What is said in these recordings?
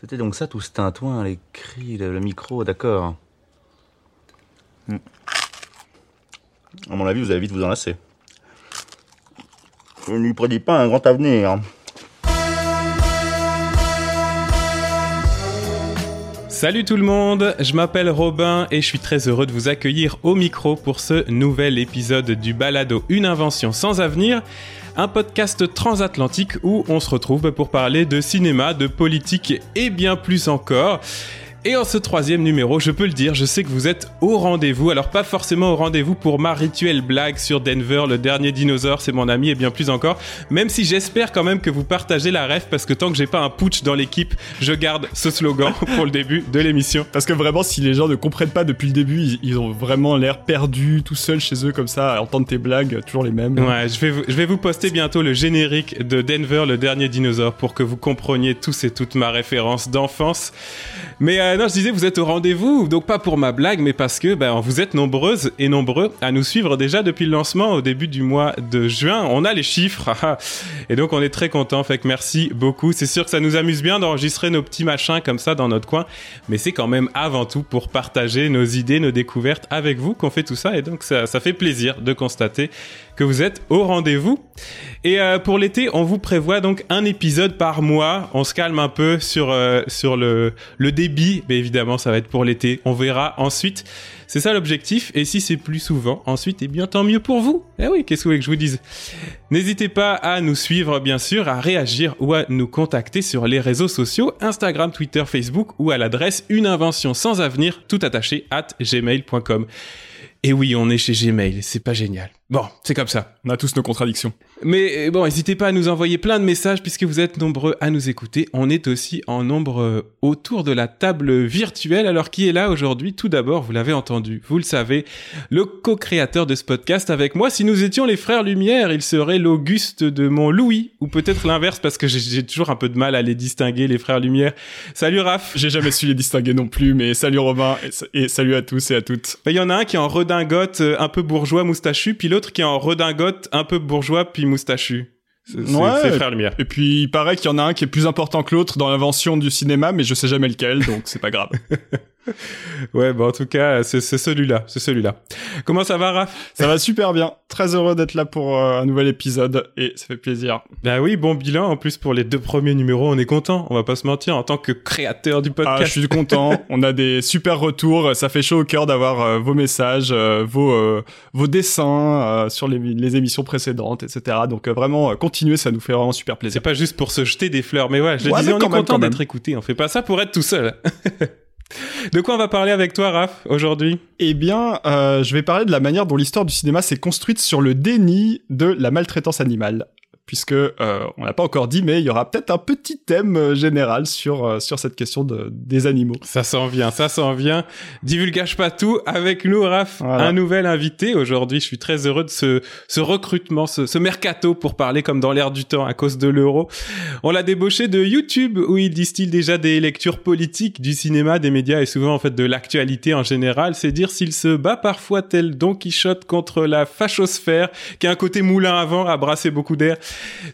C'était donc ça tout ce tintouin, les cris, le, le micro, d'accord. Hmm. À mon avis, vous allez vite vous enlacer. Je ne lui prédis pas un grand avenir. Salut tout le monde, je m'appelle Robin et je suis très heureux de vous accueillir au micro pour ce nouvel épisode du Balado Une invention sans avenir, un podcast transatlantique où on se retrouve pour parler de cinéma, de politique et bien plus encore. Et en ce troisième numéro, je peux le dire, je sais que vous êtes au rendez-vous. Alors pas forcément au rendez-vous pour ma rituelle blague sur Denver, le dernier dinosaure, c'est mon ami et bien plus encore. Même si j'espère quand même que vous partagez la rêve parce que tant que j'ai pas un putsch dans l'équipe, je garde ce slogan pour le début de l'émission. Parce que vraiment, si les gens ne comprennent pas depuis le début, ils, ils ont vraiment l'air perdus tout seuls chez eux comme ça, à entendre tes blagues, toujours les mêmes. Ouais, je vais, vous, je vais vous poster bientôt le générique de Denver, le dernier dinosaure, pour que vous compreniez tous et toutes ma référence d'enfance. Mais euh, non, je disais, vous êtes au rendez-vous, donc pas pour ma blague, mais parce que ben, vous êtes nombreuses et nombreux à nous suivre déjà depuis le lancement au début du mois de juin. On a les chiffres, et donc on est très content. Fait que merci beaucoup. C'est sûr que ça nous amuse bien d'enregistrer nos petits machins comme ça dans notre coin, mais c'est quand même avant tout pour partager nos idées, nos découvertes avec vous qu'on fait tout ça, et donc ça fait plaisir de constater que vous êtes au rendez-vous. Et euh, pour l'été, on vous prévoit donc un épisode par mois. On se calme un peu sur euh, sur le le débit, mais évidemment, ça va être pour l'été. On verra ensuite. C'est ça l'objectif. Et si c'est plus souvent, ensuite, eh bien, tant mieux pour vous. Eh oui, qu'est-ce que vous voulez que je vous dise? N'hésitez pas à nous suivre, bien sûr, à réagir ou à nous contacter sur les réseaux sociaux, Instagram, Twitter, Facebook ou à l'adresse une invention sans avenir, tout attaché, at gmail.com. Et oui, on est chez Gmail, c'est pas génial. Bon, c'est comme ça. On a tous nos contradictions. Mais bon, n'hésitez pas à nous envoyer plein de messages puisque vous êtes nombreux à nous écouter. On est aussi en nombre euh, autour de la table virtuelle. Alors qui est là aujourd'hui? Tout d'abord, vous l'avez entendu, vous le savez, le co-créateur de ce podcast avec moi. Si nous étions les frères Lumière, il serait l'Auguste de mon Louis, ou peut-être l'inverse parce que j'ai toujours un peu de mal à les distinguer, les frères Lumière. Salut Raph. J'ai jamais su les distinguer non plus, mais salut Robin et, et salut à tous et à toutes. Il y en a un qui est en redingote, euh, un peu bourgeois, moustachu, puis l'autre qui est en redingote, un peu bourgeois, puis moustachu. C'est Ouais. frères Lumière. Et puis, il paraît qu'il y en a un qui est plus important que l'autre dans l'invention du cinéma, mais je sais jamais lequel, donc c'est pas grave. Ouais, bon, en tout cas, c'est c'est celui-là, c'est celui-là. Comment ça va, Raph? Ça va super bien. Très heureux d'être là pour euh, un nouvel épisode et ça fait plaisir. Bah oui, bon bilan. En plus, pour les deux premiers numéros, on est content. On va pas se mentir. En tant que créateur du Ah, podcast, je suis content. On a des super retours. Ça fait chaud au cœur d'avoir euh, vos messages, euh, vos vos dessins sur les, les émissions précédentes, etc. Donc vraiment, continuez, ça nous fait vraiment super c'est plaisir. pas juste pour se jeter des fleurs, mais ouais, je le Ouais, disais, on est content d'être écouté. On fait pas ça pour être tout seul. De quoi on va parler avec toi, Raph, aujourd'hui? Eh bien, euh, je vais parler de la manière dont l'histoire du cinéma s'est construite sur le déni de la maltraitance animale. Puisque euh, on l'a pas encore dit, mais il y aura peut-être un petit thème euh, général sur euh, sur cette question de, des animaux. Ça s'en vient, ça s'en vient. Divulgage pas tout avec nous, Raph. Voilà. Un nouvel invité aujourd'hui. Je suis très heureux de ce, ce recrutement, ce, ce mercato pour parler comme dans l'air du temps à cause de l'euro. On l'a débauché de YouTube où il distille déjà des lectures politiques, du cinéma, des médias et souvent en fait de l'actualité en général. C'est dire s'il se bat parfois tel Don Quichotte contre la fachosphère, qui a un côté moulin à vent à brasser beaucoup d'air.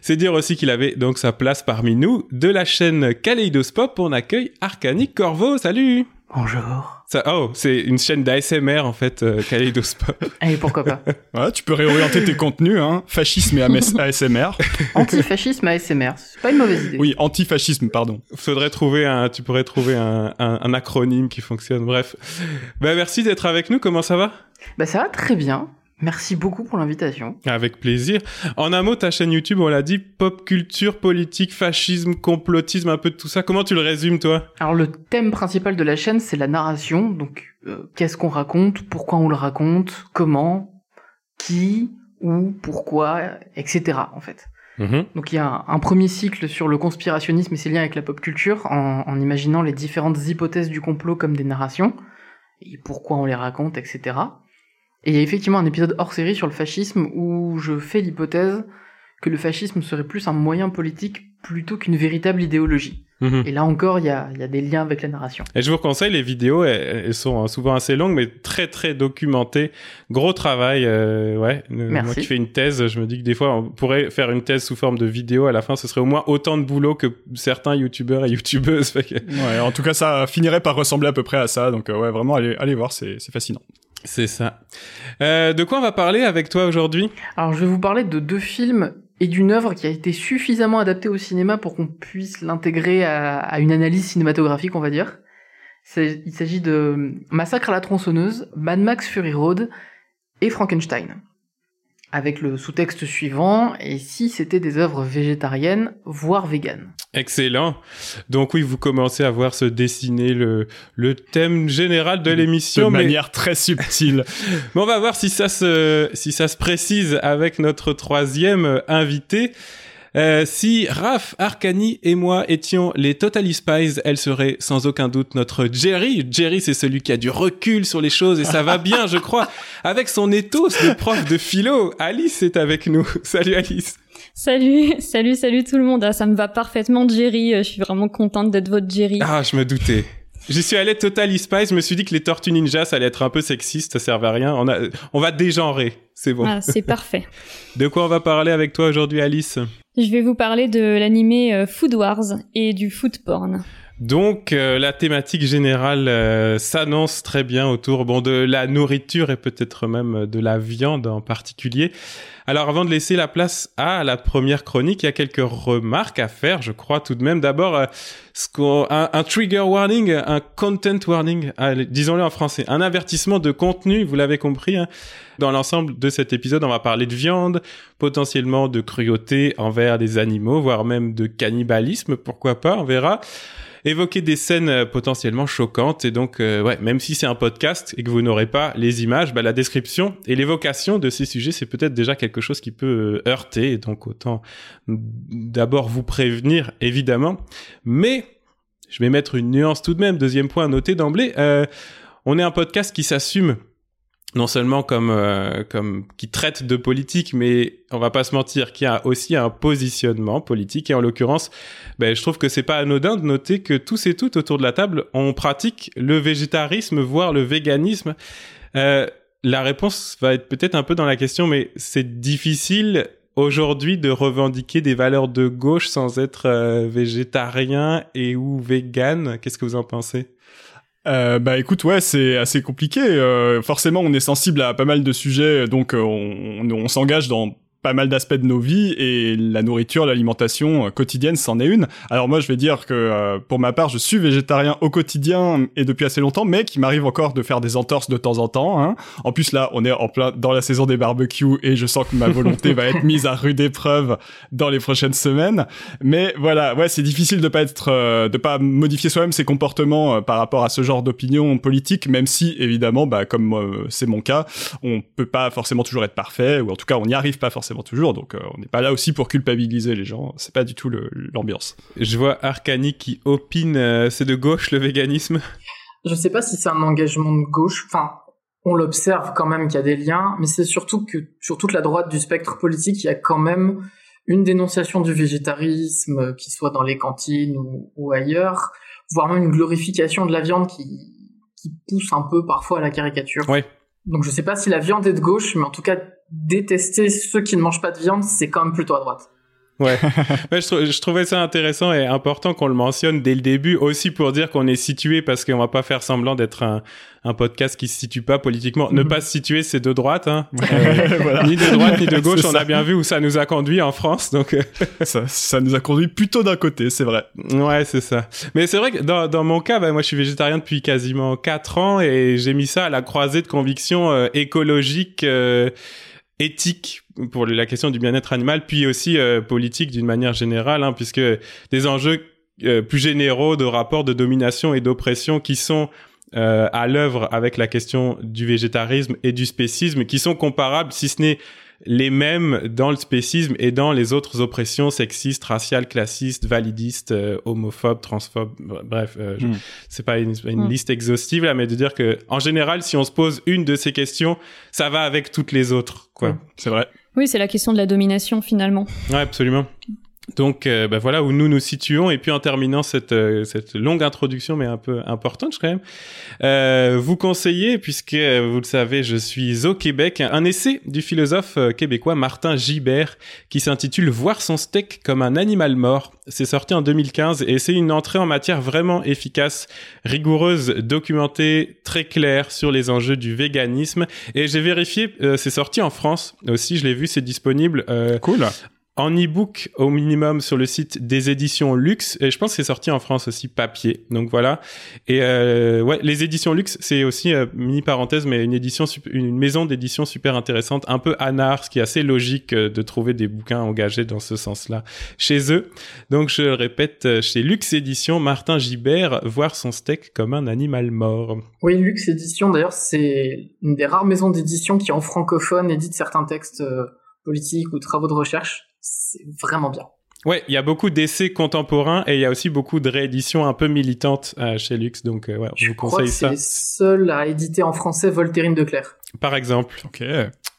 C'est dire aussi qu'il avait donc sa place parmi nous. De la chaîne Kaleidoscope, on accueille Arcanic Corvo. Salut Bonjour. ça, oh, c'est une chaîne d'ASMR en fait, euh, Kaleidoscope. Et pourquoi pas Voilà, tu peux réorienter tes contenus, hein. Fascisme et ASMR. Antifascisme ASMR, c'est pas une mauvaise idée. Oui, antifascisme, pardon. Faudrait trouver un, tu pourrais trouver un, un, un acronyme qui fonctionne. Bref, ben merci d'être avec nous. Comment ça va? Bah ça va très bien. Merci beaucoup pour l'invitation. Avec plaisir. En un mot, ta chaîne YouTube, on l'a dit, pop culture, politique, fascisme, complotisme, un peu de tout ça. Comment tu le résumes, toi? Alors le thème principal de la chaîne, c'est la narration. Donc euh, qu'est-ce qu'on raconte, pourquoi on le raconte, comment, qui, où, pourquoi, etc. En fait. Mhm. Donc il y a un, un premier cycle sur le conspirationnisme et ses liens avec la pop culture, en, en imaginant les différentes hypothèses du complot comme des narrations, et pourquoi on les raconte, etc. Et il y a effectivement un épisode hors série sur le fascisme où je fais l'hypothèse que le fascisme serait plus un moyen politique plutôt qu'une véritable idéologie. Mhm. Et là encore, il y a, il y a des liens avec la narration. Et je vous conseille les vidéos, elles, elles sont souvent assez longues, mais très très documentées. Gros travail, euh, ouais. Euh, Merci. Moi qui fais une thèse, je me dis que des fois on pourrait faire une thèse sous forme de vidéo. À la fin, ce serait au moins autant de boulot que certains youtubeurs et youtubeuses. Fait que Ouais, en tout cas, ça finirait par ressembler à peu près à ça. Donc, euh, ouais, vraiment, allez, allez voir, c'est c'est fascinant. C'est ça. Euh, de quoi on va parler avec toi aujourd'hui? Alors, je vais vous parler de deux films et d'une œuvre qui a été suffisamment adaptée au cinéma pour qu'on puisse l'intégrer à, une analyse cinématographique, on va dire. Il s'agit de Massacre à la tronçonneuse, Mad Max Fury Road et Frankenstein. Avec le sous-texte suivant, et si c'était des œuvres végétariennes, voire véganes? Excellent. Donc oui, vous commencez à voir se dessiner le, le thème général de De l'émission. mais- manière très subtile. Mais on va voir si ça se, si ça se précise avec notre troisième euh, invité. Euh, si Raph, Arcani et moi étions les Totally Spies, elle serait sans aucun doute notre Jerry. Jerry, c'est celui qui a du recul sur les choses et ça va bien, je crois. Avec son ethos de prof de philo, Alice est avec nous. Salut Alice. Salut, salut, salut tout le monde. Ah, ça me va parfaitement, Jerry. Euh, Je suis vraiment contente d'être votre Jerry. Ah, je me doutais. J'y suis allé Totally Spies, je me suis dit que les Tortues Ninja, ça allait être un peu sexiste, ça servait à rien. On, a, on va dégenrer, c'est bon. Ah, c'est parfait. De quoi on va parler avec toi aujourd'hui, Alice? Je vais vous parler de l'animé euh, Food Wars et du food porn. Donc euh, la thématique générale euh, s'annonce très bien autour bon de la nourriture et peut-être même de la viande en particulier. Alors avant de laisser la place à la première chronique, il y a quelques remarques à faire, je crois tout de même. D'abord, euh, un, un trigger warning, un content warning, disons-le en français, un avertissement de contenu, vous l'avez compris. hein. Dans l'ensemble de cet épisode, on va parler de viande, potentiellement de cruauté envers des animaux, voire même de cannibalisme, pourquoi pas, on verra évoquer des scènes euh, potentiellement choquantes. Et donc euh, ouais même si c'est un podcast et que vous n'aurez pas les images bah, la description et l'évocation de ces sujets c'est peut-être déjà quelque chose qui peut euh, heurter. Et donc autant d'abord vous prévenir évidemment. Mais je vais mettre une nuance tout de même. Deuxième point à noter d'emblée on est un podcast qui s'assume non seulement comme euh, comme qui traite de politique, mais on va pas se mentir, qui a aussi un positionnement politique. Et en l'occurrence, ben, je trouve que c'est pas anodin de noter que tous et toutes autour de la table, on pratique le végétarisme, voire le véganisme. Euh, la réponse va être peut-être un peu dans la question, mais c'est difficile aujourd'hui de revendiquer des valeurs de gauche sans être euh, végétarien et ou vegan. Qu'est-ce que vous en pensez? Euh, bah écoute, ouais, c'est assez compliqué. Euh, forcément, on est sensible à pas mal de sujets, donc euh, on, s'engage dans pas mal d'aspects de nos vies et la nourriture, l'alimentation euh, quotidienne, c'en est une. Alors moi, je vais dire que euh, pour ma part, je suis végétarien au quotidien et depuis assez longtemps, mais qu'il m'arrive encore de faire des entorses de temps en temps. Hein. En plus là, on est en plein dans la saison des barbecues et je sens que ma volonté va être mise à rude épreuve dans les prochaines semaines. Mais voilà, ouais, c'est difficile de pas être, euh, de pas modifier soi-même ses comportements euh, par rapport à ce genre d'opinion politique, même si évidemment, bah comme euh, c'est mon cas, on peut pas forcément toujours être parfait, ou en tout cas on n'y arrive pas forcément toujours. Donc euh, on n'est pas là aussi pour culpabiliser les gens. C'est pas du tout l'ambiance. Je vois Arcani qui opine, euh, c'est de gauche le véganisme. Je sais pas si c'est un engagement de gauche. Enfin, on l'observe quand même qu'il y a des liens, mais c'est surtout que sur toute la droite du spectre politique, il y a quand même une dénonciation du végétarisme, euh, qu'il soit dans les cantines ou, ou ailleurs, voire même une glorification de la viande qui, qui pousse un peu parfois à la caricature. Ouais. Donc je sais pas si la viande est de gauche, mais en tout cas, détester ceux qui ne mangent pas de viande, c'est quand même plutôt à droite. Ouais. Ouais, je, trou- je trouvais ça intéressant et important qu'on le mentionne dès le début, aussi pour dire qu'on est situé, parce qu'on va pas faire semblant d'être un, un podcast qui se situe pas politiquement. Ne Mhm. pas se situer, c'est de droite, hein. Euh, Voilà. ni de droite ni de gauche, on ça. a bien vu où ça nous a conduit en France, donc euh, ça, ça nous a conduit plutôt d'un côté, c'est vrai. ouais, c'est ça. Mais c'est vrai que dans, dans mon cas, bah, moi je suis végétarien depuis quasiment quatre ans et j'ai mis ça à la croisée de convictions euh, écologiques, éthiques pour la question du bien-être animal, puis aussi euh, politique d'une manière générale, hein, puisque des enjeux euh, plus généraux de rapports de domination et d'oppression qui sont euh, à l'œuvre avec la question du végétarisme et du spécisme, qui sont comparables, si ce n'est les mêmes dans le spécisme et dans les autres oppressions sexistes, raciales, classistes, validistes, euh, homophobes, transphobes, br- bref, euh, je- Mm. c'est pas une, une Mm. liste exhaustive là, mais de dire que en général, si on se pose une de ces questions, ça va avec toutes les autres, quoi. Mm. C'est vrai. Oui, c'est la question de la domination finalement. Ouais, absolument. Donc euh, bah voilà où nous nous situons et puis en terminant cette euh, cette longue introduction mais un peu importante quand même, euh, vous conseillez puisque euh, vous le savez je suis au Québec un essai du philosophe québécois Martin Gibert qui s'intitule Voir son steak comme un animal mort. C'est sorti en 2015 et c'est une entrée en matière vraiment efficace, rigoureuse, documentée, très claire sur les enjeux du véganisme et j'ai vérifié c'est sorti en France aussi je l'ai vu c'est disponible. cool en e-book au minimum sur le site des éditions Luxe. Et je pense que c'est sorti en France aussi papier. Donc voilà. Et euh, ouais les éditions Luxe c'est aussi euh, mini parenthèse mais une édition une maison d'édition super intéressante un peu anard ce qui est assez logique euh, de trouver des bouquins engagés dans ce sens-là chez eux. Donc je répète euh, chez Luxe Édition Martin Gibert voir son steak comme un animal mort. Oui Luxe Édition d'ailleurs c'est une des rares maisons d'édition qui en francophone édite certains textes politiques ou travaux de recherche c'est vraiment bien. Ouais, il y a beaucoup d'essais contemporains et il y a aussi beaucoup de rééditions un peu militantes euh, chez Lux, donc euh, ouais, je, vous conseille ça. C'est seul à éditer en français Voltairine de Clerc. Par exemple. Ok.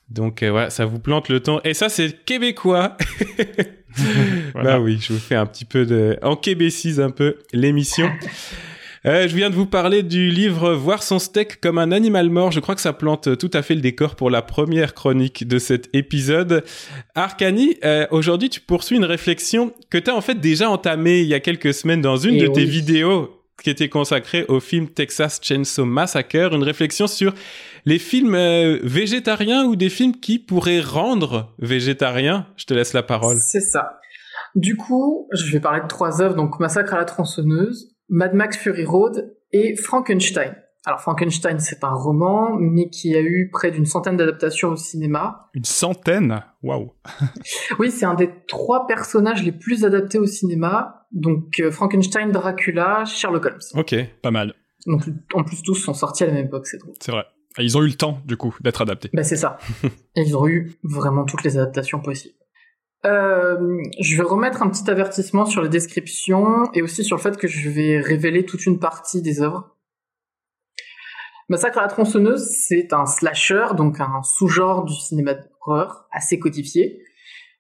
Donc euh, ouais, ça vous plante le temps. Et ça, c'est québécois. voilà. Bah oui, je vous fais un petit peu de... En québécise un peu l'émission. Euh, je viens de vous parler du livre Voir son steak comme un animal mort. Je crois que ça plante tout à fait le décor pour la première chronique de cet épisode. Arcani, euh, aujourd'hui tu poursuis une réflexion que tu as en fait déjà entamée il y a quelques semaines dans une Et de oui. tes vidéos qui était consacrée au film Texas Chainsaw Massacre, une réflexion sur les films euh, végétariens ou des films qui pourraient rendre végétariens. Je te laisse la parole. C'est ça. Du coup, je vais parler de trois œuvres, donc Massacre à la tronçonneuse, Mad Max Fury Road et Frankenstein. Alors Frankenstein, c'est un roman, mais qui a eu près d'une centaine d'adaptations au cinéma. Une centaine? Waouh Oui, c'est un des trois personnages les plus adaptés au cinéma. Donc euh, Frankenstein, Dracula, Sherlock Holmes. Ok. Pas mal, Donc en plus tous sont sortis à la même époque, c'est drôle. c'est vrai. Et ils ont eu le temps, du coup, d'être adaptés. Bah c'est ça. Et ils ont eu vraiment toutes les adaptations possibles. Euh, je vais remettre un petit avertissement sur les descriptions et aussi sur le fait que je vais révéler toute une partie des œuvres. Massacre à la tronçonneuse, c'est un slasher, donc un sous-genre du cinéma d'horreur assez codifié,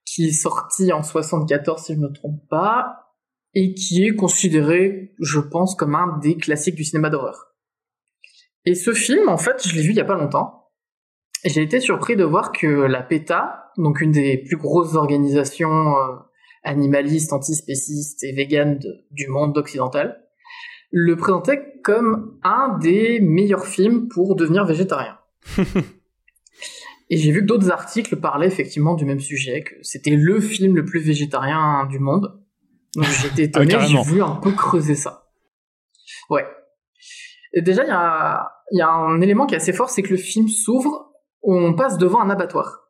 qui est sorti en 74 si je ne me trompe pas, et qui est considéré, je pense, comme un des classiques du cinéma d'horreur. Et ce film, en fait, je l'ai vu il y a pas longtemps, j'ai été surpris de voir que la PETA, donc une des plus grosses organisations euh, animalistes, antispécistes et véganes de- du monde occidental, le présentait comme un des meilleurs films pour devenir végétarien. et j'ai vu que d'autres articles parlaient effectivement du même sujet, que c'était le film le plus végétarien du monde. Donc j'étais étonné, j'ai voulu un peu creuser ça. Ouais. Et déjà, il y a, il y a un élément qui est assez fort, c'est que le film s'ouvre, on passe devant un abattoir.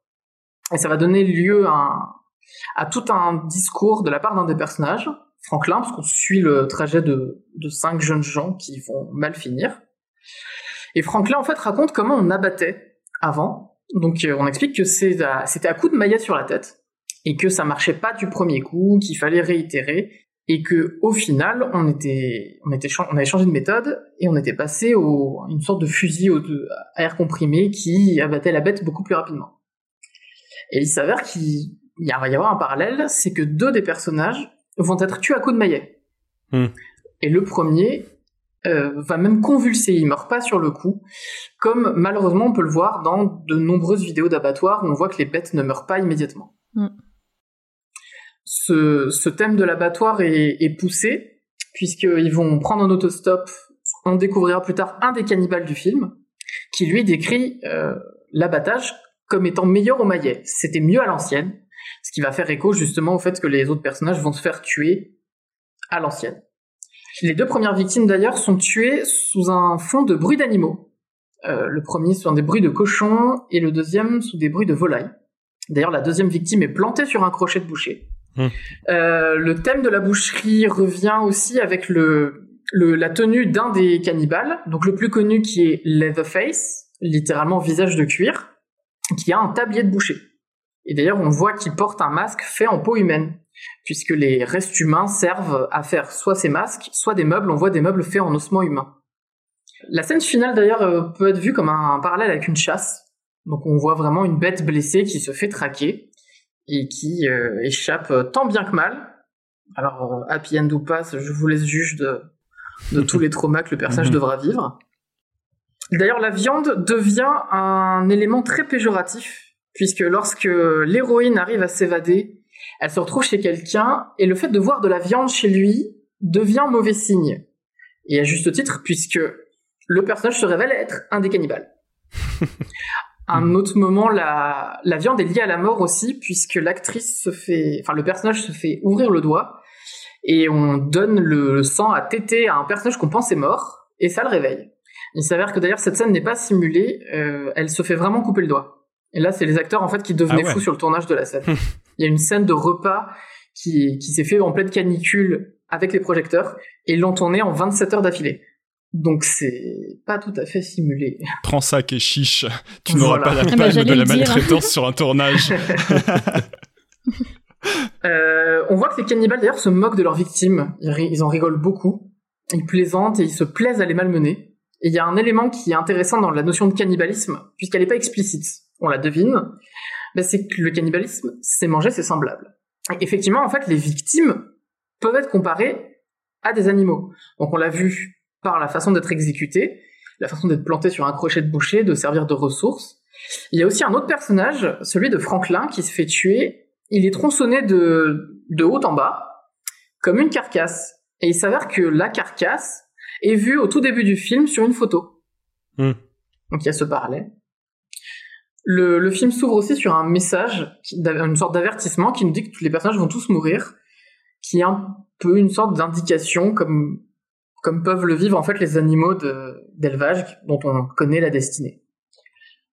Et ça va donner lieu à, tout un discours de la part d'un des personnages, Franklin, parce qu'on suit le trajet de, cinq jeunes gens qui vont mal finir. Et Franklin, en fait, raconte comment on abattait avant. Donc, euh, on explique que c'est à- c'était à coup de maillette sur la tête, et que ça marchait pas du premier coup, qu'il fallait réitérer, et que au final, on était, on était, on avait changé de méthode, et on était passé au, à une sorte de fusil au, de- à air comprimé qui abattait la bête beaucoup plus rapidement. Et il s'avère qu'il il y a- va y avoir un parallèle, c'est que deux des personnages vont être tués à coups de maillet. Hmm. Et le premier euh, va même convulser, il meurt pas sur le coup, comme malheureusement on peut le voir dans de nombreuses vidéos d'abattoirs où on voit que les bêtes ne meurent pas immédiatement. Hmm. Ce, thème de l'abattoir est, est poussé, puisqu'ils vont prendre un autostop, on découvrira plus tard un des cannibales du film, qui lui décrit euh, l'abattage comme étant meilleur au maillet. C'était mieux à l'ancienne, ce qui va faire écho justement au fait que les autres personnages vont se faire tuer à l'ancienne. Les deux premières victimes d'ailleurs sont tuées sous un fond de bruits d'animaux. Euh, le premier sous des bruits de cochons et le deuxième sous des bruits de volailles. D'ailleurs, la deuxième victime est plantée sur un crochet de boucher. Hmm. Euh, le thème de la boucherie revient aussi avec le, le- la tenue d'un des cannibales, donc le plus connu qui est Leatherface, littéralement visage de cuir, qui a un tablier de boucher. Et d'ailleurs, on voit qu'il porte un masque fait en peau humaine, puisque les restes humains servent à faire soit ces masques, soit des meubles. On voit des meubles faits en ossements humains. La scène finale, d'ailleurs, euh, peut être vue comme un parallèle avec une chasse. Donc on voit vraiment une bête blessée qui se fait traquer. Et qui euh, échappe tant bien que mal. Alors, happy end ou pas, je vous laisse juge de, de tous les traumas que le personnage devra vivre. D'ailleurs, la viande devient un élément très péjoratif, puisque lorsque l'héroïne arrive à s'évader, elle se retrouve chez quelqu'un, et le fait de voir de la viande chez lui devient mauvais signe. Et à juste titre, puisque le personnage se révèle être un des cannibales. un hmm. autre moment, la, la viande est liée à la mort aussi, puisque l'actrice se fait, enfin le personnage se fait ouvrir le doigt, et on donne le sang à téter à un personnage qu'on pensait mort, et ça le réveille. Il s'avère que d'ailleurs cette scène n'est pas simulée, euh, elle se fait vraiment couper le doigt. Et là, c'est les acteurs en fait qui devenaient ah fous sur le tournage de la scène. Il y a une scène de repas qui, qui s'est fait en pleine canicule avec les projecteurs et ils l'ont tourné en 27 heures d'affilée. Donc c'est pas tout à fait simulé. Prends ça qui est chiche, tu n'auras pas la ah bah, palme de la maltraitance sur un tournage. euh, on voit que les cannibales d'ailleurs se moquent de leurs victimes, ils en rigolent beaucoup, ils plaisantent et ils se plaisent à les malmener. Et il y a un élément qui est intéressant dans la notion de cannibalisme, puisqu'elle n'est pas explicite, on la devine, ben c'est que le cannibalisme, c'est manger ses semblables. Et effectivement, en fait, les victimes peuvent être comparées à des animaux. Donc on l'a vu par la façon d'être exécuté, la façon d'être planté sur un crochet de boucher, de servir de ressource. Il y a aussi un autre personnage, celui de Franklin, qui se fait tuer. Il est tronçonné de, de haut en bas, comme une carcasse. Et il s'avère que la carcasse, est vu au tout début du film sur une photo. Hmm. Donc il y a ce parallèle. Le, le film s'ouvre aussi sur un message, une sorte d'avertissement qui nous dit que tous les personnages vont tous mourir, qui est un peu une sorte d'indication comme comme peuvent le vivre en fait les animaux d'élevage dont on connaît la destinée.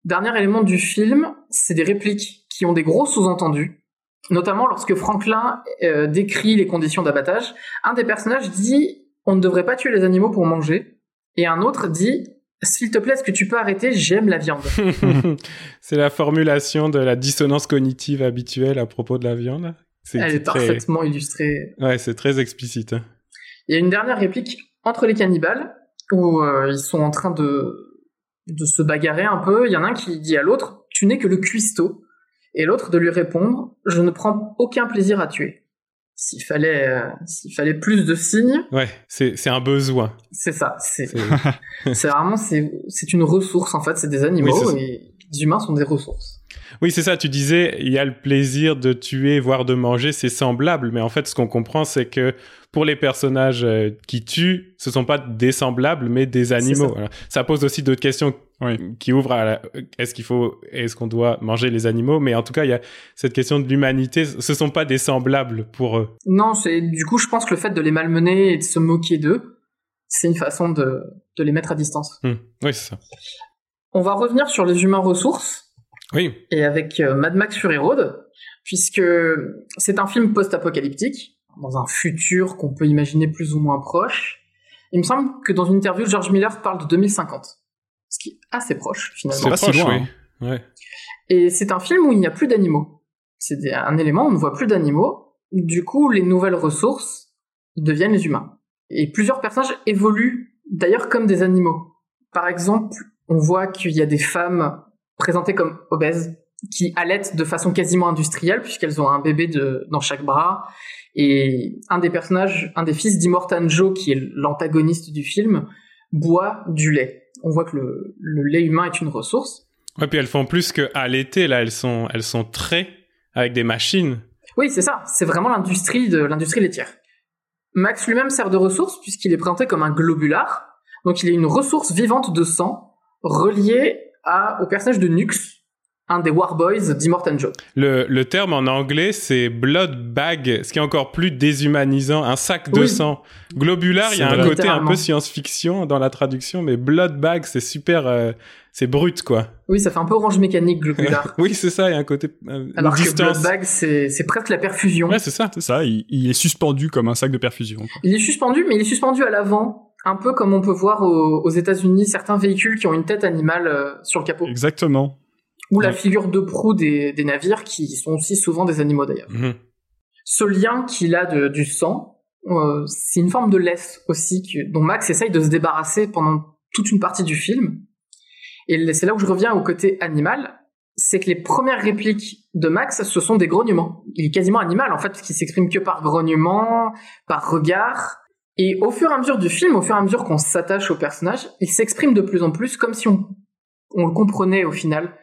Dernier élément du film, c'est des répliques qui ont des gros sous-entendus, notamment lorsque Franklin euh, décrit les conditions d'abattage. Un des personnages dit on ne devrait pas tuer les animaux pour manger. Et un autre dit, s'il te plaît, est-ce que tu peux arrêter? J'aime la viande. c'est la formulation de la dissonance cognitive habituelle à propos de la viande. Elle est parfaitement illustrée. Ouais, c'est très explicite. Il y a une dernière réplique entre les cannibales où euh, ils sont en train de de se bagarrer un peu. Il y en a un qui dit à l'autre "Tu n'es que le cuistot", et l'autre de lui répondre "Je ne prends aucun plaisir à tuer" s'il fallait euh, s'il fallait plus de signes. Ouais, c'est c'est un besoin. C'est ça. C'est c'est vraiment c'est c'est une ressource en fait. C'est des animaux et les humains sont des ressources. Oui, c'est ça. Tu disais, il y a le plaisir de tuer, voire de manger, c'est semblable. Mais en fait, ce qu'on comprend, c'est que pour les personnages euh, qui tuent, ce sont pas des semblables, mais des animaux. Ça. ça. pose aussi d'autres questions qui ouvrent à est-ce qu'il faut, est-ce qu'on doit manger les animaux Mais en tout cas, il y a cette question de l'humanité. Ce sont pas des semblables pour eux. Non, c'est du coup, je pense que le fait de les malmener et de se moquer d'eux, c'est une façon de, de les mettre à distance. Hum. Oui, c'est ça. On va revenir sur les humains ressources. Oui. Et avec euh, Mad Max Fury Road, puisque c'est un film post-apocalyptique, dans un futur qu'on peut imaginer plus ou moins proche. Il me semble que dans une interview, George Miller parle de 2050 ce qui est assez proche finalement. C'est pas si loin. Hein. Et c'est un film où il n'y a plus d'animaux. C'est un élément, on ne voit plus d'animaux. Du coup, les nouvelles ressources deviennent les humains. Et plusieurs personnages évoluent d'ailleurs comme des animaux. Par exemple, on voit qu'il y a des femmes présentées comme obèses qui allaitent de façon quasiment industrielle puisqu'elles ont un bébé de, dans chaque bras. Et un des personnages, un des fils d'Immortan Joe, qui est l'antagoniste du film, boit du lait on voit que le, lait humain est une ressource. Ouais, puis elles font plus que l'été, là, elles sont, elles sont très avec des machines. Oui, c'est ça. C'est vraiment l'industrie de l'industrie laitière. Max lui-même sert de ressource puisqu'il est présenté comme un globular. Donc il est une ressource vivante de sang reliée à, au personnage de Nux, un des Warboys d'Immortan Joe. Le, le terme en anglais, c'est blood bag, ce qui est encore plus déshumanisant, un sac de sang. Globular, il y a un côté un peu science-fiction dans la traduction, mais blood bag, c'est super, euh, c'est brut, quoi. Oui, ça fait un peu orange mécanique, globular. oui, c'est ça, il y a un côté... Euh, Alors que blood bag, c'est presque la perfusion. Ouais, c'est ça. C'est ça, il, est suspendu comme un sac de perfusion. Il est suspendu, mais il est suspendu à l'avant. Un peu comme on peut voir aux, aux États-Unis certains véhicules qui ont une tête animale euh, sur le capot. Exactement ou la figure de proue des, navires qui sont aussi souvent des animaux d'ailleurs. Mhm. Ce lien qu'il a de, du sang, euh, c'est une forme de laisse aussi dont Max essaye de se débarrasser pendant toute une partie du film. Et c'est là où je reviens au côté animal. c'est que les premières répliques de Max, ce sont des grognements. Il est quasiment animal, en fait, parce qu'il s'exprime que par grognement, par regard. Et au fur et à mesure du film, au fur et à mesure qu'on s'attache au personnage, il s'exprime de plus en plus comme si on, on le comprenait au final.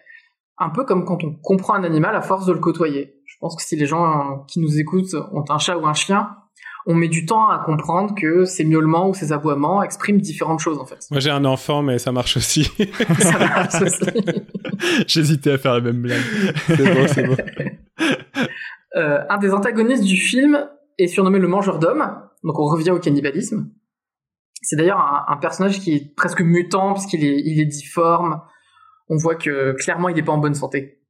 Un peu comme quand on comprend un animal à force de le côtoyer. Je pense que si les gens qui nous écoutent ont un chat ou un chien, on met du temps à comprendre que ces miaulements ou ces aboiements expriment différentes choses en fait. Moi j'ai un enfant mais ça marche aussi. ça marche aussi. J'hésitais à faire la même blague. c'est bon, c'est bon. Euh, un des antagonistes du film est surnommé le mangeur d'hommes, donc on revient au cannibalisme. C'est d'ailleurs un, un, personnage qui est presque mutant puisqu'il est, il est difforme. On voit que clairement il n'est pas en bonne santé.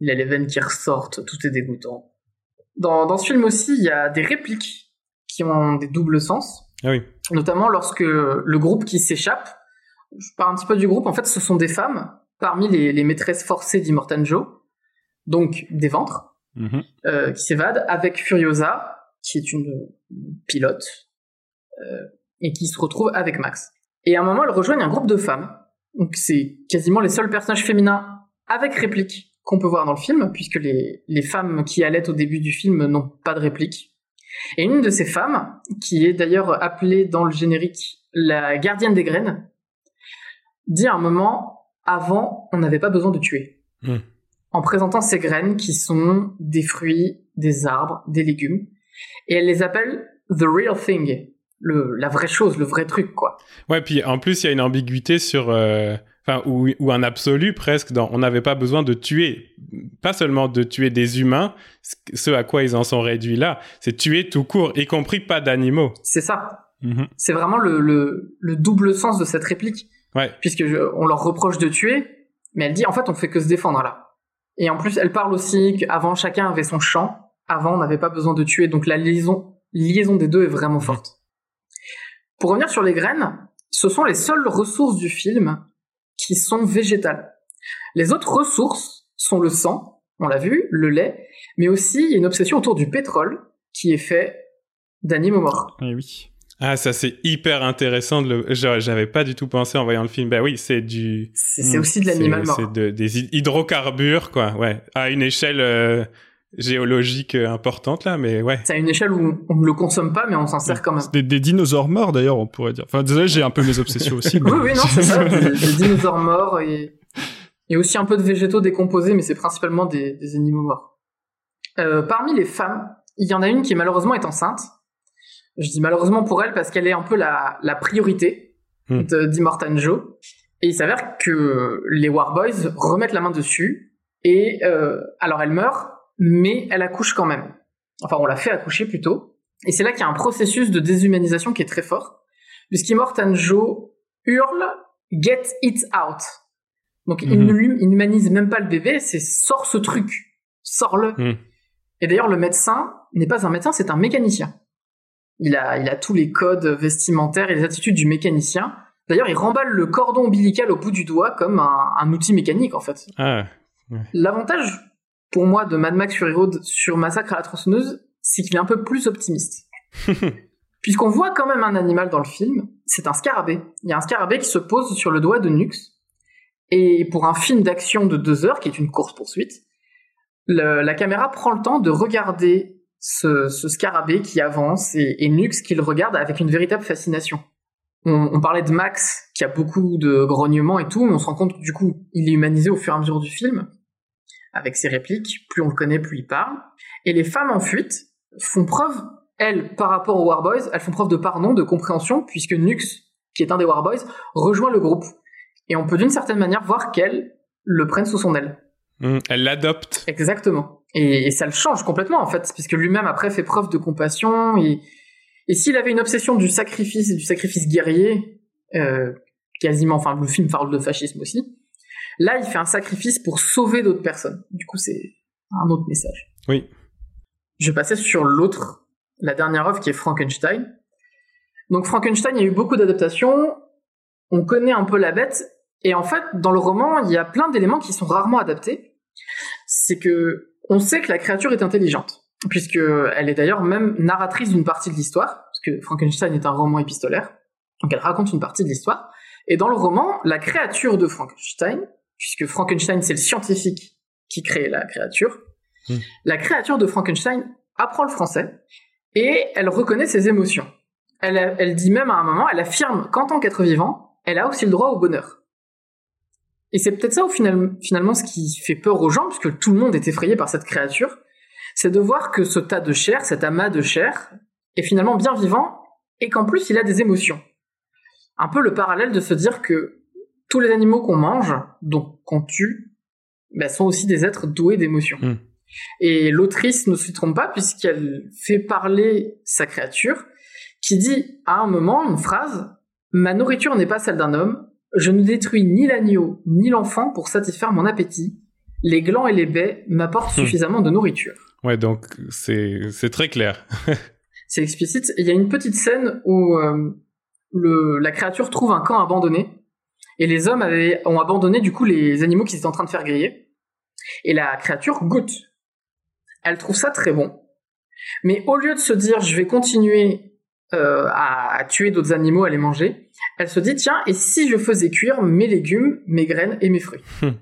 Il a les veines qui ressortent, tout est dégoûtant. Dans, dans ce film aussi, il y a des répliques qui ont des doubles sens. Ah oui. Notamment lorsque le groupe qui s'échappe, je parle un petit peu du groupe, en fait, ce sont des femmes parmi les, les maîtresses forcées d'Immortan Joe, donc des ventres, Mhm. euh, qui s'évadent avec Furiosa, qui est une pilote, euh, et qui se retrouve avec Max. Et à un moment, elles rejoignent un groupe de femmes. Donc c'est quasiment les seuls personnages féminins avec réplique qu'on peut voir dans le film, puisque les, les femmes qui allaient au début du film n'ont pas de réplique. Et une de ces femmes, qui est d'ailleurs appelée dans le générique la gardienne des graines, dit à un moment, avant, on n'avait pas besoin de tuer. Hmm. En présentant ces graines qui sont des fruits, des arbres, des légumes. Et elle les appelle the real thing. Le, la vraie chose, le vrai truc, quoi. Ouais, puis en plus, il y a une ambiguïté sur. euh, Enfin, ou, ou un absolu presque, dans, on n'avait pas besoin de tuer, pas seulement de tuer des humains, ce à quoi ils en sont réduits là, c'est tuer tout court, y compris pas d'animaux. C'est ça. Mhm. C'est vraiment le, le, le double sens de cette réplique. Ouais. Puisque je- on leur reproche de tuer, mais elle dit en fait on fait que se défendre là. Et en plus elle parle aussi qu'avant chacun avait son champ, avant on n'avait pas besoin de tuer, donc la liaison, liaison des deux est vraiment forte. Pour revenir sur les graines, ce sont les seules ressources du film qui sont végétales. Les autres ressources sont le sang, on l'a vu, le lait, mais aussi il y a une obsession autour du pétrole qui est fait d'animaux morts. Eh oui. Ah, ça c'est hyper intéressant. De le... j'a- J'avais pas du tout pensé en voyant le film. Bah oui, c'est du. C'est aussi de l'animal c'est- mort. C'est de- des hy- hydrocarbures, quoi. Ouais, à une échelle euh, géologique euh, importante là, mais ouais. C'est à une échelle où on ne le consomme pas, mais on s'en sert quand même. Des, des dinosaures morts d'ailleurs, on pourrait dire. Enfin, désolé, j'ai un peu mes obsessions aussi. mais- Oui, oui, non, c'est ça. Des, des dinosaures morts et, et aussi un peu de végétaux décomposés, mais c'est principalement des, des animaux morts. Euh, parmi les femmes, il y en a une qui malheureusement est enceinte. Je dis malheureusement pour elle parce qu'elle est un peu la, la priorité Hmm. de- d'Immortan Joe. Et il s'avère que les Warboys remettent la main dessus. Et euh, alors elle meurt, mais elle accouche quand même. Enfin, on l'a fait accoucher plutôt. Et c'est là qu'il y a un processus de déshumanisation qui est très fort. Puisqu'Immortan Joe hurle Get it out. Donc il ne l'hum- il n'humanise même pas le bébé, c'est sors ce truc, sors-le. Mhm. Et d'ailleurs le médecin n'est pas un médecin, c'est un mécanicien. Il a, il a tous les codes vestimentaires et les attitudes du mécanicien. D'ailleurs il remballe le cordon ombilical au bout du doigt comme un, un outil mécanique en fait. Ah, L'avantage pour moi de Mad Max Fury Road sur Massacre à la tronçonneuse, c'est qu'il est un peu plus optimiste. Puisqu'on voit quand même un animal dans le film, c'est un scarabée. Il y a un scarabée qui se pose sur le doigt de Nux. Et pour un film d'action de deux heures, qui est une course-poursuite, la caméra prend le temps de regarder ce, ce scarabée qui avance et, et Nux qui le regarde avec une véritable fascination. On, on parlait de Max qui a beaucoup de grognements et tout, mais on se rend compte que du coup, il est humanisé au fur et à mesure du film, avec ses répliques. Plus on le connaît, plus il parle. Et les femmes en fuite font preuve, elles, par rapport aux Warboys, elles font preuve de pardon, de compréhension, puisque Nux, qui est un des Warboys, rejoint le groupe. Et on peut d'une certaine manière voir qu'elles le prennent sous son aile. hum, elle l'adopte. Exactement. Et, et ça le change complètement, en fait, puisque lui-même, après, fait preuve de compassion. Et, et s'il avait une obsession du sacrifice, du sacrifice guerrier, euh, quasiment, enfin, le film parle de fascisme aussi, là, il fait un sacrifice pour sauver d'autres personnes. Du coup, c'est un autre message. Oui. Je passais sur l'autre, la dernière œuvre qui est Frankenstein. Donc Frankenstein, il y a eu beaucoup d'adaptations. On connaît un peu la bête. Et en fait, dans le roman, il y a plein d'éléments qui sont rarement adaptés. C'est que on sait que la créature est intelligente, puisque elle est d'ailleurs même narratrice d'une partie de l'histoire, parce que Frankenstein est un roman épistolaire. Donc elle raconte une partie de l'histoire. Et dans le roman, la créature de Frankenstein puisque Frankenstein, c'est le scientifique qui crée la créature. Hmm. La créature de Frankenstein apprend le français et elle reconnaît ses émotions. Elle, elle dit même à un moment, elle affirme qu'en tant qu'être vivant, elle a aussi le droit au bonheur. Et c'est peut-être ça au final, finalement ce qui fait peur aux gens, puisque tout le monde est effrayé par cette créature, c'est de voir que ce tas de chair, cet amas de chair, est finalement bien vivant et qu'en plus il a des émotions. Un peu le parallèle de se dire que tous les animaux qu'on mange, donc qu'on tue, bah, sont aussi des êtres doués d'émotions. Mm. Et l'autrice ne se trompe pas puisqu'elle fait parler sa créature, qui dit à un moment une phrase Ma nourriture n'est pas celle d'un homme, je ne détruis ni l'agneau ni l'enfant pour satisfaire mon appétit. Les glands et les baies m'apportent Hmm. suffisamment de nourriture. Ouais, donc c'est très clair. C'est explicite. Il y a une petite scène où euh, le, la créature trouve un camp abandonné et les hommes avaient, ont abandonné du coup les animaux qu'ils étaient en train de faire griller. Et la créature goûte. Elle trouve ça très bon. Mais au lieu de se dire je vais continuer euh, à, à tuer d'autres animaux, à les manger, elle se dit tiens, et si je faisais cuire mes légumes, mes graines et mes fruits? Hmm.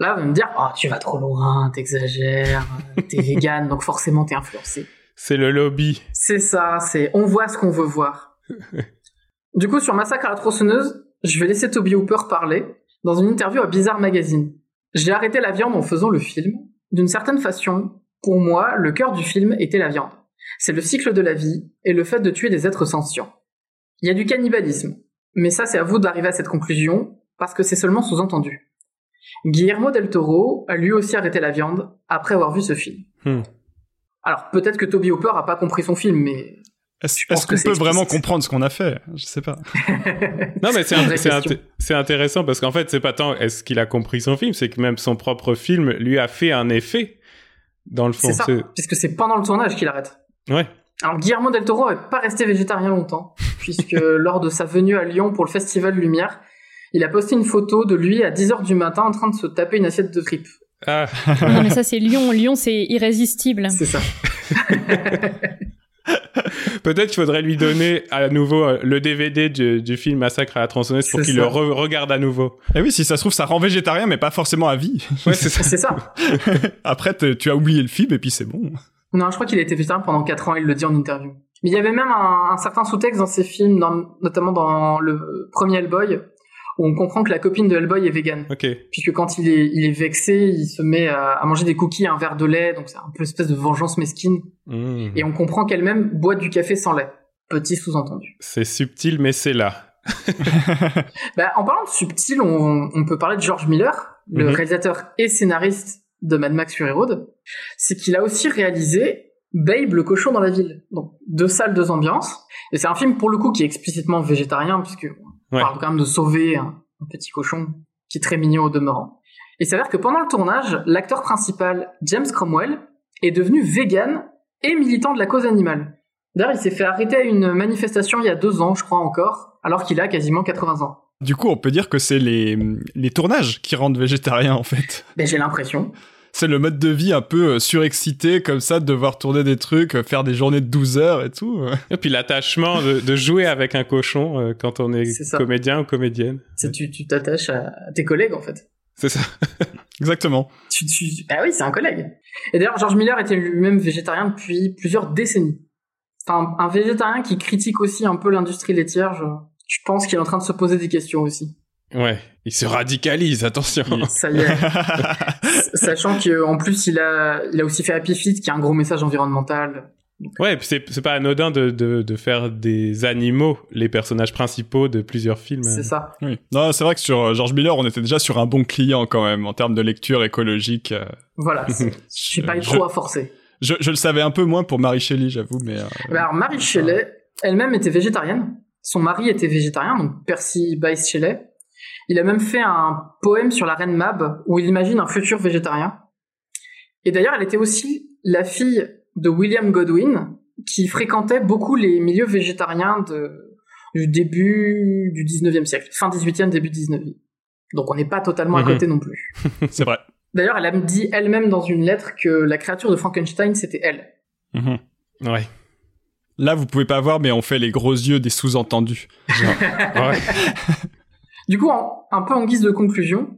Là, on va me dire oh, tu vas trop loin, t'exagères, t'es vegan, donc forcément t'es influencé. C'est le lobby. C'est ça, c'est on voit ce qu'on veut voir. du coup, sur Massacre à la tronçonneuse, je vais laisser Toby Hooper parler dans une interview à Bizarre Magazine. J'ai arrêté la viande en faisant le film. D'une certaine façon, pour moi, le cœur du film était la viande. C'est le cycle de la vie et le fait de tuer des êtres sentients. Il y a du cannibalisme, mais ça c'est à vous d'arriver à cette conclusion parce que c'est seulement sous-entendu. Guillermo del Toro a lui aussi arrêté la viande après avoir vu ce film. Hmm. Alors peut-être que Toby Hooper a pas compris son film, mais Est-ce qu'on peut vraiment comprendre ce qu'on a fait? Je sais pas. Non, mais c'est intéressant parce qu'en fait, c'est pas tant est-ce qu'il a compris son film, c'est que même son propre film lui a fait un effet dans le fond. c'est ça, puisque c'est pendant le tournage qu'il arrête. Ouais. Alors Guillermo del Toro n'est pas resté végétarien longtemps, puisque lors de sa venue à Lyon pour le Festival Lumière, il a posté une photo de lui à 10h du matin en train de se taper une assiette de tripes. Ah, Non, mais ça, c'est Lyon. Lyon, c'est irrésistible. C'est ça. peut-être qu'il faudrait lui donner à nouveau euh, le DVD du, du film Massacre à la tronçonneuse pour qu'il le re- regarde à nouveau. Et oui, si ça se trouve, ça rend végétarien, mais pas forcément à vie. Ouais, c'est ça. Après, tu as oublié le film et puis c'est bon. Non, je crois qu'il a été végétarien pendant 4 ans, il le dit en interview. Mais il y avait même un, un certain sous-texte dans ses films, dans- notamment dans le premier Hellboy, où on comprend que la copine de Hellboy est végane. Ok. puisque quand il est, il est vexé, il se met à, à manger des cookies et un verre de lait, donc c'est un peu une espèce de vengeance mesquine. Hmm. Et on comprend qu'elle-même boit du café sans lait. Petit sous-entendu. C'est subtil, mais c'est là. Bah, en parlant de subtil, on, on peut parler de George Miller, le Mhm. réalisateur et scénariste de Mad Max Fury Road. C'est qu'il a aussi réalisé Babe, le cochon dans la ville. Donc, deux salles, deux ambiances. Et c'est un film, pour le coup, qui est explicitement végétarien, puisque on parle quand même de sauver un, un petit cochon qui est très mignon au demeurant. Et il s'avère que pendant le tournage, l'acteur principal, James Cromwell, est devenu vegan et militant de la cause animale. D'ailleurs, il s'est fait arrêter à une manifestation il y a deux ans, je crois encore, alors qu'il a quasiment 80 ans. Du coup, on peut dire que c'est les, les tournages qui rendent végétarien, en fait. Ben, j'ai l'impression. C'est le mode de vie un peu euh, surexcité, comme ça, de devoir tourner des trucs, euh, faire des journées de 12 heures et tout. euh. Et puis l'attachement de, de jouer avec un cochon euh, quand on est, comédien ou comédienne. C'est tu tu t'attaches à, tes collègues en fait. C'est ça. Exactement. Tu, tu... Bah oui, c'est un collègue. Et d'ailleurs, George Miller était lui-même végétarien depuis plusieurs décennies. Enfin, un végétarien qui critique aussi un peu l'industrie laitière, je, je pense qu'il est en train de se poser des questions aussi. Ouais. Il se radicalise, attention. Ça y est. Sachant qu'en plus, il a, il a aussi fait Happy Feet, qui a un gros message environnemental. Ouais, et puis c'est c'est pas anodin de, de, de faire des animaux les personnages principaux de plusieurs films. C'est ça. Oui. Non, c'est vrai que sur euh, George Miller, on était déjà sur un bon client quand même, en termes de lecture écologique. euh. Voilà. c'est- J'ai pas eu Je- trop à forcer. Je, je le savais un peu moins pour Mary Shelley, j'avoue, mais... euh, Bah Alors, Marie Shelley, elle-même était végétarienne. Son mari était végétarien, donc Percy Bysshe Shelley. Il a même fait un poème sur la reine Mab, où il imagine un futur végétarien. Et d'ailleurs, elle était aussi la fille de William Godwin, qui fréquentait beaucoup les milieux végétariens de, du début du 19e siècle, fin 18e, début 19e. Donc on n'est pas totalement à Mhm. côté non plus. c'est vrai. D'ailleurs, elle a dit elle-même dans une lettre que la créature de Frankenstein, c'était elle. Mhm. Ouais. Là, vous pouvez pas voir, mais on fait les gros yeux des sous-entendus. Ouais. Du coup, en- un peu en guise de conclusion,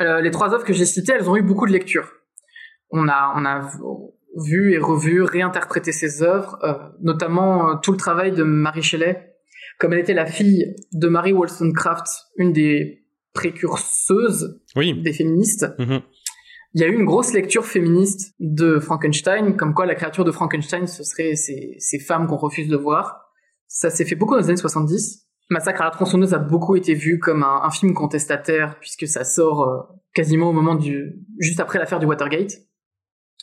Euh, les trois œuvres que j'ai citées, elles ont eu beaucoup de lectures. On a, on a vu et revu, réinterprété ces œuvres, euh, notamment euh, tout le travail de Marie Shelley, comme elle était la fille de Mary Wollstonecraft, une des précurseuses Oui. des féministes. Mhm. Il y a eu une grosse lecture féministe de Frankenstein, comme quoi la créature de Frankenstein, ce serait ces, ces femmes qu'on refuse de voir. Ça s'est fait beaucoup dans les années 70. Massacre à la tronçonneuse a beaucoup été vu comme un, un film contestataire, puisque ça sort euh, quasiment au moment du... juste après l'affaire du Watergate.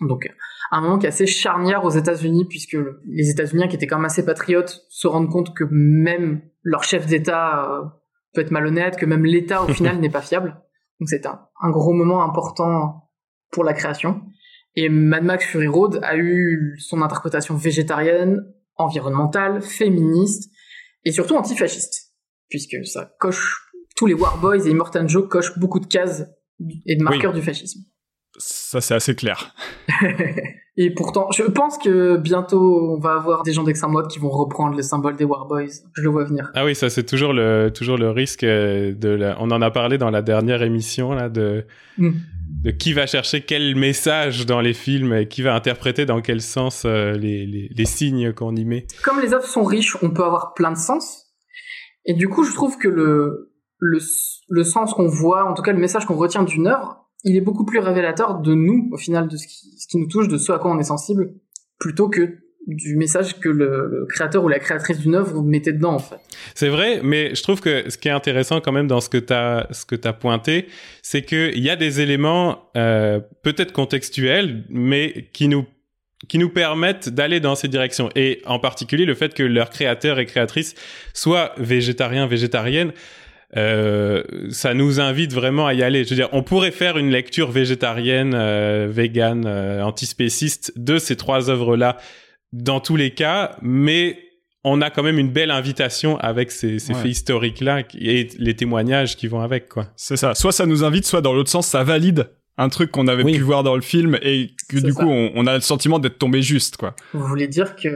Donc, un moment qui est assez charnière aux États-Unis, puisque le- les États-Unis, qui étaient quand même assez patriotes, se rendent compte que même leur chef d'État euh, peut être malhonnête, que même l'État, au final, n'est pas fiable. Donc, c'est un, un gros moment important pour la création. Et Mad Max Fury Road a eu son interprétation végétarienne, environnementale, féministe, et surtout antifasciste, puisque ça coche, tous les War Boys et Immortan Joe cochent beaucoup de cases et de marqueurs du fascisme. Ça, c'est assez clair. Et pourtant, je pense que bientôt, on va avoir des gens d'extrême droite qui vont reprendre le symbole des War Boys. Je le vois venir. Ah oui, ça c'est toujours le toujours le risque euh, de la... on en a parlé dans la dernière émission là de Mm. de qui va chercher quel message dans les films et qui va interpréter dans quel sens euh, les, les les signes qu'on y met. Comme les œuvres sont riches, on peut avoir plein de sens. Et du coup, je trouve que le, le, le sens qu'on voit, en tout cas le message qu'on retient d'une œuvre, il est beaucoup plus révélateur de nous, au final, de ce qui, ce qui nous touche, de ce à quoi on est sensible, plutôt que du message que le, créateur ou la créatrice d'une œuvre mettait dedans, en fait. C'est vrai, mais je trouve que ce qui est intéressant quand même dans ce que t'as ce que t'as pointé, c'est que il y a des éléments euh, peut-être contextuels, mais qui nous qui nous permettent d'aller dans ces directions. Et en particulier le fait que leurs créateurs et créatrices soient végétariens, végétariennes, euh, ça nous invite vraiment à y aller. Je veux dire, on pourrait faire une lecture végétarienne, euh, végane, euh, antispéciste de ces trois œuvres-là dans tous les cas, mais on a quand même une belle invitation avec ces, ces Ouais. faits historiques-là et les témoignages qui vont avec, quoi. C'est ça. Soit ça nous invite, soit dans l'autre sens, ça valide un truc qu'on avait Oui. pu voir dans le film et que du ça. coup, on, on a le sentiment d'être tombé juste, quoi. Vous voulez dire que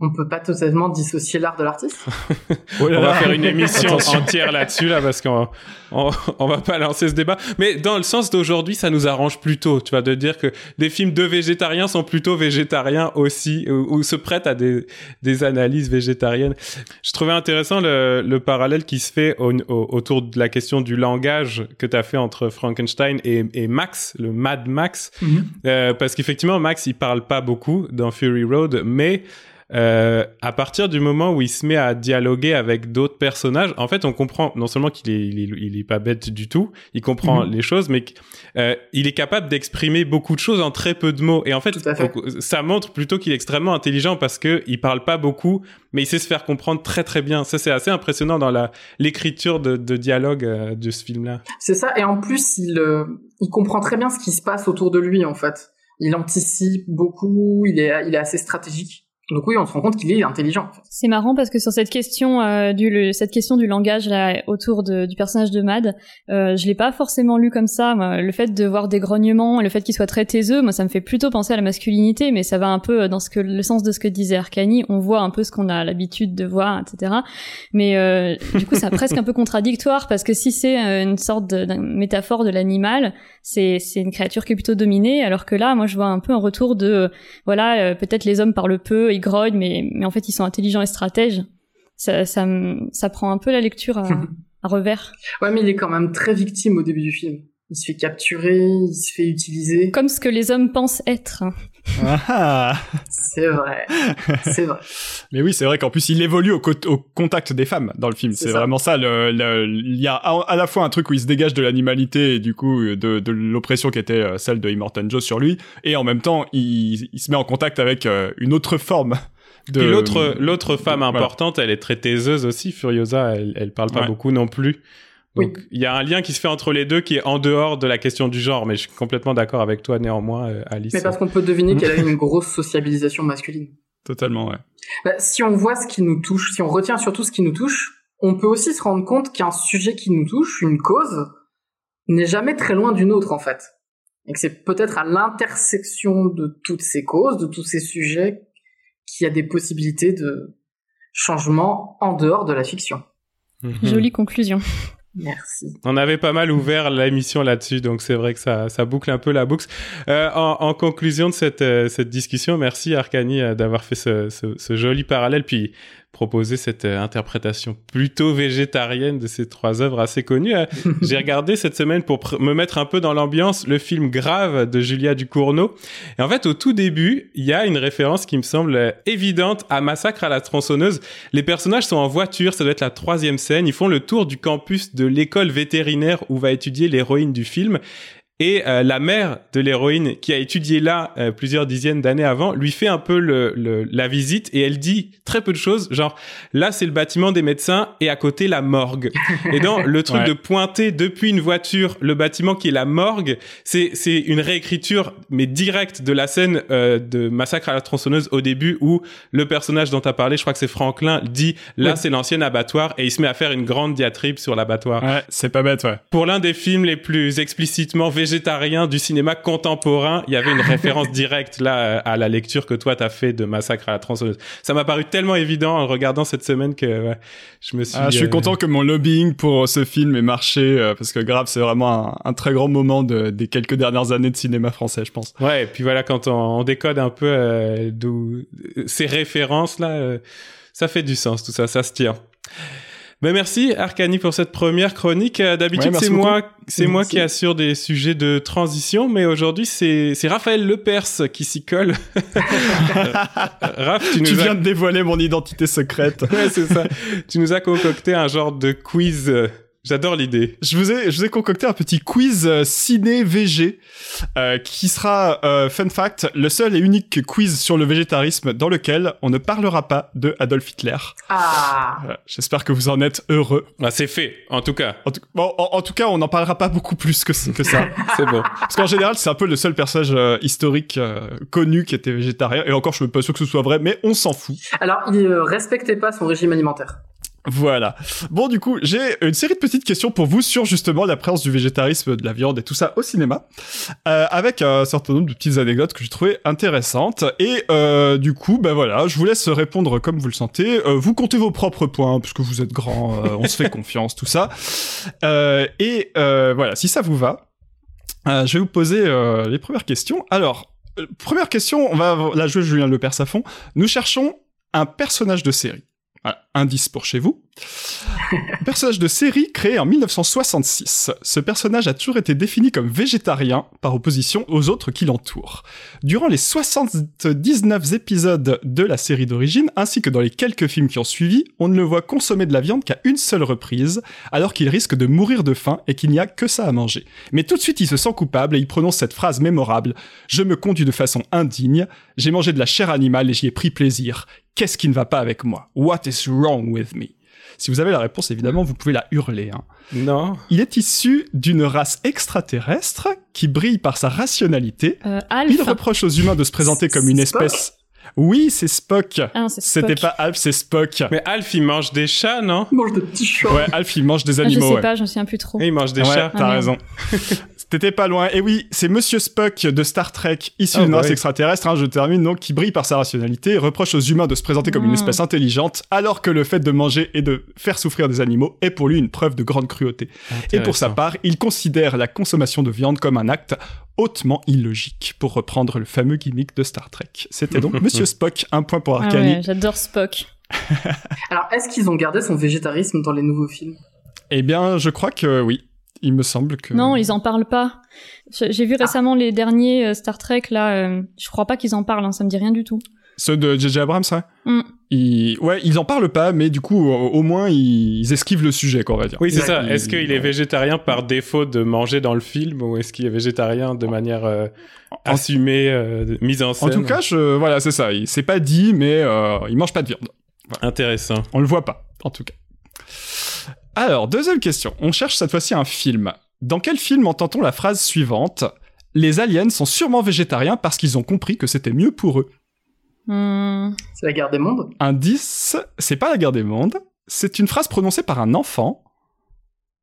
on peut pas totalement dissocier l'art de l'artiste Oh là On va faire une émission entière là-dessus, là, parce qu'on on, on va pas lancer ce débat. Mais dans le sens d'aujourd'hui, ça nous arrange plutôt, tu vois, de dire que des films de végétariens sont plutôt végétariens aussi, ou, ou se prêtent à des, des analyses végétariennes. Je trouvais intéressant le, le parallèle qui se fait au- au- autour de la question du langage que tu as fait entre Frankenstein et, et Max, le Mad Max. Euh, parce qu'effectivement, Max, il parle pas beaucoup dans Fury Road, mais euh, à partir du moment où il se met à dialoguer avec d'autres personnages, en fait, on comprend non seulement qu'il est, il est, il est pas bête du tout, il comprend Mhm. les choses, mais euh, il est capable d'exprimer beaucoup de choses en très peu de mots. Et en fait, ça montre plutôt qu'il est extrêmement intelligent parce que il parle pas beaucoup, mais il sait se faire comprendre très très bien. Ça, c'est assez impressionnant dans la l'écriture de, de dialogue euh, de ce film-là. C'est ça, et en plus, il, euh, il comprend très bien ce qui se passe autour de lui, en fait. Il anticipe beaucoup, il est, il est assez stratégique. Donc oui, on se rend compte qu'il est intelligent. en fait. C'est marrant parce que sur cette question euh, du le- cette question du langage là autour de, du personnage de Mad, euh, je l'ai pas forcément lu comme ça. moi. Le fait de voir des grognements, le fait qu'il soit très taiseux, moi ça me fait plutôt penser à la masculinité, mais ça va un peu dans ce que le sens de ce que disait Arcani. On voit un peu ce qu'on a l'habitude de voir, etc. Mais euh, du coup, c'est presque un peu contradictoire parce que si c'est euh, une sorte de, métaphore de l'animal, c'est c'est une créature qui est plutôt dominée, alors que là, moi je vois un peu un retour de voilà, peut-être les hommes parlent peu, ils grognent, mais, mais en fait ils sont intelligents et stratèges. Ça, ça, prend un peu la lecture à, à revers. Ouais, mais il est quand même très victime au début du film. Il se fait capturer, il se fait utiliser. Comme ce que les hommes pensent être. Ah. C'est vrai. C'est vrai. Mais oui, c'est vrai qu'en plus, il évolue au, co- au contact des femmes dans le film. C'est vraiment ça. Il y a à, la fois un truc où il se dégage de l'animalité et du coup de, de l'oppression qui était euh, celle de Immortan Joe sur lui, et en même temps, il, il se met en contact avec euh, une autre forme de. L'autre l'autre femme importante, elle est très taiseuse aussi. Furiosa, elle, elle parle pas Ouais. beaucoup non plus. Oui. Donc il y a un lien qui se fait entre les deux qui est en dehors de la question du genre, mais je suis complètement d'accord avec toi néanmoins, euh, Alice. Mais parce qu'on peut deviner qu'elle a eu une grosse sociabilisation masculine. Totalement, ouais. Bah, si on voit ce qui nous touche, si on retient surtout ce qui nous touche, on peut aussi se rendre compte qu'un sujet qui nous touche, une cause, n'est jamais très loin d'une autre en fait. Et que c'est peut-être à l'intersection de toutes ces causes, de tous ces sujets, qu'il y a des possibilités de changement en dehors de la fiction. Mhm. Jolie conclusion. Merci. On avait pas mal ouvert l'émission là-dessus, donc c'est vrai que ça, ça boucle un peu la boucle. Euh, en, en, conclusion de cette, euh, cette discussion, merci Arcani euh, d'avoir fait ce, ce, ce, joli parallèle, puis proposer cette euh, interprétation plutôt végétarienne de ces trois œuvres assez connues. Euh, j'ai regardé cette semaine pour me mettre un peu dans l'ambiance le film Grave de Julia Ducournau. Et en fait, au tout début, il y a une référence qui me semble évidente à Massacre à la tronçonneuse. Les personnages sont en voiture, ça doit être la troisième scène. Ils font le tour du campus de l'école vétérinaire où va étudier l'héroïne du film. Et euh, la mère de l'héroïne, qui a étudié là euh, plusieurs dizaines d'années avant, lui fait un peu le, le, la visite et elle dit très peu de choses, genre là c'est le bâtiment des médecins et à côté la morgue. et donc le truc Ouais. de pointer depuis une voiture le bâtiment qui est la morgue, c'est c'est une réécriture mais directe de la scène euh, de Massacre à la tronçonneuse au début où le personnage dont tu as parlé, je crois que c'est Franklin, dit là Ouais. c'est l'ancien abattoir et il se met à faire une grande diatribe sur l'abattoir Ouais, c'est pas bête, ouais. pour l'un des films les plus explicitement végétariens du cinéma contemporain, il y avait une référence directe là euh, à la lecture que toi t'as fait de Massacre à la tronçonneuse. Ça m'a paru tellement évident en regardant cette semaine que ouais, je me suis. Ah, je suis euh, content que mon lobbying pour ce film ait marché, euh, parce que Grave, c'est vraiment un, un très grand moment de- des quelques dernières années de cinéma français, je pense. Ouais, et puis voilà quand on, on décode un peu euh, d'où ces références là, ça fait du sens tout ça, ça se tient. Ben merci Arcani pour cette première chronique. Euh, Ouais, D'habitude c'est moi, c'est moi qui assure des sujets de transition, mais aujourd'hui c'est c'est Raphaël Lepers qui s'y colle. Raph, tu nous Tu as viens de dévoiler mon identité secrète. Ouais, c'est ça. tu nous as concocté un genre de quiz. Euh, J'adore l'idée. Je vous ai, je vous ai concocté un petit quiz euh, ciné VG euh, qui sera, euh, fun fact, le seul et unique quiz sur le végétarisme dans lequel on ne parlera pas de Adolf Hitler. Ah Voilà, J'espère que vous en êtes heureux. Ah, c'est fait, en tout cas. En tout, bon, en, en tout cas, on n'en parlera pas beaucoup plus que, que ça. C'est bon. Parce qu'en général, c'est un peu le seul personnage euh, historique euh, connu qui était végétarien. Et encore, je suis pas sûr que ce soit vrai, mais on s'en fout. Alors, il euh, respectait pas son régime alimentaire. Voilà. Bon, du coup, j'ai une série de petites questions pour vous sur justement la présence du végétarisme, de la viande et tout ça au cinéma, euh, avec un certain nombre de petites anecdotes que j'ai trouvées intéressantes. Et euh, du coup, ben voilà, je vous laisse répondre comme vous le sentez. Euh, vous comptez vos propres points, puisque vous êtes grand, euh, on se fait confiance, tout ça. Euh, et euh, voilà, si ça vous va, euh, je vais vous poser euh, les premières questions. Alors, première question, on va la jouer Julien Lepers à fond. Nous cherchons un personnage de série. Indice pour chez vous. personnage de série créé en 1966. Ce personnage a toujours été défini comme végétarien par opposition aux autres qui l'entourent. Durant les 79 épisodes de la série d'origine, ainsi que dans les quelques films qui ont suivi, on ne le voit consommer de la viande qu'à une seule reprise, alors qu'il risque de mourir de faim et qu'il n'y a que ça à manger. Mais tout de suite, il se sent coupable et il prononce cette phrase mémorable Je me conduis de façon indigne, j'ai mangé de la chair animale et j'y ai pris plaisir. Qu'est-ce qui ne va pas avec moi? What is wrong with me? Si vous avez la réponse, évidemment, vous pouvez la hurler. hein. Non. Il est issu d'une race extraterrestre qui brille par sa rationalité. Euh, Il reproche aux humains de se présenter comme une Spock espèce... Oui, c'est Spock. Ah c'est C'était Spock. pas Alf, c'est Spock. Mais Alf, il mange des chats, non? Il mange de petits chats. Ouais, Alf, il mange des Ah, je animaux. sais ouais. pas, je me souviens plus trop. Et il mange des ouais, chats. t'as Ah, raison. T'étais pas loin. Et oui, c'est Monsieur Spock de Star Trek, issu Ah, d'une race oui. extraterrestre, hein, je termine, donc, qui brille par sa rationalité et reproche aux humains de se présenter comme une Mm. espèce intelligente, alors que le fait de manger et de faire souffrir des animaux est pour lui une preuve de grande cruauté. Et pour sa part, il considère la consommation de viande comme un acte hautement illogique, pour reprendre le fameux gimmick de Star Trek. C'était donc Monsieur Spock, un point pour Ah Arcani. ouais, j'adore Spock. Alors, est-ce qu'ils ont gardé son végétarisme dans les nouveaux films? Eh bien, je crois que oui. Il me semble que... Non, ils en parlent pas. J'ai vu récemment les derniers euh, Star Trek là. euh, je crois pas qu'ils en parlent. Hein, ça me dit rien du tout. Ceux de J.J. Abrams, ça Mm. ils... Ouais, ils en parlent pas, mais du coup, au, au moins, ils esquivent le sujet, quoi, on va dire. Oui, c'est Ouais. ça. Est-ce qu'il est végétarien par défaut de manger dans le film ou est-ce qu'il est végétarien de manière euh, assumée, euh, mise en En scène? tout cas, je... voilà, c'est ça. Il... C'est pas dit, mais euh, il mange pas de viande. Intéressant. On le voit pas, en tout cas. Alors, deuxième question. On cherche cette fois-ci un film. Dans quel film entend-on la phrase suivante Les aliens sont sûrement végétariens parce qu'ils ont compris que c'était mieux pour eux. Hmm, C'est la guerre des mondes? Indice, c'est pas la guerre des mondes, c'est une phrase prononcée par un enfant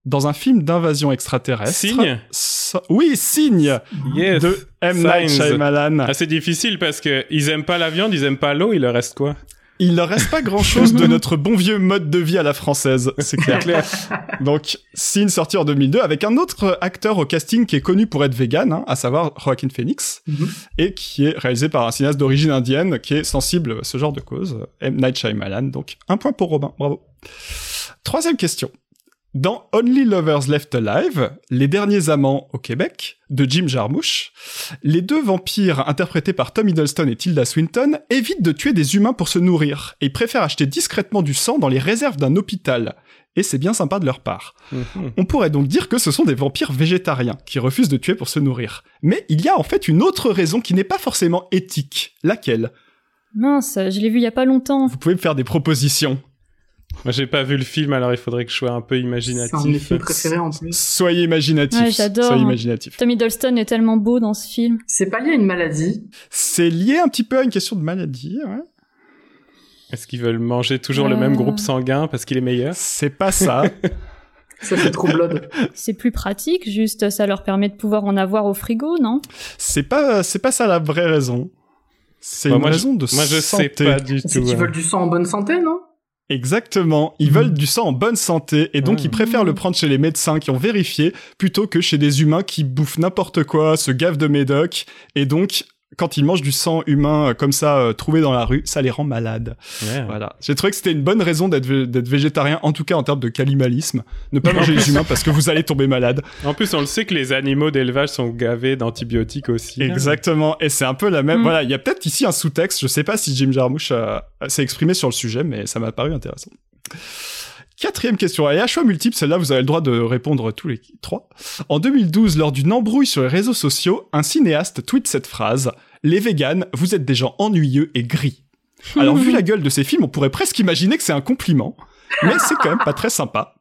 dans un film d'invasion extraterrestre. Signe? So- Oui, Signe Yes. de M. Night. Shyamalan. Ah, c'est difficile parce que ils aiment pas la viande, ils aiment pas l'eau, il leur reste quoi? Il ne reste pas grand-chose de notre bon vieux mode de vie à la française, c'est clair. Donc, Sin sorti en 2002 avec un autre acteur au casting qui est connu pour être vegan, hein, à savoir Joaquin Phoenix, Mhm. et qui est réalisé par un cinéaste d'origine indienne qui est sensible à ce genre de cause, M. Night Shyamalan. Donc, un point pour Robin, bravo. Troisième question. Dans Only Lovers Left Alive, Les Derniers Amants au Québec, de Jim Jarmusch, les deux vampires interprétés par Tom Hiddleston et Tilda Swinton évitent de tuer des humains pour se nourrir, et ils préfèrent acheter discrètement du sang dans les réserves d'un hôpital. Et c'est bien sympa de leur part. Mhm. On pourrait donc dire que ce sont des vampires végétariens qui refusent de tuer pour se nourrir. Mais il y a en fait une autre raison qui n'est pas forcément éthique. Laquelle? Mince, je l'ai vu il y a pas longtemps. Vous pouvez me faire des propositions. Moi, j'ai pas vu le film, alors il faudrait que je sois un peu C'est un de mes imaginatif. films préférés en plus. Soyez imaginatifs. Ouais, j'adore. Soyez imaginatifs. Tom Hiddleston est tellement beau dans ce film. C'est pas lié à une maladie. C'est lié un petit peu à une question de maladie. ouais. Est-ce qu'ils veulent manger toujours le Euh. même groupe sanguin parce qu'il est meilleur? C'est pas ça. Ça fait trop blood. C'est plus pratique, juste ça leur permet de pouvoir en avoir au frigo, non? C'est pas, c'est pas ça la vraie raison. C'est Bah, une moi, je- raison de Moi, je sais pas du C'est tout. qu'ils hein. veulent du sang en bonne santé, non? Exactement. Ils Mhm. veulent du sang en bonne santé et donc ils préfèrent le prendre chez les médecins qui ont vérifié plutôt que chez des humains qui bouffent n'importe quoi, se gavent de médoc et donc quand ils mangent du sang humain euh, comme ça euh, trouvé dans la rue, ça les rend malades. Ouais. Voilà. J'ai trouvé que c'était une bonne raison d'être vé- d'être végétarien en tout cas en termes de cannibalisme. Ne pas manger les humains parce que vous allez tomber malade. En plus, on le sait que les animaux d'élevage sont gavés d'antibiotiques aussi. Exactement. Et c'est un peu la même. Mm. Voilà. Il y a peut-être ici un sous-texte. Je sais pas si Jim Jarmusch s'est exprimé sur le sujet, mais ça m'a paru intéressant. Quatrième question. Et à choix multiple, celle-là, vous avez le droit de répondre tous les trois. En 2012, lors d'une embrouille sur les réseaux sociaux, un cinéaste tweet cette phrase. Les véganes, vous êtes des gens ennuyeux et gris. Alors, vu la gueule de ces films, on pourrait presque imaginer que c'est un compliment. Mais c'est quand même pas très sympa.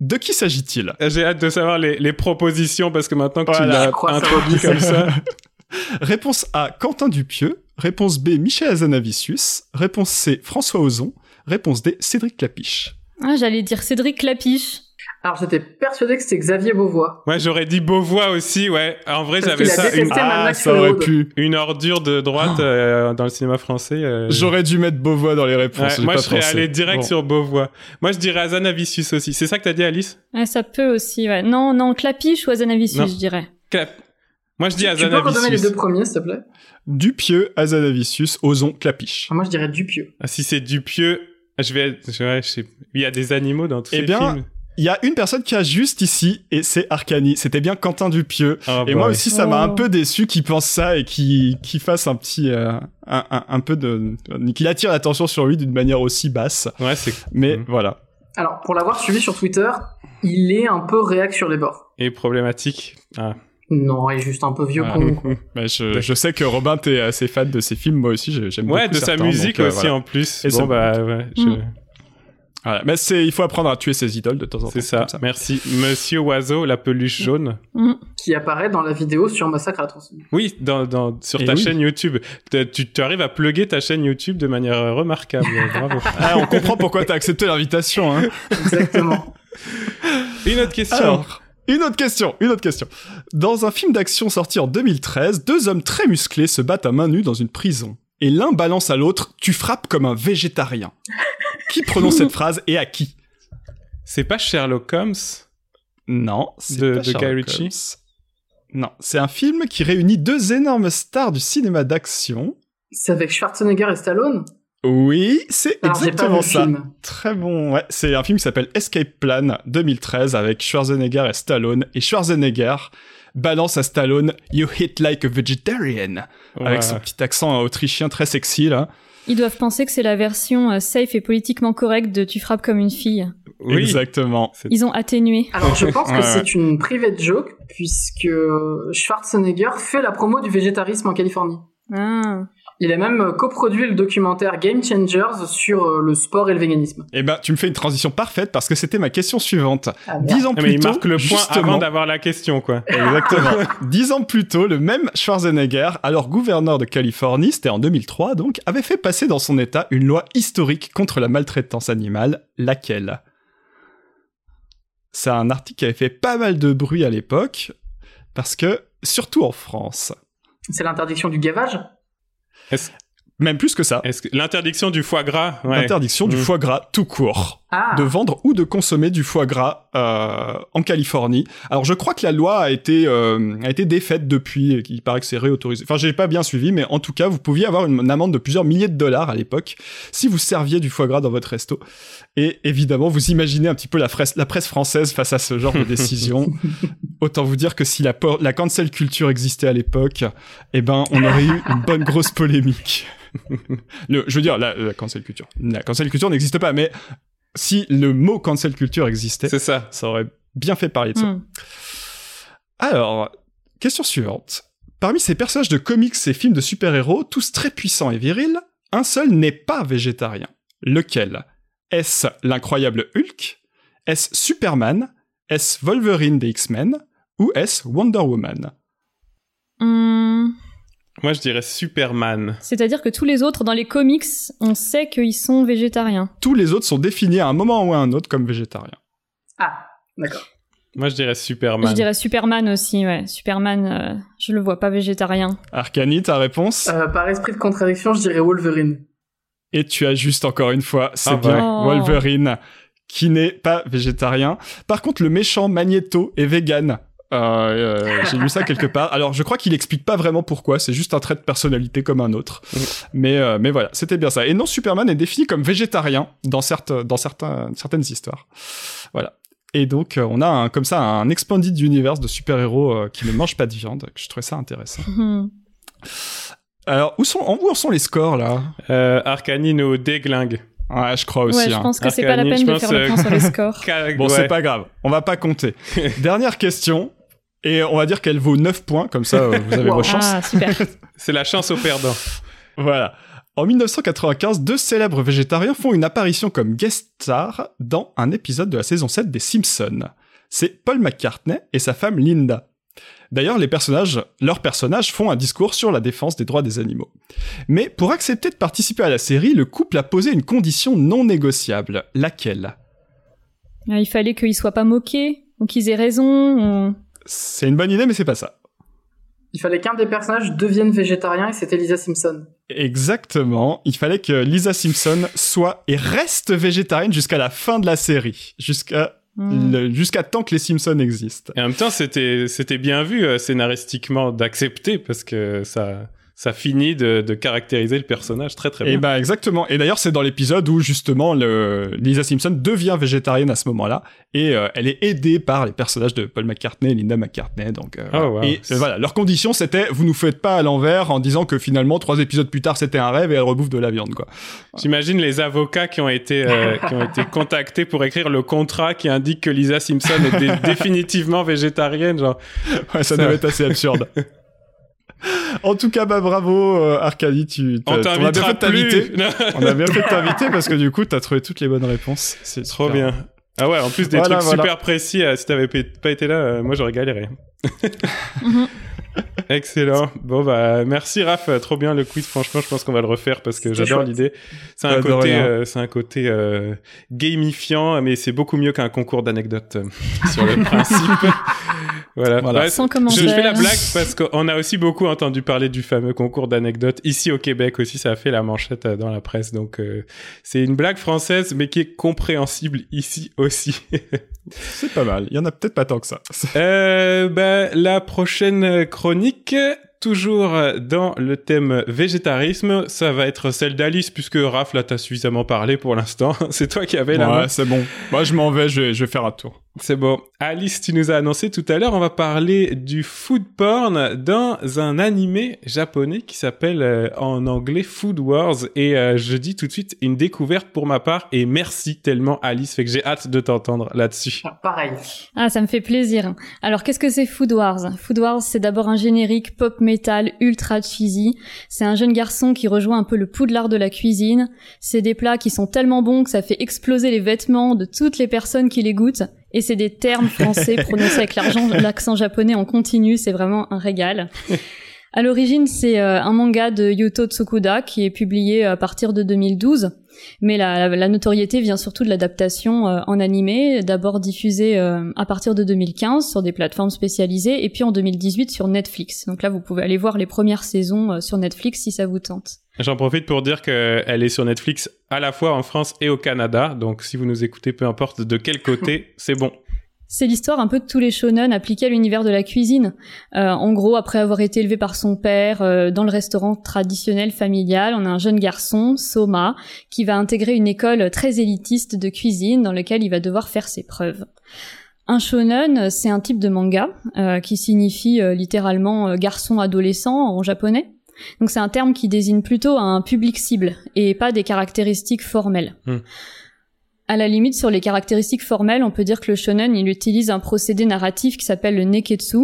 De qui s'agit-il? J'ai hâte de savoir les, les propositions parce que maintenant que Voilà. tu l'as introduit comme ça. Réponse A, Quentin Dupieux. Réponse B, Michel Azanavicius. Réponse C, François Ozon. Réponse D, Cédric Clapiche. Ah, j'allais dire Cédric Clapiche. Alors j'étais persuadé que c'était Xavier Beauvois. Ouais, j'aurais dit Beauvois aussi, ouais. En vrai, j'avais ça, une, Ah, ça aurait pu. une ordure de droite euh, dans le cinéma français. euh, J'aurais dû mettre Beauvois dans les réponses. moi, pas je serais allé direct Bon. sur Beauvois. Moi, je dirais Azanavicius aussi. C'est ça que t'as dit, Alice? Ouais, ça peut aussi, ouais. Non, non, Clapiche ou Non. Azanavicius, je dirais. Clap. Moi, je dis Tu peux redonner les Azanavicius. deux premiers, s'il te plaît? Dupieux, Azanavicius, Ozon, Clapiche. Ah, Moi je dirais Dupieux. Ah, si c'est Dupieux, je vais... je- ouais, je sais- Il y a des animaux dans tous Eh ces bien, films. Il y a une personne qui a juste ici, et c'est Arcani. C'était bien Quentin Dupieux. Ah, Et moi aussi, ça m'a un Oh. peu déçu qu'il pense ça et qu'il qu'il fasse un petit, euh, un, un, un peu de, qu'il attire l'attention sur lui d'une manière aussi basse. Ouais, c'est... Mais voilà. Alors pour l'avoir suivi sur Twitter, il est un peu réac sur les bords. Et problématique. Ah. Non, il est juste un peu vieux Ah. con. quoi. Mais je, je sais que Robin, t'es assez fan de ces films. Moi aussi, j'ai- j'aime Ouais, beaucoup de sa musique donc, euh, aussi voilà. en plus. Et bon, bah, ouais, je- Mm. Voilà. Mais c'est, il faut apprendre à tuer ses idoles de temps en temps. c'est ça. Merci. Monsieur Oiseau, la peluche jaune. Mm. Qui apparaît dans la vidéo sur Massacre à la tronçonneuse. Oui, dans, dans, sur Et ta oui. chaîne YouTube. Tu, arrives à plugger ta chaîne YouTube de manière remarquable. Bravo. Ah, on comprend pourquoi t'as accepté l'invitation. Hein. Exactement. Une autre question. Alors, une autre question, une autre question. Dans un film d'action sorti en 2013, deux hommes très musclés se battent à main nue dans une prison. Et l'un balance à l'autre « Tu frappes comme un végétarien ». Qui prononce cette phrase et à qui? C'est pas Sherlock Holmes? Non, c'est De- pas de Guy Sherlock Ritchie? Holmes. Non, c'est un film qui réunit deux énormes stars du cinéma d'action. C'est avec Schwarzenegger et Stallone? Oui, c'est exactement ça. film. Très bon, ouais. C'est un film qui s'appelle Escape Plan 2013 avec Schwarzenegger et Stallone. Et Schwarzenegger balance à Stallone You hit like a vegetarian. Avec son petit accent autrichien très sexy, là. Ils doivent penser que c'est la version euh, safe et politiquement correcte de Tu frappes comme une fille. Oui. Exactement. Ils ont atténué. Alors je pense que ouais. c'est une private joke puisque Schwarzenegger fait la promo du végétarisme en Californie. Ah. Il a même euh, coproduit le documentaire Game Changers sur euh, le sport et le véganisme. Eh ben, tu me fais une transition parfaite parce que c'était ma question suivante. Ah. Dix ans Ah, plus mais il tôt, marque le point justement- avant d'avoir la question, quoi. Exactement. Dix ans plus tôt, le même Schwarzenegger, alors gouverneur de Californie, c'était en 2003 donc, avait fait passer dans son état une loi historique contre la maltraitance animale, laquelle? C'est un article qui avait fait pas mal de bruit à l'époque, parce que, surtout en France, C'est l'interdiction du gavage? Même plus que ça. Est-ce que l'interdiction du foie gras ouais. L'interdiction du Mm. foie gras tout court. Ah, de vendre ou de consommer du foie gras euh, en Californie. Alors je crois que la loi a été euh, a été défaite depuis, qu'il paraît que c'est réautorisé. Enfin, j'ai pas bien suivi, mais en tout cas, vous pouviez avoir une, une amende de plusieurs milliers de dollars à l'époque si vous serviez du foie gras dans votre resto. Et évidemment, vous imaginez un petit peu la, presse- la presse française face à ce genre de décision. Autant vous dire que si la, la cancel culture existait à l'époque, eh ben, on aurait eu une bonne grosse polémique. Le, je veux dire, la, la cancel culture. La cancel culture n'existe pas, mais si le mot cancel culture existait, C'est ça. ça aurait bien fait parler de ça. Hmm. Alors, question suivante. Parmi ces personnages de comics et films de super-héros, tous très puissants et virils, un seul n'est pas végétarien. Lequel? Est-ce l'incroyable Hulk? Est-ce Superman? Est-ce Wolverine des X-Men? Ou est-ce Wonder Woman? Hmm. Moi, je dirais Superman. C'est-à-dire que tous les autres dans les comics, on sait qu'ils sont végétariens. Tous les autres sont définis à un moment ou à un autre comme végétariens. ah, d'accord. Moi, je dirais Superman. Je dirais Superman aussi, ouais. Superman, euh, je le vois pas végétarien. Arcani, ta réponse? Euh, par esprit de contradiction, je dirais Wolverine. Et tu as juste encore une fois, c'est Ah bien Oh. Wolverine qui n'est pas végétarien. Par contre, le méchant Magneto est vegan. Euh, euh, J'ai lu ça quelque part. Alors, je crois qu'il explique pas vraiment pourquoi. C'est juste un trait de personnalité comme un autre. Mais, euh, mais voilà, c'était bien ça. Et non, Superman est défini comme végétarien dans, certes, dans certains, certaines histoires. Voilà. Et donc, euh, on a un, comme ça un expanded universe de super-héros euh, qui ne mangent pas de viande. Je trouvais ça intéressant. Hmm. Alors, où sont, où en sont les scores là? Euh, Arcani nous déglingue. Ouais, je crois aussi. Ouais, je hein. pense que c'est pas la peine de faire le point sur les scores. Bon, ouais. c'est pas grave. On va pas compter. Dernière question. Et on va dire qu'elle vaut 9 points, comme ça euh, vous avez Wow. vos chances. Ah, super. C'est la chance au perdant. Voilà. En 1995, deux célèbres végétariens font une apparition comme guest star dans un épisode de la saison 7 des Simpsons. C'est Paul McCartney et sa femme Linda. D'ailleurs, les personnages, leurs personnages font un discours sur la défense des droits des animaux. Mais pour accepter de participer à la série, le couple a posé une condition non négociable. Laquelle? Ah, Il fallait qu'ils soient pas moqués, ou qu'ils aient raison. ou- C'est une bonne idée, mais c'est pas ça. Il fallait qu'un des personnages devienne végétarien et c'était Lisa Simpson. Exactement. Il fallait que Lisa Simpson soit et reste végétarienne jusqu'à la fin de la série, jusqu'à le- jusqu'à tant que les Simpsons existent. Et en même temps, c'était c'était bien vu euh, scénaristiquement d'accepter parce que ça ça finit de, de caractériser le personnage très très Et bien. ben exactement. Et d'ailleurs, c'est dans l'épisode où justement le Lisa Simpson devient végétarienne à ce moment-là, et euh, elle est aidée par les personnages de Paul McCartney et Linda McCartney. Donc euh, Oh, wow. et euh, voilà, leur condition c'était vous nous faites pas à l'envers en disant que finalement trois épisodes plus tard c'était un rêve et elle rebouffe de la viande quoi. J'imagine les avocats qui ont été euh, qui ont été contactés pour écrire le contrat qui indique que Lisa Simpson est dé- définitivement végétarienne. Genre, Ouais, ça, Ça- devait être assez absurde. en tout cas, bah bravo euh, Arcadie, tu on a bien fait de t'inviter. On a bien fait de t'inviter parce que du coup, t'as trouvé toutes les bonnes réponses. C'est Trop super. bien. Ah ouais, en plus des Voilà, trucs voilà. super précis. euh, si t'avais pas été là, euh, moi j'aurais galéré. Mhm. Excellent. Bon bah merci Raph, trop bien le quiz. Franchement, je pense qu'on va le refaire parce que j'adore l'idée. C'est un euh, c'est un côté euh, gamifiant, mais c'est beaucoup mieux qu'un concours d'anecdotes euh, sur le principe. voilà. Voilà. Ouais, Sans je commentaire. fais la blague parce qu'on a aussi beaucoup entendu parler du fameux concours d'anecdotes ici au Québec aussi. Ça a fait la manchette dans la presse, donc euh, c'est une blague française mais qui est compréhensible ici aussi. C'est pas mal. Il y en a peut-être pas tant que ça. Euh, bah, la prochaine chronique, toujours dans le thème végétarisme, ça va être celle d'Alice, puisque Raph, là, t'as suffisamment parlé pour l'instant. C'est toi qui avais la main. Ouais, c'est bon. Moi, je m'en vais. Je vais, je vais faire un tour. C'est bon. Alice, tu nous as annoncé tout à l'heure, on va parler du food porn dans un animé japonais qui s'appelle euh, en anglais Food Wars. Et euh, je dis tout de suite une découverte pour ma part et merci tellement Alice, fait que j'ai hâte de t'entendre là-dessus. Ah, pareil. Ah, ça me fait plaisir. Alors, qu'est-ce que c'est Food Wars? Food Wars, c'est d'abord un générique pop metal ultra cheesy. C'est un jeune garçon qui rejoint un peu le poudlard de la cuisine. C'est des plats qui sont tellement bons que ça fait exploser les vêtements de toutes les personnes qui les goûtent. Et c'est des termes français prononcés avec l'argent- l'accent japonais en continu. C'est vraiment un régal. À l'origine, c'est euh, un manga de Yuto Tsukuda qui est publié à partir de 2012. Mais la, la notoriété vient surtout de l'adaptation euh, en animé, d'abord diffusée euh, à partir de 2015 sur des plateformes spécialisées, et puis en 2018 sur Netflix. Donc là, vous pouvez aller voir les premières saisons euh, sur Netflix si ça vous tente. J'en profite pour dire qu'elle est sur Netflix à la fois en France et au Canada. Donc si vous nous écoutez, peu importe de quel côté, c'est bon. C'est l'histoire un peu de tous les shonen appliqués à l'univers de la cuisine. Euh, en gros, après avoir été élevé par son père euh, dans le restaurant traditionnel familial, on a un jeune garçon, Soma, qui va intégrer une école très élitiste de cuisine dans laquelle il va devoir faire ses preuves. Un shonen, c'est un type de manga euh, qui signifie littéralement garçon adolescent en japonais. Donc c'est un terme qui désigne plutôt un public cible et pas des caractéristiques formelles. Hmm. À la limite, sur les caractéristiques formelles, on peut dire que le shonen, il utilise un procédé narratif qui s'appelle le neketsu.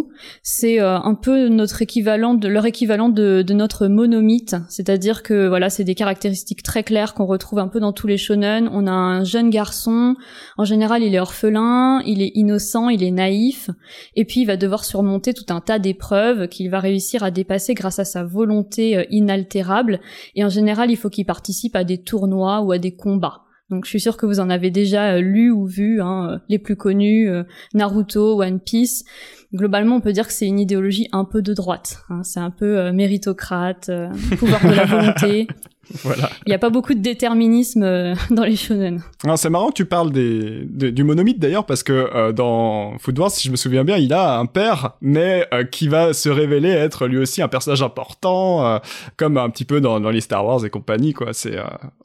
C'est euh, un peu notre équivalent de leur équivalent de, notre monomythe, c'est-à-dire que voilà, c'est des caractéristiques très claires qu'on retrouve un peu dans tous les shonen. On a un jeune garçon, en général, il est orphelin, il est innocent, il est naïf, et puis il va devoir surmonter tout un tas d'épreuves qu'il va réussir à dépasser grâce à sa volonté euh, inaltérable. Et en général, il faut qu'il participe à des tournois ou à des combats. Donc je suis sûre que vous en avez déjà euh, lu ou vu, hein, euh, les plus connus, euh, Naruto, One Piece. Globalement, on peut dire que c'est une idéologie un peu de droite. Hein. C'est un peu méritocrate, pouvoir de la volonté. Voilà. Il n'y a pas beaucoup de déterminisme euh, dans les shonen. C'est marrant tu parles des, du monomythe d'ailleurs parce que euh, dans Food Wars, si je me souviens bien, il a un père, mais euh, qui va se révéler être lui aussi un personnage important, comme un petit peu dans, dans, les Star Wars et compagnie. Quoi. C'est,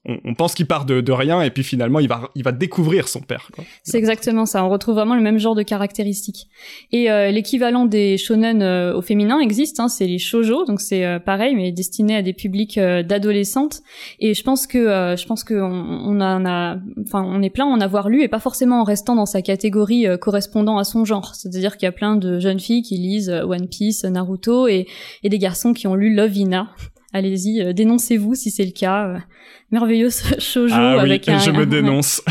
on, on, pense qu'il part de, de, rien et puis finalement il va, il va découvrir son père. C'est exactement ça. On retrouve vraiment le même genre de caractéristiques. Et l'équivalent des shonen au féminin existe. Hein, c'est les shojo, donc c'est pareil mais destiné à des publics d'adolescents et je pense que euh, je pense que on, a, enfin on est plein en avoir lu et pas forcément en restant dans sa catégorie euh, correspondant à son genre. C'est-à-dire qu'il y a plein de jeunes filles qui lisent euh, One Piece, Naruto et, et des garçons qui ont lu Lovina. Allez-y, dénoncez-vous si c'est le cas. merveilleux shoujo ah avec un, je me dénonce.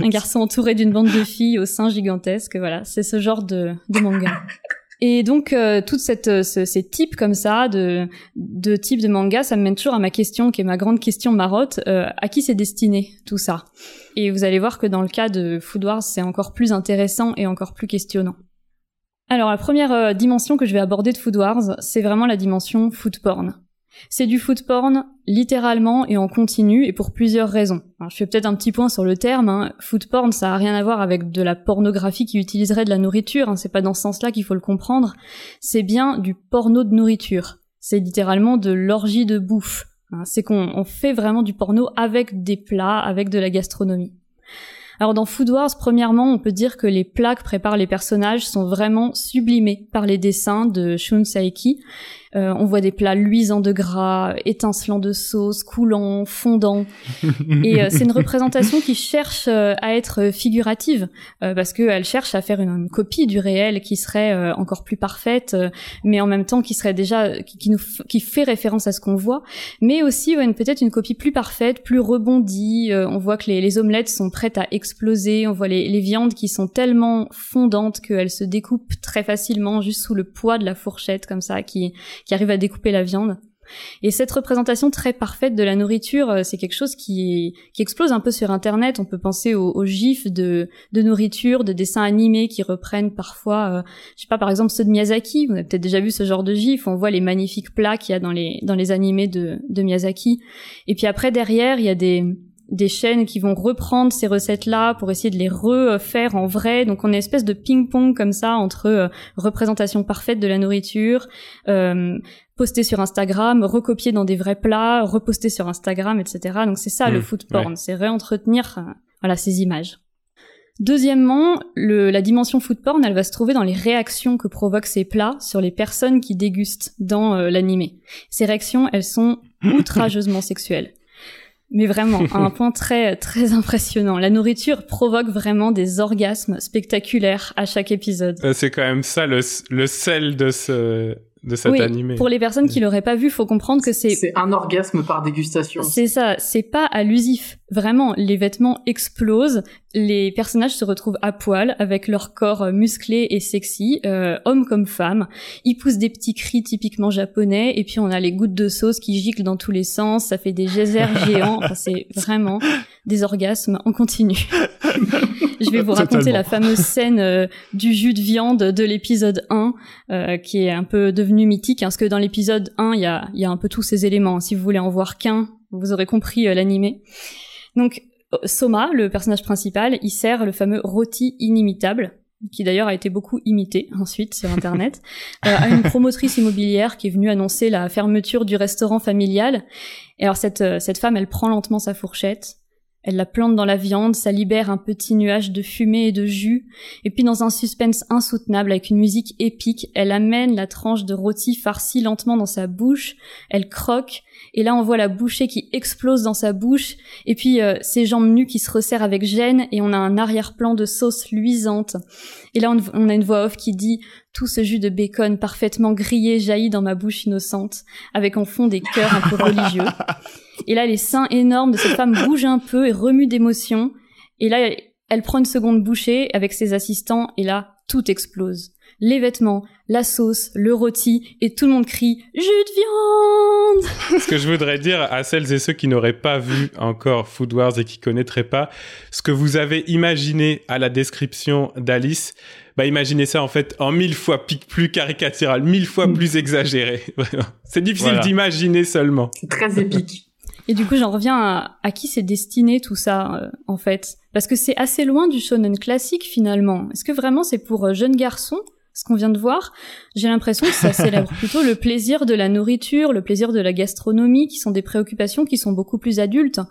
un garçon entouré d'une bande de filles au sein gigantesque. Voilà, c'est ce genre de, de manga. Et donc, euh, toute cette, euh, ces types comme ça, de, de types de manga, ça me mène toujours à ma question, qui est ma grande question marotte. Euh, à qui c'est destiné, tout ça? Et vous allez voir que dans le cas de Food Wars, c'est encore plus intéressant et encore plus questionnant. Alors, la première dimension que je vais aborder de Food Wars, c'est vraiment la dimension food porn. C'est du food porn littéralement et en continu et pour plusieurs raisons. je fais peut-être un petit point sur le terme. Hein. Food porn, ça a rien à voir avec de la pornographie qui utiliserait de la nourriture. Hein. C'est pas dans ce sens-là qu'il faut le comprendre. C'est bien du porno de nourriture. C'est littéralement de l'orgie de bouffe. Hein. C'est qu'on fait vraiment du porno avec des plats, avec de la gastronomie. Alors dans Food Wars, premièrement, on peut dire que les plats que préparent les personnages sont vraiment sublimés par les dessins de Shun Saeki euh, on voit des plats luisants de gras, étincelants de sauce, coulants, fondants. et euh, c'est une représentation qui cherche euh, à être figurative parce qu'elle cherche à faire une, copie du réel qui serait encore plus parfaite, mais en même temps qui serait déjà qui, nous qui fait référence à ce qu'on voit, mais aussi peut-être une copie plus parfaite, plus rebondie. on voit que les, omelettes sont prêtes à exploser. On voit les, les viandes qui sont tellement fondantes qu'elles se découpent très facilement juste sous le poids de la fourchette comme ça, qui qui arrive à découper la viande. Et cette représentation très parfaite de la nourriture, euh, c'est quelque chose qui, qui explose un peu sur Internet. On peut penser aux, gifs de, de nourriture, de dessins animés qui reprennent parfois, euh, je sais pas, par exemple ceux de Miyazaki. Vous avez peut-être déjà vu ce genre de gifs. On voit les magnifiques plats qu'il y a dans les dans les animés de, de Miyazaki. Et puis après derrière, il y a des des chaînes qui vont reprendre ces recettes-là pour essayer de les refaire en vrai. Donc on une espèce de ping-pong comme ça entre euh, représentation parfaite de la nourriture, euh, poster sur Instagram, recopier dans des vrais plats, reposter sur Instagram, etc. Donc c'est ça le mmh, food porn, c'est réentretenir euh, voilà ces images. Deuxièmement, le, la dimension food porn, elle va se trouver dans les réactions que provoquent ces plats sur les personnes qui dégustent dans euh, l'animé. Ces réactions, elles sont outrageusement sexuelles mais vraiment à un point très très impressionnant. La nourriture provoque vraiment des orgasmes spectaculaires à chaque épisode. Euh, c'est quand même ça le, le sel de ce de cet oui, animé. Pour les personnes qui l'auraient pas vu, faut comprendre que c'est c'est un orgasme par dégustation. C'est ça, c'est pas allusif. Vraiment, les vêtements explosent, les personnages se retrouvent à poil avec leur corps euh, musclé et sexy, euh, hommes comme femmes. Ils poussent des petits cris typiquement japonais et puis on a les gouttes de sauce qui giclent dans tous les sens, ça fait des geysers géants, enfin, c'est vraiment des orgasmes en continu. Je vais vous raconter la fameuse scène euh, du jus de viande de l'épisode 1 euh, qui est un peu devenu mythique hein, parce que dans l'épisode 1 il y a, y a un peu tous ces éléments. Si vous voulez en voir qu'un, vous aurez compris l'animé. Donc Soma, le personnage principal, il sert le fameux rôti inimitable, qui d'ailleurs a été beaucoup imité ensuite sur internet, euh, à une promotrice immobilière qui est venue annoncer la fermeture du restaurant familial. Et alors cette, euh, cette femme, elle prend lentement sa fourchette, elle la plante dans la viande, ça libère un petit nuage de fumée et de jus, et puis dans un suspense insoutenable avec une musique épique, elle amène la tranche de rôti farci lentement dans sa bouche, elle croque, et là on voit la bouchée qui explose dans sa bouche, et puis euh, ses jambes nues qui se resserrent avec gêne, et on a un arrière-plan de sauce luisante. Et là on, a une voix off qui dit tout ce jus de bacon parfaitement grillé jaillit dans ma bouche innocente, avec en fond des cœurs un peu religieux. Et là, les seins énormes de cette femme bougent un peu et remuent d'émotion. Et là, elle prend une seconde bouchée avec ses assistants et là, tout explose. Les vêtements, la sauce, le rôti, et tout le monde crie « Jus de viande !» Ce que je voudrais dire à celles et ceux qui n'auraient pas vu encore Food Wars et qui connaîtraient pas, ce que vous avez imaginé à la description d'Alice, bah imaginez ça en fait en mille fois plus caricatural, mille fois plus exagéré. C'est difficile d'imaginer seulement. C'est très épique. Et du coup, j'en reviens à, à qui c'est destiné tout ça, euh, en fait? Parce que c'est assez loin du shonen classique, finalement. Est-ce que vraiment c'est pour euh, jeunes garçons? Ce qu'on vient de voir, j'ai l'impression que ça célèbre plutôt le plaisir de la nourriture, le plaisir de la gastronomie, qui sont des préoccupations qui sont beaucoup plus adultes.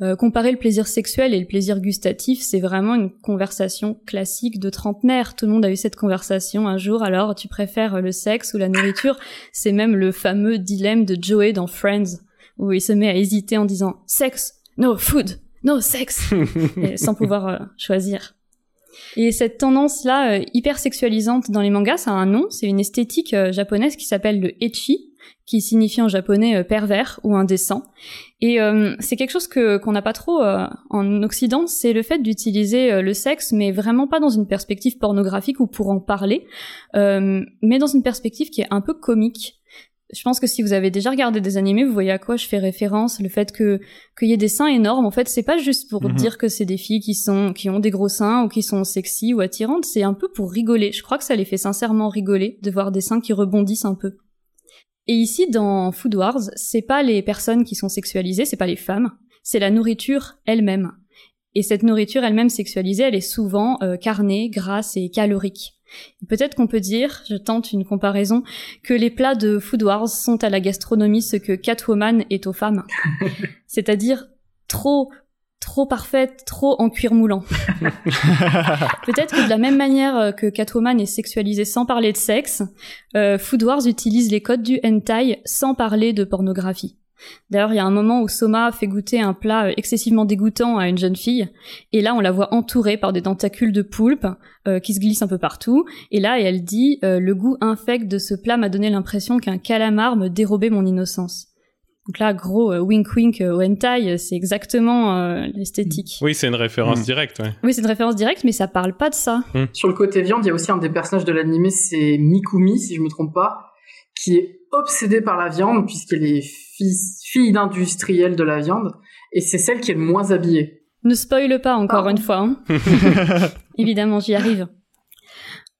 Euh, comparer le plaisir sexuel et le plaisir gustatif, c'est vraiment une conversation classique de trentenaire. Tout le monde a eu cette conversation un jour. Alors, tu préfères le sexe ou la nourriture? C'est même le fameux dilemme de Joey dans Friends où il se met à hésiter en disant sexe, no food, no sex, sans pouvoir euh, choisir. Et cette tendance-là, euh, hyper sexualisante dans les mangas, ça a un nom, c'est une esthétique euh, japonaise qui s'appelle le ecchi, qui signifie en japonais pervers ou indécent. Et c'est quelque chose que qu'on n'a pas trop en Occident, c'est le fait d'utiliser le sexe, mais vraiment pas dans une perspective pornographique ou pour en parler, mais dans une perspective qui est un peu comique je pense que si vous avez déjà regardé des animés, vous voyez à quoi je fais référence. Le fait que qu'il y ait des seins énormes, en fait, c'est pas juste pour mhm. dire que c'est des filles qui sont qui ont des gros seins ou qui sont sexy ou attirantes. C'est un peu pour rigoler. Je crois que ça les fait sincèrement rigoler de voir des seins qui rebondissent un peu. Et ici, dans Food Wars, c'est pas les personnes qui sont sexualisées, c'est pas les femmes, c'est la nourriture elle-même. Et cette nourriture elle-même sexualisée, elle est souvent euh, carnée, grasse et calorique. Peut-être qu'on peut dire, je tente une comparaison, que les plats de Food Wars sont à la gastronomie ce que Catwoman est aux femmes. C'est-à-dire trop, trop parfaite, trop en cuir moulant. Peut-être que de la même manière euh, que Catwoman est sexualisée sans parler de sexe, euh, Food Wars utilise les codes du hentai sans parler de pornographie. D'ailleurs, il y a un moment où Soma fait goûter un plat euh, excessivement dégoûtant à une jeune fille, et là on la voit entourée par des tentacules de poulpe euh, qui se glissent un peu partout, et là elle dit euh, Le goût infect de ce plat m'a donné l'impression qu'un calamar me dérobait mon innocence ». Donc là, gros wink wink au hentai, c'est exactement l'esthétique. Oui, c'est une référence mm. directe. Ouais. Oui, c'est une référence directe, mais ça parle pas de ça. Mm. Sur le côté viande, il y a aussi un des personnages de l'animé, c'est Mikumi, si je me trompe pas, qui est obsédée par la viande puisqu'elle est fille, d'industriel de la viande et c'est celle qui est le moins habillée. Ne spoile pas encore une fois. Hein. Évidemment, j'y arrive.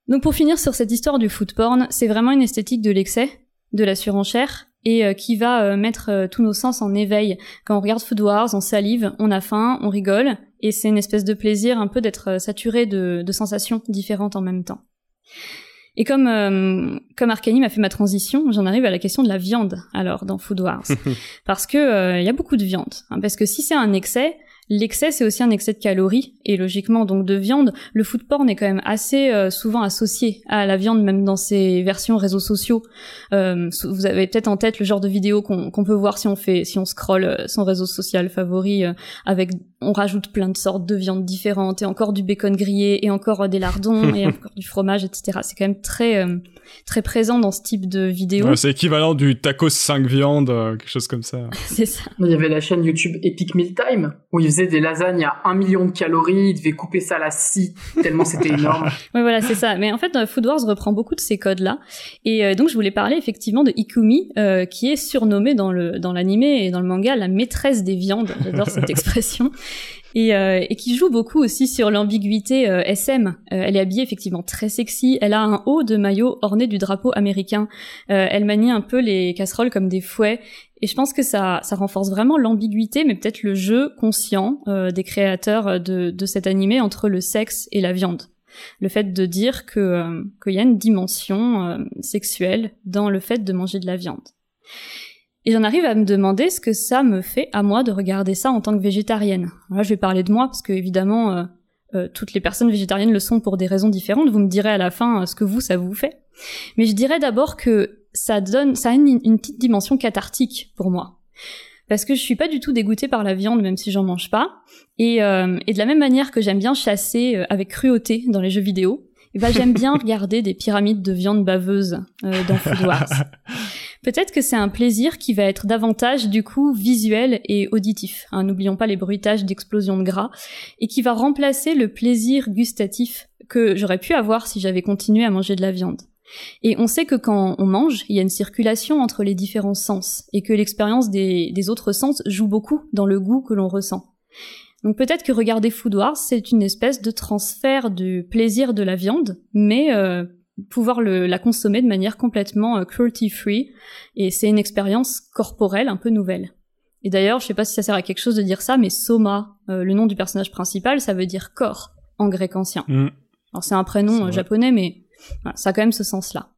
Donc pour finir sur cette histoire du food porn, c'est vraiment une esthétique de l'excès, de la surenchère et euh, qui va euh, mettre euh, tous nos sens en éveil. Quand on regarde Food Wars, on salive, on a faim, on rigole et c'est une espèce de plaisir un peu d'être saturé de sensations différentes en même temps. Et comme euh, comme Arcani m'a fait ma transition, j'en arrive à la question de la viande alors dans Food Wars, parce que euh, il y a beaucoup de viande. Hein, parce que si c'est un excès, L'excès, c'est aussi un excès de calories, et logiquement donc de viande. Le food porn est quand même assez euh, souvent associé à la viande, même dans ses versions réseaux sociaux. Euh, vous avez peut-être en tête le genre de vidéo qu'on peut voir si on fait, si on scrolle son réseau social favori, avec on rajoute plein de sortes de viandes différentes et encore du bacon grillé et encore des lardons et encore du fromage, etc. C'est quand même très euh, très présent dans ce type de vidéo. c'est équivalent du tacos 5 viandes, euh, quelque chose comme ça. c'est ça. Il y avait la chaîne YouTube Epic Meal Time où il faisait des lasagnes à 1 million de calories, il devait couper ça à la scie tellement c'était énorme. Oui, voilà, c'est ça. Mais en fait, Food Wars reprend beaucoup de ces codes-là. Et euh, donc, je voulais parler effectivement de Ikumi, qui est surnommée dans le dans l'animé et dans le manga la maîtresse des viandes. J'adore cette expression. Et, euh, et, qui joue beaucoup aussi sur l'ambiguïté euh, SM. Euh, elle est habillée effectivement très sexy. Elle a un haut de maillot orné du drapeau américain. elle manie un peu les casseroles comme des fouets. Et je pense que ça, ça renforce vraiment l'ambiguïté, mais peut-être le jeu conscient des créateurs de, de cet animé entre le sexe et la viande. Le fait de dire que qu'il y a une dimension sexuelle dans le fait de manger de la viande. Et j'en arrive à me demander ce que ça me fait à moi de regarder ça en tant que végétarienne. Là, je vais parler de moi parce que évidemment, euh, euh, toutes les personnes végétariennes le sont pour des raisons différentes. Vous me direz à la fin euh, ce que vous, ça vous fait. Mais je dirais d'abord que ça donne, ça a une, une, petite dimension cathartique pour moi. Parce que je suis pas du tout dégoûtée par la viande, même si j'en mange pas. Et, et de la même manière que j'aime bien chasser avec cruauté dans les jeux vidéo, eh ben j'aime bien regarder des pyramides de viande baveuse dans Food Wars. Peut-être que c'est un plaisir qui va être davantage du coup visuel et auditif. Hein, N'oublions pas les bruitages d'explosion de gras et qui va remplacer le plaisir gustatif que j'aurais pu avoir si j'avais continué à manger de la viande. Et on sait que quand on mange, il y a une circulation entre les différents sens et que l'expérience des, autres sens joue beaucoup dans le goût que l'on ressent. Donc peut-être que regarder Food Wars, c'est une espèce de transfert du plaisir de la viande, mais euh, pouvoir le, la consommer de manière complètement euh, cruelty free et c'est une expérience corporelle un peu nouvelle. Et d'ailleurs, je sais pas si ça sert à quelque chose de dire ça, mais Soma, euh, le nom du personnage principal, ça veut dire corps en grec ancien. Mm. Alors c'est un prénom euh, japonais, mais ça a quand même ce sens-là.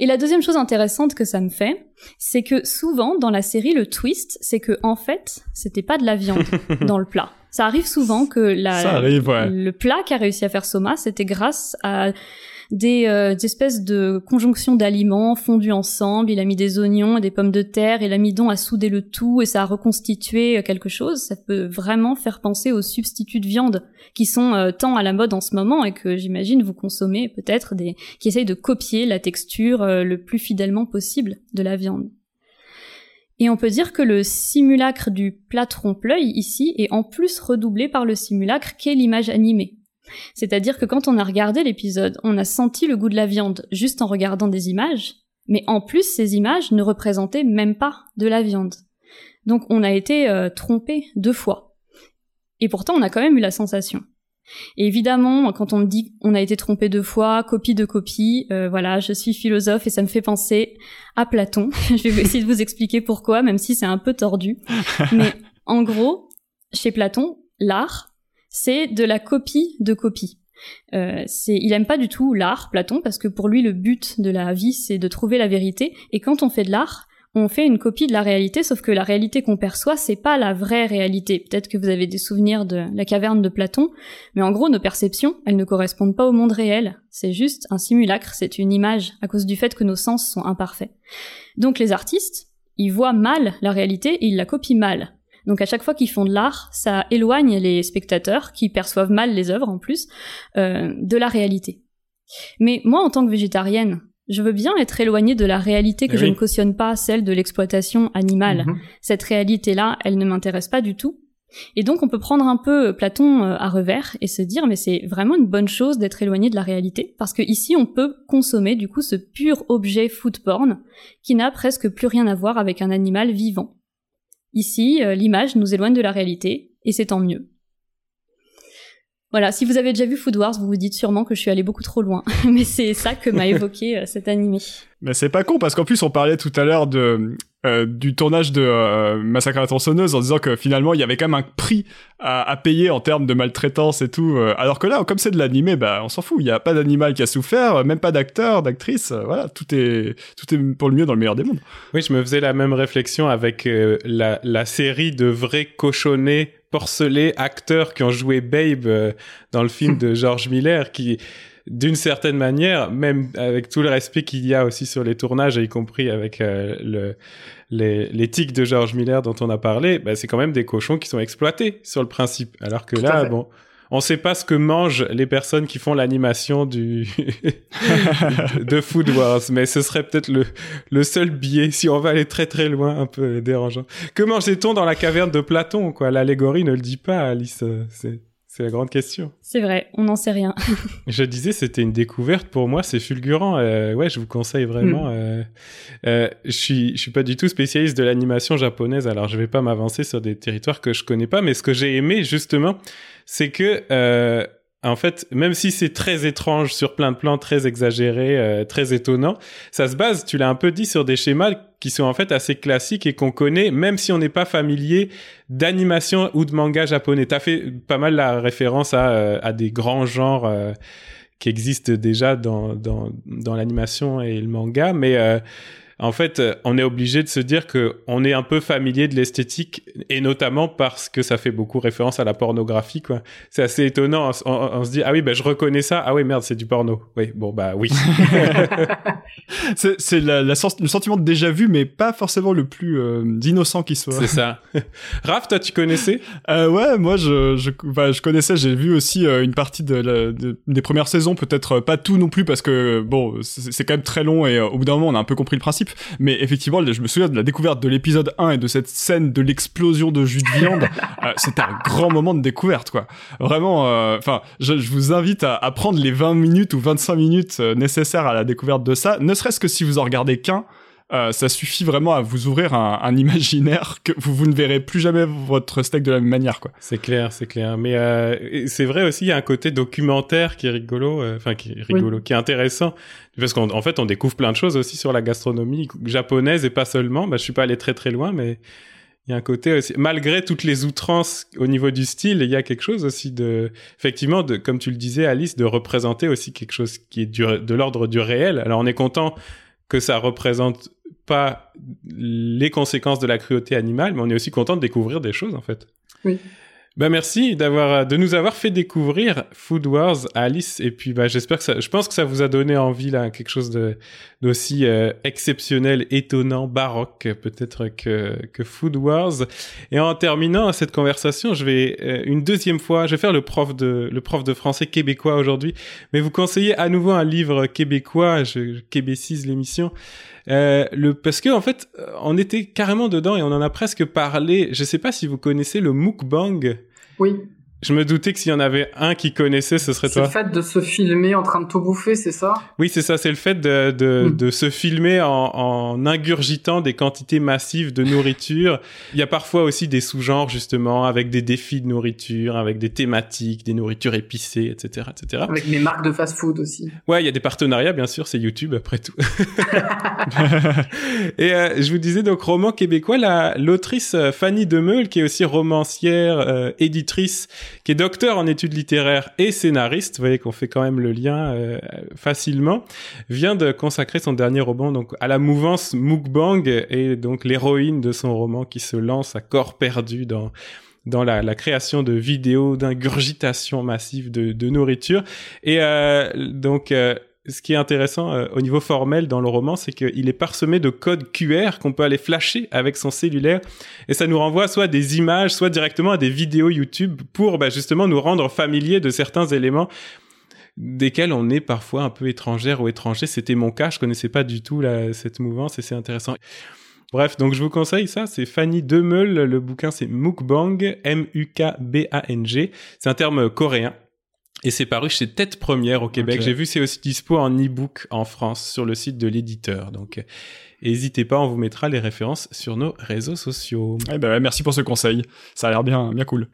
Et la deuxième chose intéressante que ça me fait, c'est que souvent dans la série, le twist, c'est que en fait, c'était pas de la viande dans le plat. Ça arrive souvent que la, le plat qu'a réussi à faire Soma, c'était grâce à des, euh, espèces de conjonctions d'aliments fondus ensemble. Il a mis des oignons et des pommes de terre et l'amidon a soudé le tout et ça a reconstitué euh, quelque chose. Ça peut vraiment faire penser aux substituts de viande qui sont euh, tant à la mode en ce moment et que j'imagine vous consommez peut-être des qui essayent de copier la texture le plus fidèlement possible de la viande. Et on peut dire que le simulacre du plat trompe-l'œil ici est en plus redoublé par le simulacre qu'est l'image animée. C'est-à-dire que quand on a regardé l'épisode, on a senti le goût de la viande juste en regardant des images, mais en plus ces images ne représentaient même pas de la viande. Donc on a été euh, trompé deux fois. Et pourtant on a quand même eu la sensation. Et évidemment, quand on me dit on a été trompé deux fois, copie de copie, euh, voilà, je suis philosophe et ça me fait penser à Platon. je vais essayer de vous expliquer pourquoi, même si c'est un peu tordu. Mais en gros, chez Platon, l'art, c'est de la copie de copie. Euh, il aime pas du tout l'art, Platon, parce que pour lui le but de la vie c'est de trouver la vérité. Et quand on fait de l'art, on fait une copie de la réalité, sauf que la réalité qu'on perçoit, c'est pas la vraie réalité. Peut-être que vous avez des souvenirs de la caverne de Platon, mais en gros, nos perceptions, elles ne correspondent pas au monde réel. C'est juste un simulacre, c'est une image, à cause du fait que nos sens sont imparfaits. Donc les artistes, ils voient mal la réalité et ils la copient mal. Donc à chaque fois qu'ils font de l'art, ça éloigne les spectateurs, qui perçoivent mal les œuvres en plus, euh, de la réalité. Mais moi, en tant que végétarienne, je veux bien être éloignée de la réalité que eh je ne cautionne pas, celle de l'exploitation animale. Mhm. Cette réalité-là, elle ne m'intéresse pas du tout. Et donc on peut prendre un peu Platon euh, à revers et se dire mais c'est vraiment une bonne chose d'être éloigné de la réalité parce que ici on peut consommer du coup ce pur objet food porn qui n'a presque plus rien à voir avec un animal vivant. Ici, euh, l'image nous éloigne de la réalité et c'est tant mieux. Voilà, si vous avez déjà vu Food Wars, vous vous dites sûrement que je suis allée beaucoup trop loin, mais c'est ça que m'a évoqué euh, cet animé. Mais c'est pas con parce qu'en plus on parlait tout à l'heure de euh, du tournage de euh, Massacre à la tronçonneuse en disant que finalement il y avait quand même un prix à, payer en termes de maltraitance et tout. alors que là, comme c'est de l'animé, bah on s'en fout. Il y a pas d'animal qui a souffert, même pas d'acteur, d'actrice. voilà, tout est tout est pour le mieux dans le meilleur des mondes. Oui, je me faisais la même réflexion avec la la série de vrais cochonnets porcelés acteurs qui ont joué Babe euh, dans le film de George Miller, qui d'une certaine manière, même avec tout le respect qu'il y a aussi sur les tournages, y compris avec euh, le les, les tics de George Miller dont on a parlé, bah, c'est quand même des cochons qui sont exploités sur le principe. Alors que là, bon, on sait pas ce que mangent les personnes qui font l'animation du de Food Wars, mais ce serait peut-être le le seul biais si on va aller très très loin, un peu dérangeant. Que mangeait-on dans la caverne de Platon quoi? L'allégorie ne le dit pas, Alice. C'est c'est la grande question. C'est vrai, on n'en sait rien. je disais, c'était une découverte pour moi, c'est fulgurant. Euh, ouais, je vous conseille vraiment. Mm. Euh, euh, je suis, je suis pas du tout spécialiste de l'animation japonaise, alors je vais pas m'avancer sur des territoires que je connais pas. Mais ce que j'ai aimé justement, c'est que en fait, même si c'est très étrange sur plein de plans, très exagéré, euh, très étonnant, ça se base, tu l'as un peu dit, sur des schémas qui sont en fait assez classiques et qu'on connaît, même si on n'est pas familier d'animation ou de manga japonais. T'as fait pas mal la référence à, euh, à des grands genres euh, qui existent déjà dans, dans, dans l'animation et le manga, mais en fait, euh, on est obligé de se dire que on est un peu familier de l'esthétique et notamment parce que ça fait beaucoup référence à la pornographie, quoi. C'est assez étonnant. On, se dit ah oui, ben je reconnais ça. Ah oui, merde, c'est du porno. Oui, bon bah oui. c'est la, le sentiment de déjà vu, mais pas forcément le plus euh, innocent qui soit. C'est ça. Raph, toi, tu connaissais? Euh, Ouais, moi, je je, bah, je connaissais. J'ai vu aussi euh, une partie de, la, des premières saisons, peut-être pas tout non plus parce que bon, c'est quand même très long et au bout d'un moment, on a un peu compris le principe. Mais effectivement, je me souviens de la découverte de l'épisode 1 et de cette scène de l'explosion de jus de viande. euh, C'était un grand moment de découverte, quoi. Vraiment, euh, enfin, je, vous invite à, à, prendre les 20 minutes ou 25 minutes euh, nécessaires à la découverte de ça, ne serait-ce que si vous en regardez qu'un. Euh, ça suffit vraiment à vous ouvrir un, un, imaginaire que vous, vous ne verrez plus jamais votre steak de la même manière, quoi. C'est clair, c'est clair. Mais euh, c'est vrai aussi, il y a un côté documentaire qui est rigolo, euh, enfin qui est rigolo, qui est intéressant, parce qu'en fait, on découvre plein de choses aussi sur la gastronomie japonaise et pas seulement. Bah, je suis pas allé très très loin, mais il y a un côté aussi, malgré toutes les outrances au niveau du style, il y a quelque chose aussi de, effectivement, de, comme tu le disais, Alice, de représenter aussi quelque chose qui est du, de l'ordre du réel. Alors on est content que ça représente pas les conséquences de la cruauté animale, mais on est aussi content de découvrir des choses en fait. Oui. Bah merci d'avoir de nous avoir fait découvrir Food Wars Alice et puis bah j'espère que ça je pense que ça vous a donné envie là quelque chose de d'aussi euh, exceptionnel, étonnant, baroque peut-être que que Food Wars. Et en terminant cette conversation, je vais euh, une deuxième fois, je vais faire le prof de le prof de français québécois aujourd'hui, mais vous conseillez à nouveau un livre québécois, je québécise l'émission. Euh, le parce que en fait, on était carrément dedans et on en a presque parlé. Je sais pas si vous connaissez le mukbang. Oui. Je me doutais que s'il y en avait un qui connaissait, ce serait toi. C'est le fait de se filmer en train de tout bouffer, c'est ça? Oui, c'est ça. C'est le fait de, de, hmm. de se filmer en, en, ingurgitant des quantités massives de nourriture. Il y a parfois aussi des sous-genres, justement, avec des défis de nourriture, avec des thématiques, des nourritures épicées, etc. etc. Avec mes marques de fast-food aussi. Ouais, il y a des partenariats, bien sûr. C'est YouTube, après tout. Et euh, je vous disais, donc, roman québécois, l'autrice euh, Fanny Demeul, qui est aussi romancière, euh, éditrice, qui est docteur en études littéraires et scénariste, vous voyez qu'on fait quand même le lien euh, facilement, vient de consacrer son dernier roman donc à la mouvance mukbang et donc l'héroïne de son roman qui se lance à corps perdu dans dans la, la, création de vidéos d'ingurgitation massive de, de, nourriture. Et euh, donc, euh, ce qui est intéressant euh, au niveau formel dans le roman, c'est qu'il est parsemé de codes QR qu'on peut aller flasher avec son cellulaire et ça nous renvoie soit des images, soit directement à des vidéos YouTube pour bah, justement nous rendre familiers de certains éléments desquels on est parfois un peu étrangère ou étranger. C'était mon cas, je connaissais pas du tout la, cette mouvance et c'est intéressant. Bref, donc je vous conseille ça, c'est Fanny Demeul, le bouquin c'est Mukbang, M-U-K-B-A-N-G, c'est un terme coréen et c'est paru chez Tête Première au Québec. J'ai vu c'est aussi dispo en e-book en France sur le site de l'éditeur. Donc n'hésitez pas, on vous mettra les références sur nos réseaux sociaux. Eh ben, merci pour ce conseil. Ça a l'air bien, bien cool.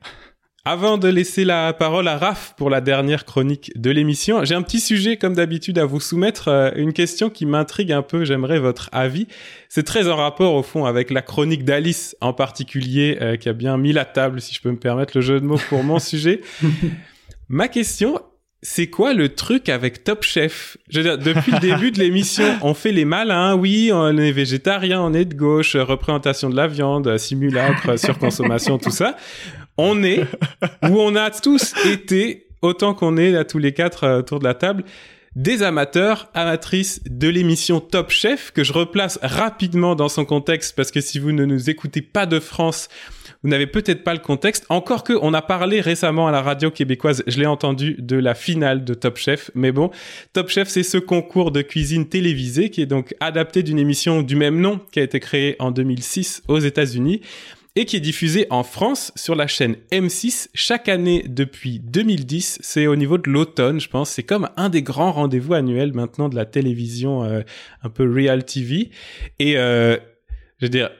Avant de laisser la parole à Raph pour la dernière chronique de l'émission, j'ai un petit sujet comme d'habitude à vous soumettre, euh, une question qui m'intrigue un peu, j'aimerais votre avis. C'est très en rapport au fond avec la chronique d'Alice en particulier, euh, qui a bien mis la table, si je peux me permettre le jeu de mots pour mon sujet. Ma question, c'est quoi le truc avec Top Chef? Je veux dire, depuis le début de l'émission, on fait les malins, oui, on est végétarien, on est de gauche, représentation de la viande, simulacre, surconsommation, tout ça. On est où on a tous été autant qu'on est là tous les quatre euh, autour de la table, des amateurs, amatrices de l'émission Top Chef, que je replace rapidement dans son contexte, parce que si vous ne nous écoutez pas de France, vous n'avez peut-être pas le contexte. Encore que, on a parlé récemment à la radio québécoise, je l'ai entendu, de la finale de Top Chef. Mais bon, Top Chef, c'est ce concours de cuisine télévisé qui est donc adapté d'une émission du même nom qui a été créée en 2006 aux États-Unis et qui est diffusé en France sur la chaîne M6 chaque année depuis 2010. C'est au niveau de l'automne, je pense. C'est comme un des grands rendez-vous annuels maintenant de la télévision euh, un peu real TV. Et euh, je veux dire,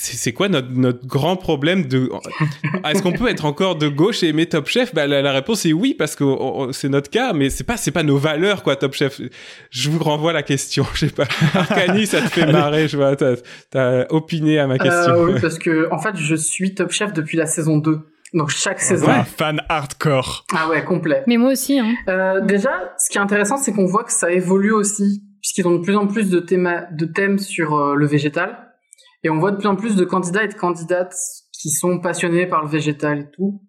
c'est quoi notre, notre grand problème de est-ce qu'on peut être encore de gauche et aimer Top Chef? Bah, la, réponse est oui parce que c'est notre cas mais c'est pas c'est pas nos valeurs quoi Top Chef je vous renvoie la question je sais pas Arcani ça te fait marrer je vois t'as as opiné à ma question euh, oui parce que en fait je suis Top Chef depuis la saison 2 donc chaque saison. Un fan hardcore. Ah ouais, complet. Mais moi aussi. Hein. Euh, déjà, ce qui est intéressant, c'est qu'on voit que ça évolue aussi, puisqu'ils ont de plus en plus de thèmes, de thèmes sur euh, le végétal. Et on voit de plus en plus de candidats et de candidates qui sont passionnés par le végétal et tout.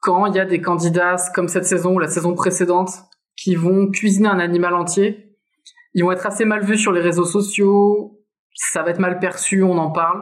Quand il y a des candidats comme cette saison ou la saison précédente qui vont cuisiner un animal entier, ils vont être assez mal vus sur les réseaux sociaux, ça va être mal perçu, on en parle.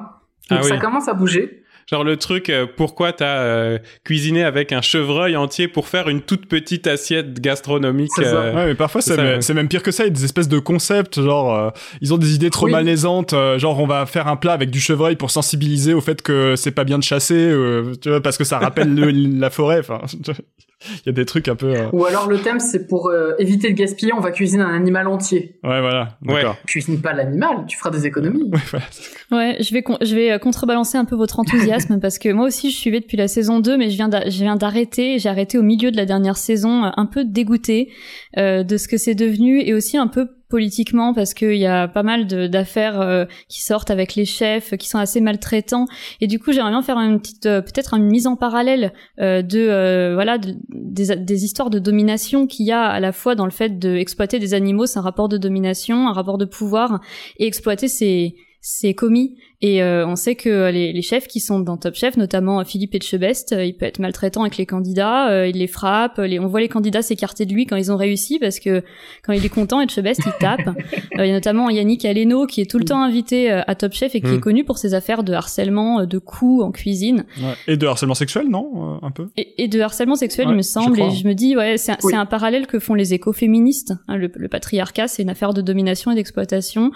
Donc ah ça commence à bouger. Genre le truc, euh, pourquoi t'as euh, cuisiné avec un chevreuil entier pour faire une toute petite assiette gastronomique euh, Ouais, mais parfois c'est même, pire que ça. Il y a des espèces de concepts, genre ils ont des idées trop malaisantes, genre on va faire un plat avec du chevreuil pour sensibiliser au fait que c'est pas bien de chasser, tu vois, parce que ça rappelle la forêt. Enfin, il y a des trucs un peu. Ou alors le thème c'est pour éviter le gaspiller, on va cuisiner un animal entier. Ouais, voilà. Ouais. Cuisine pas l'animal, tu feras des économies. Ouais, ouais je vais je vais contrebalancer un peu votre enthousiasme parce que moi aussi je suivais depuis la saison 2 mais je viens je viens d'arrêter, j'ai arrêté au milieu de la dernière saison euh, un peu dégoûtée euh, de ce que c'est devenu et aussi un peu politiquement parce qu'il y a pas mal d'affaires euh, qui sortent avec les chefs qui sont assez maltraitants. Et du coup j'aimerais bien faire une petite peut-être une mise en parallèle de voilà des, histoires de domination qu'il y a à la fois dans le fait d'exploiter des animaux c'est un rapport de domination un rapport de pouvoir et exploiter ces commis et euh, on sait que les, les, chefs qui sont dans Top Chef, notamment Philippe Etchebest, euh, il peut être maltraitant avec les candidats, euh, il les frappe, les, on voit les candidats s'écarter de lui quand ils ont réussi parce que quand il est content, Etchebest, il tape. Il y a notamment Yannick Aleno qui est tout le temps invité à Top Chef et qui est mm. connu pour ses affaires de harcèlement, de coups en cuisine. Ouais. Et de harcèlement sexuel, non Un peu? Et, et, de harcèlement sexuel, il me semble. Et je me dis, ouais, c'est un, un, parallèle que font les écoféministes. Hein, le, le, patriarcat, c'est une affaire de domination et d'exploitation.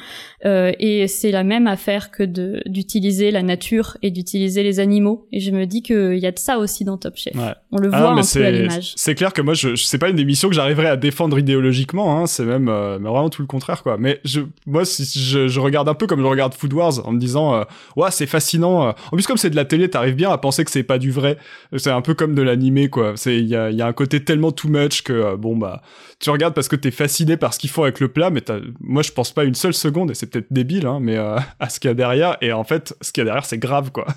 et c'est la même affaire que d'utiliser la nature et d'utiliser les animaux. Et je me dis qu'il y a de ça aussi dans Top Chef. On le ah voit un peu à l'image. C'est clair que moi, je, je c'est pas une émission que j'arriverais à défendre idéologiquement. Hein, c'est même euh, mais vraiment tout le contraire, quoi. Mais je, moi, si je, je, regarde un peu comme je regarde Food Wars en me disant, euh, ouais, c'est fascinant. Euh. En plus, comme c'est de la télé, t'arrives bien à penser que c'est pas du vrai. C'est un peu comme de l'animé, quoi. C'est il y a, y a un côté tellement too much que bon bah, tu regardes parce que t'es fasciné par ce qu'ils font avec le plat, mais moi, je pense pas une seule seconde et c'est peut-être débile, hein, mais à ce qu'il y a derrière. Et en fait, ce qu'il y a derrière, c'est grave, quoi.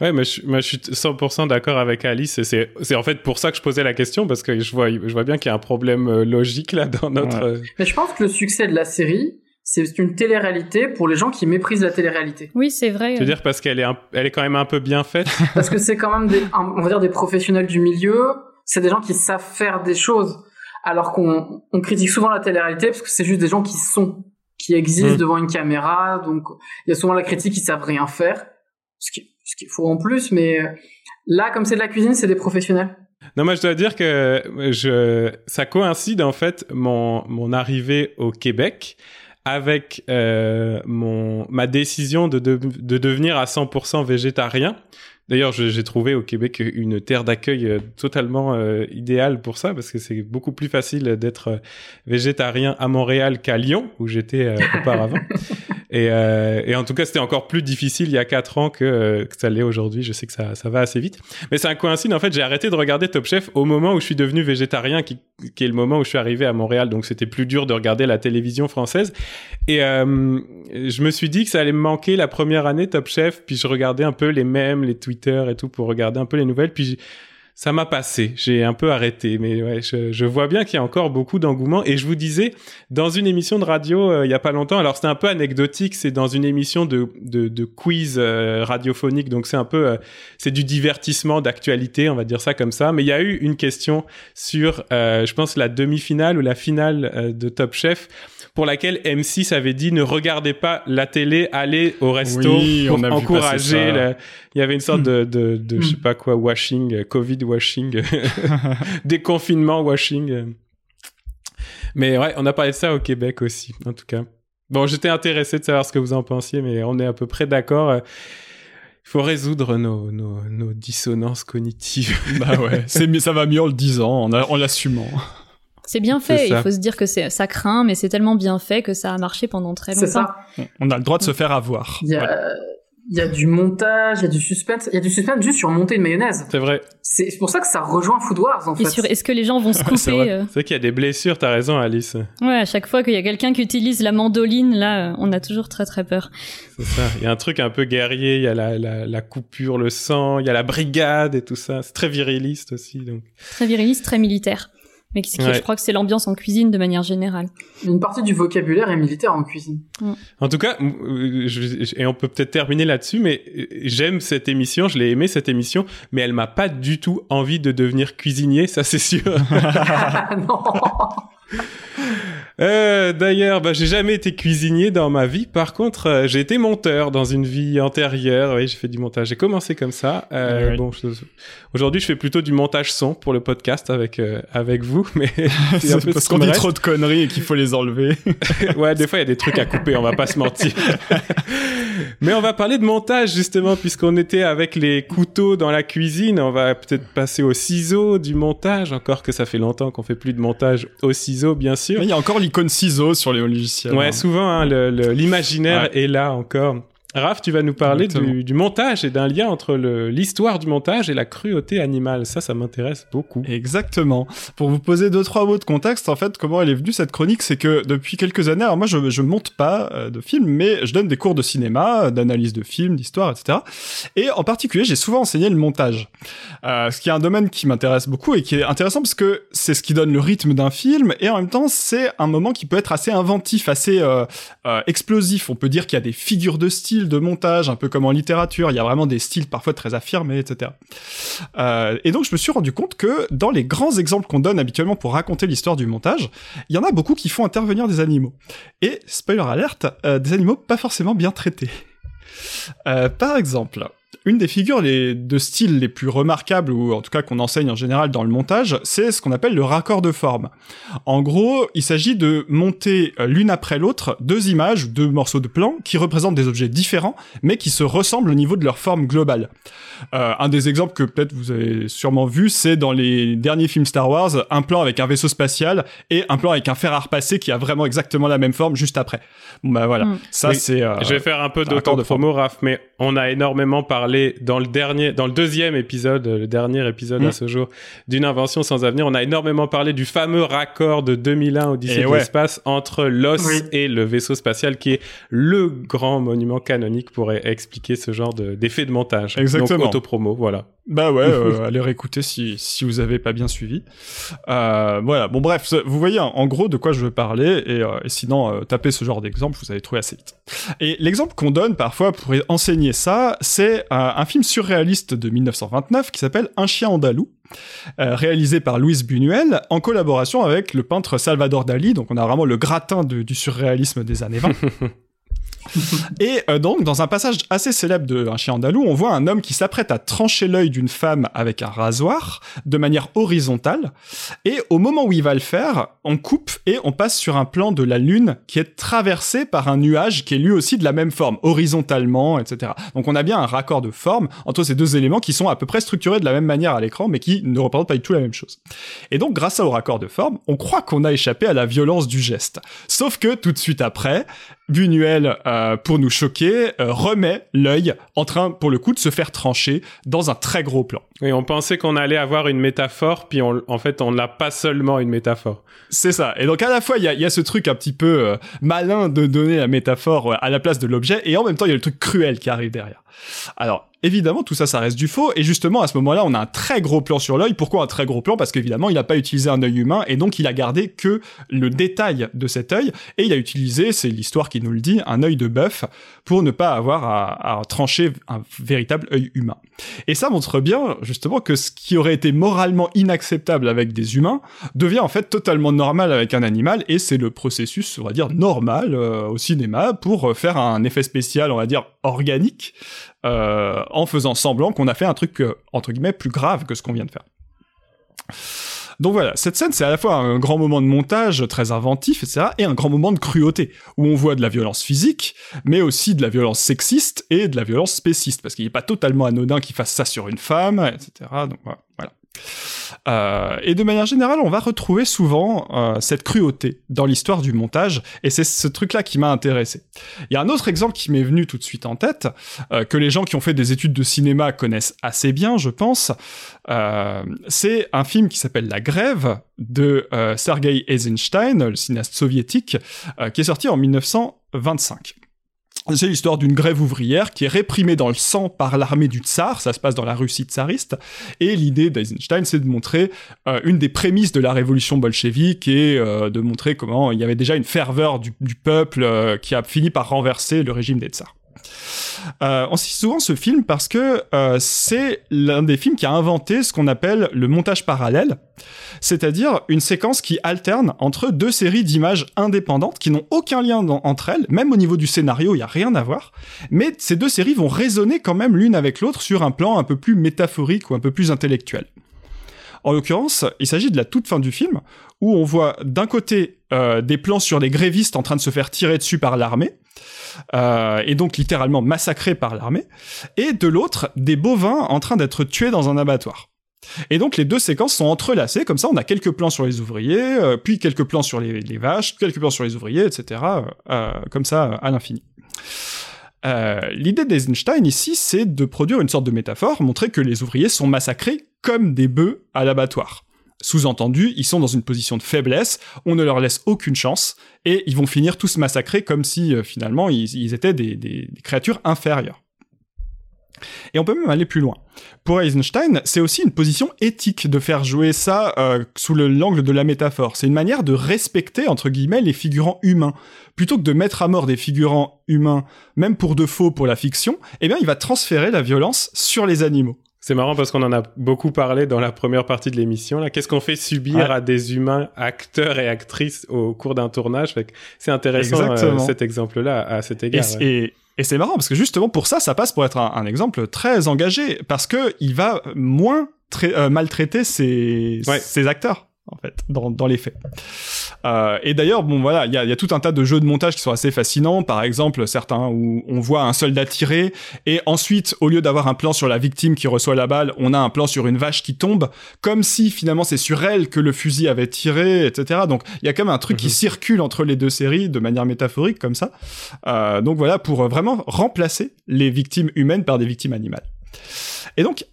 Ouais, mais je, je suis 100% d'accord avec Alice. Et c'est en fait pour ça que je posais la question, parce que je vois, je vois bien qu'il y a un problème euh, logique là dans notre. Euh, mais je pense que le succès de la série, c'est une télé-réalité pour les gens qui méprisent la télé-réalité. Oui, c'est vrai. Tu veux dire parce qu'elle est, elle est quand même un peu bien faite? Parce que c'est quand même des, on va dire des professionnels du milieu. C'est des gens qui savent faire des choses. Alors qu'on on critique souvent la télé-réalité parce que c'est juste des gens qui sont qui existent mm. devant une caméra. Donc, il y a souvent la critique qui savent rien faire, ce qui, ce qui est faux en plus. Mais euh, là, comme c'est de la cuisine, c'est des professionnels. Non, moi, je dois dire que je, ça coïncide en fait mon, mon arrivée au Québec avec euh, mon ma décision de, de, de devenir à 100% végétarien. D'ailleurs, j'ai trouvé au Québec une terre d'accueil euh, totalement euh, idéale pour ça, parce que c'est beaucoup plus facile d'être euh, végétarien à Montréal qu'à Lyon, où j'étais auparavant. Et, et, en tout cas, c'était encore plus difficile il y a quatre ans que, que ça l'est aujourd'hui. Je sais que ça, ça va assez vite. Mais un coïncide. En fait, j'ai arrêté de regarder Top Chef au moment où je suis devenu végétarien, qui, qui est le moment où je suis arrivé à Montréal. Donc, c'était plus dur de regarder la télévision française. Et je me suis dit que ça allait me manquer la première année Top Chef. Puis je regardais un peu les mêmes, les Twitter et tout pour regarder un peu les nouvelles. Puis ça m'a passé. J'ai un peu arrêté, mais ouais, je, je vois bien qu'il y a encore beaucoup d'engouement. Et je vous disais, dans une émission de radio euh, il y a pas longtemps, alors c'était un peu anecdotique, c'est dans une émission de, de, de quiz euh, radiophonique, donc c'est un peu, euh, c'est du divertissement, d'actualité, on va dire ça comme ça. Mais il y a eu une question sur, je pense, la demi-finale ou la finale de Top Chef pour laquelle M6 avait dit ne regardez pas la télé, allez au resto pour encourager. Il y avait une sorte de, de, de je sais pas quoi, washing, Covid washing, déconfinement washing. Mais ouais, on a parlé de ça au Québec aussi, en tout cas. Bon, j'étais intéressé de savoir ce que vous en pensiez, mais on est à peu près d'accord. Il faut résoudre nos, nos, nos dissonances cognitives. bah ouais, ça va mieux en le disant, en, en l'assumant. C'est bien fait. Il faut se dire que c'est ça craint, mais c'est tellement bien fait que ça a marché pendant très longtemps. Ça. On a le droit de se faire avoir. Il y a, il y a du montage, il y a du suspense, il y a du suspense juste sur monter une mayonnaise. C'est vrai. C'est pour ça que ça rejoint Food Wars en Et fait. sur est-ce que les gens vont se couper c'est vrai, euh C'est vrai qu'il y a des blessures, t'as raison Alice. Ouais, à chaque fois qu'il y a quelqu'un qui utilise la mandoline, là, euh, on a toujours très très peur. C'est ça. Il y a un truc un peu guerrier, il y a la, la, la coupure, le sang, il y a la brigade et tout ça. C'est très viriliste aussi. Donc. Très viriliste, très militaire. Mais qui- qui- Ouais. je crois que c'est l'ambiance en cuisine de manière générale. Une partie du vocabulaire est militaire en cuisine. En tout cas, euh, je- et on peut peut-être terminer là-dessus, mais euh, j'aime cette émission, je l'ai aimé cette émission, mais elle m'a pas du tout envie de devenir cuisinier, ça c'est sûr. non. Euh, D'ailleurs, bah, j'ai jamais été cuisinier dans ma vie. Par contre, euh, j'ai été monteur dans une vie antérieure. Oui, j'ai fait du montage. J'ai commencé comme ça. Euh. Bon, aujourd'hui, je fais plutôt du montage son pour le podcast avec avec vous, mais c'est parce qu'on dit trop de conneries et qu'il faut les enlever. ouais, des fois, il y a des trucs à couper, on va pas se mentir. Mais on va parler de montage, justement, puisqu'on était avec les couteaux dans la cuisine. On va peut-être passer aux ciseaux du montage, encore que ça fait longtemps qu'on fait plus de montage aux ciseaux, bien sûr. Il y a encore l'icône ciseaux sur les logiciels. Ouais, souvent, hein, le- le- l'imaginaire Ouais. est là encore. Raph, tu vas nous parler du, du montage et d'un lien entre l'histoire du montage et la cruauté animale. Ça, ça m'intéresse beaucoup. Exactement. Pour vous poser deux trois mots de contexte, en fait, comment elle est venue cette chronique, c'est que depuis quelques années, alors moi je je monte pas euh, de films, mais je donne des cours de cinéma, d'analyse de films, d'histoire, etc. Et en particulier, j'ai souvent enseigné le montage, euh, ce qui est un domaine qui m'intéresse beaucoup et qui est intéressant parce que c'est ce qui donne le rythme d'un film et en même temps c'est un moment qui peut être assez inventif, assez euh, explosif. On peut dire qu'il y a des figures de style de montage, un peu comme en littérature. Il y a vraiment des styles parfois très affirmés, etc. Euh, et donc je me suis rendu compte que dans les grands exemples qu'on donne habituellement pour raconter l'histoire du montage, il y en a beaucoup qui font intervenir des animaux. Et spoiler alerte, euh, des animaux pas forcément bien traités. Euh, par exemple, une des figures les, de style les plus remarquables, ou en tout cas qu'on enseigne en général dans le montage, c'est ce qu'on appelle le raccord de forme. En gros, il s'agit de monter l'une après l'autre deux images, deux morceaux de plan qui représentent des objets différents, mais qui se ressemblent au niveau de leur forme globale. Euh, un des exemples que peut-être vous avez sûrement vu, c'est dans les derniers films Star Wars, un plan avec un vaisseau spatial et un plan avec un fer à repasser qui a vraiment exactement la même forme juste après. Bon bah voilà, Mm. ça Oui. c'est. euh, Je vais faire un peu d'auto-promo, Raph, mais on a énormément parlé dans le dernier, dans le deuxième épisode, le dernier épisode Mm. à ce jour, d'une invention sans avenir. On a énormément parlé du fameux raccord de 2001 Odyssée Et de ouais. l'espace entre l'os Oui. et le vaisseau spatial, qui est le grand monument canonique pour e- expliquer ce genre de- d'effet de, montage. Exactement. Donc auto-promo, voilà. Bah ouais, euh, allez réécouter si, si vous avez pas bien suivi. Euh, voilà, bon bref, vous voyez en gros de quoi je veux parler, et, euh, et sinon, tapez ce genre d'exemple, vous allez trouver assez vite. Et l'exemple qu'on donne parfois pour enseigner ça, c'est un film surréaliste de 1929 qui s'appelle Un chien andalou, euh, réalisé par Louise Buñuel, en collaboration avec le peintre Salvador Dali, donc on a vraiment le gratin de- du surréalisme des années 20. Et euh, donc, dans un passage assez célèbre de Un chien andalou, on voit un homme qui s'apprête à trancher l'œil d'une femme avec un rasoir de manière horizontale. Et au moment où il va le faire, on coupe et on passe sur un plan de la lune qui est traversé par un nuage qui est lui aussi de la même forme, horizontalement, etc. Donc on a bien un raccord de forme entre ces deux éléments qui sont à peu près structurés de la même manière à l'écran, mais qui ne représentent pas du tout la même chose. Et donc, grâce au raccord de forme, on croit qu'on a échappé à la violence du geste. Sauf que tout de suite après, Buñuel, euh, pour nous choquer, euh, remet l'œil en train, pour le coup, de se faire trancher dans un très gros plan. Oui, on pensait qu'on allait avoir une métaphore, puis on- en fait, on n'a pas seulement une métaphore. C'est ça. Et donc à la fois, il y a, y a ce truc un petit peu euh, malin de donner la métaphore euh, à la place de l'objet, et en même temps, il y a le truc cruel qui arrive derrière. Alors, évidemment, tout ça, ça reste du faux. Et justement, à ce moment-là, on a un très gros plan sur l'œil. Pourquoi un très gros plan? Parce qu'évidemment, il n'a pas utilisé un œil humain et donc il a gardé que le détail de cet œil. Et il a utilisé, c'est l'histoire qui nous le dit, un œil de bœuf pour ne pas avoir à, trancher un véritable œil humain. Et ça montre bien, justement, que ce qui aurait été moralement inacceptable avec des humains devient en fait totalement normal avec un animal. Et c'est le processus, on va dire, normal euh, au cinéma pour faire un effet spécial, on va dire, organique euh, en faisant semblant qu'on a fait un truc euh, entre guillemets plus grave que ce qu'on vient de faire. Donc voilà, cette scène c'est à la fois un grand moment de montage très inventif, etc., et un grand moment de cruauté, où on voit de la violence physique, mais aussi de la violence sexiste et de la violence spéciste, parce qu'il n'est pas totalement anodin qu'il fasse ça sur une femme, etc. Donc voilà. Euh, et de manière générale, on va retrouver souvent euh, cette cruauté dans l'histoire du montage, et c'est ce truc-là qui m'a intéressé. Il y a un autre exemple qui m'est venu tout de suite en tête, euh, que les gens qui ont fait des études de cinéma connaissent assez bien, je pense. c'est un film qui s'appelle La Grève de Sergei Eisenstein, le cinéaste soviétique, qui est sorti en 1925. C'est l'histoire d'une grève ouvrière qui est réprimée dans le sang par l'armée du tsar, ça se passe dans la Russie tsariste, et l'idée d'Eisenstein, c'est de montrer euh, une des prémices de la révolution bolchevique et euh, de montrer comment il y avait déjà une ferveur du, peuple euh, qui a fini par renverser le régime des tsars. Euh, on cite souvent ce film parce que euh, c'est l'un des films qui a inventé ce qu'on appelle le montage parallèle, c'est-à-dire une séquence qui alterne entre deux séries d'images indépendantes qui n'ont aucun lien entre elles, même au niveau du scénario, il n'y a rien à voir, mais ces deux séries vont résonner quand même l'une avec l'autre sur un plan un peu plus métaphorique ou un peu plus intellectuel. En l'occurrence, il s'agit de la toute fin du film, où on voit d'un côté euh, des plans sur des grévistes en train de se faire tirer dessus par l'armée, euh, et donc littéralement massacrés par l'armée, et de l'autre, des bovins en train d'être tués dans un abattoir. Et donc les deux séquences sont entrelacées, comme ça on a quelques plans sur les ouvriers, euh, puis quelques plans sur les, vaches, quelques plans sur les ouvriers, etc. Euh, comme ça à l'infini. L'idée d'Eisenstein ici, c'est de produire une sorte de métaphore, montrer que les ouvriers sont massacrés comme des bœufs à l'abattoir. Sous-entendu, ils sont dans une position de faiblesse, on ne leur laisse aucune chance, et ils vont finir tous massacrés comme si euh, finalement ils, étaient des, créatures inférieures. Et on peut même aller plus loin. Pour Eisenstein, c'est aussi une position éthique de faire jouer ça euh, sous l'angle de la métaphore. C'est une manière de respecter, entre guillemets, les figurants humains. Plutôt que de mettre à mort des figurants humains, même pour de faux pour la fiction, eh bien il va transférer la violence sur les animaux. C'est marrant parce qu'on en a beaucoup parlé dans la première partie de l'émission. Là, qu'est-ce qu'on fait subir à des humains, acteurs et actrices au cours d'un tournage? C'est intéressant euh, cet exemple-là à cet égard. Et, c'est marrant parce que justement pour ça, ça passe pour être un, exemple très engagé parce que il va moins euh, maltraiter ses, ses acteurs en fait, dans, dans les faits. Euh, et d'ailleurs, bon voilà, il y a, y a, tout un tas de jeux de montage qui sont assez fascinants. Par exemple, certains où on voit un soldat tirer et ensuite, au lieu d'avoir un plan sur la victime qui reçoit la balle, on a un plan sur une vache qui tombe, comme si finalement c'est sur elle que le fusil avait tiré, etc. Donc il y a quand même un truc qui mhm. circule entre les deux séries de manière métaphorique comme ça. Euh, donc voilà, pour vraiment remplacer les victimes humaines par des victimes animales. Et donc,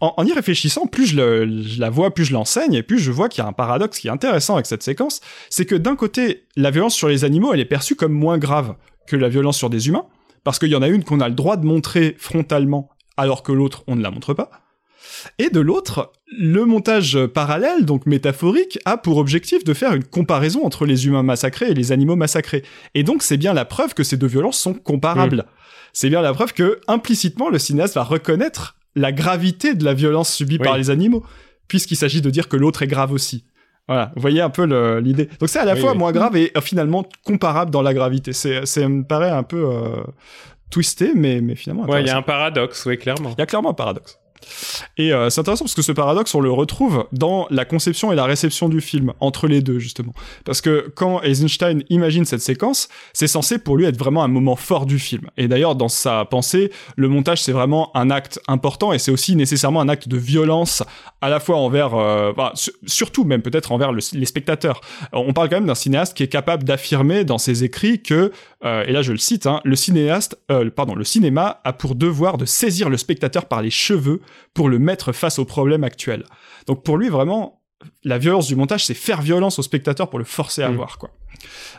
en, y réfléchissant, plus je, la vois, plus je l'enseigne, et plus je vois qu'il y a un paradoxe qui est intéressant avec cette séquence, c'est que d'un côté, la violence sur les animaux, elle est perçue comme moins grave que la violence sur des humains, parce qu'il y en a une qu'on a le droit de montrer frontalement, alors que l'autre, on ne la montre pas. Et de l'autre, le montage parallèle, donc métaphorique, a pour objectif de faire une comparaison entre les humains massacrés et les animaux massacrés. Et donc c'est bien la preuve que ces deux violences sont comparables. C'est bien la preuve que, implicitement, le cinéaste va reconnaître la gravité de la violence subie par les animaux, puisqu'il s'agit de dire que l'autre est grave aussi. Voilà, vous voyez un peu l'idée. Donc c'est à la fois moins grave et euh, finalement comparable dans la gravité. C'est, ça me paraît un peu euh, twisté, mais, mais finalement. Ouais, il y a un paradoxe, oui, clairement. Il y a clairement un paradoxe. Et euh, c'est intéressant parce que ce paradoxe, on le retrouve dans la conception et la réception du film, entre les deux justement. Parce que quand Eisenstein imagine cette séquence, c'est censé pour lui être vraiment un moment fort du film. Et d'ailleurs, dans sa pensée, le montage, c'est vraiment un acte important et c'est aussi nécessairement un acte de violence, à la fois envers, euh, surtout même peut-être envers les spectateurs. on parle quand même d'un cinéaste qui est capable d'affirmer dans ses écrits que, euh, et là je le cite, hein, le cinéaste, pardon, le cinéma a pour devoir de saisir le spectateur par les cheveux pour le mettre face au problème actuel. Donc pour lui, vraiment, la violence du montage, c'est faire violence au spectateur pour le forcer à mm. voir, quoi.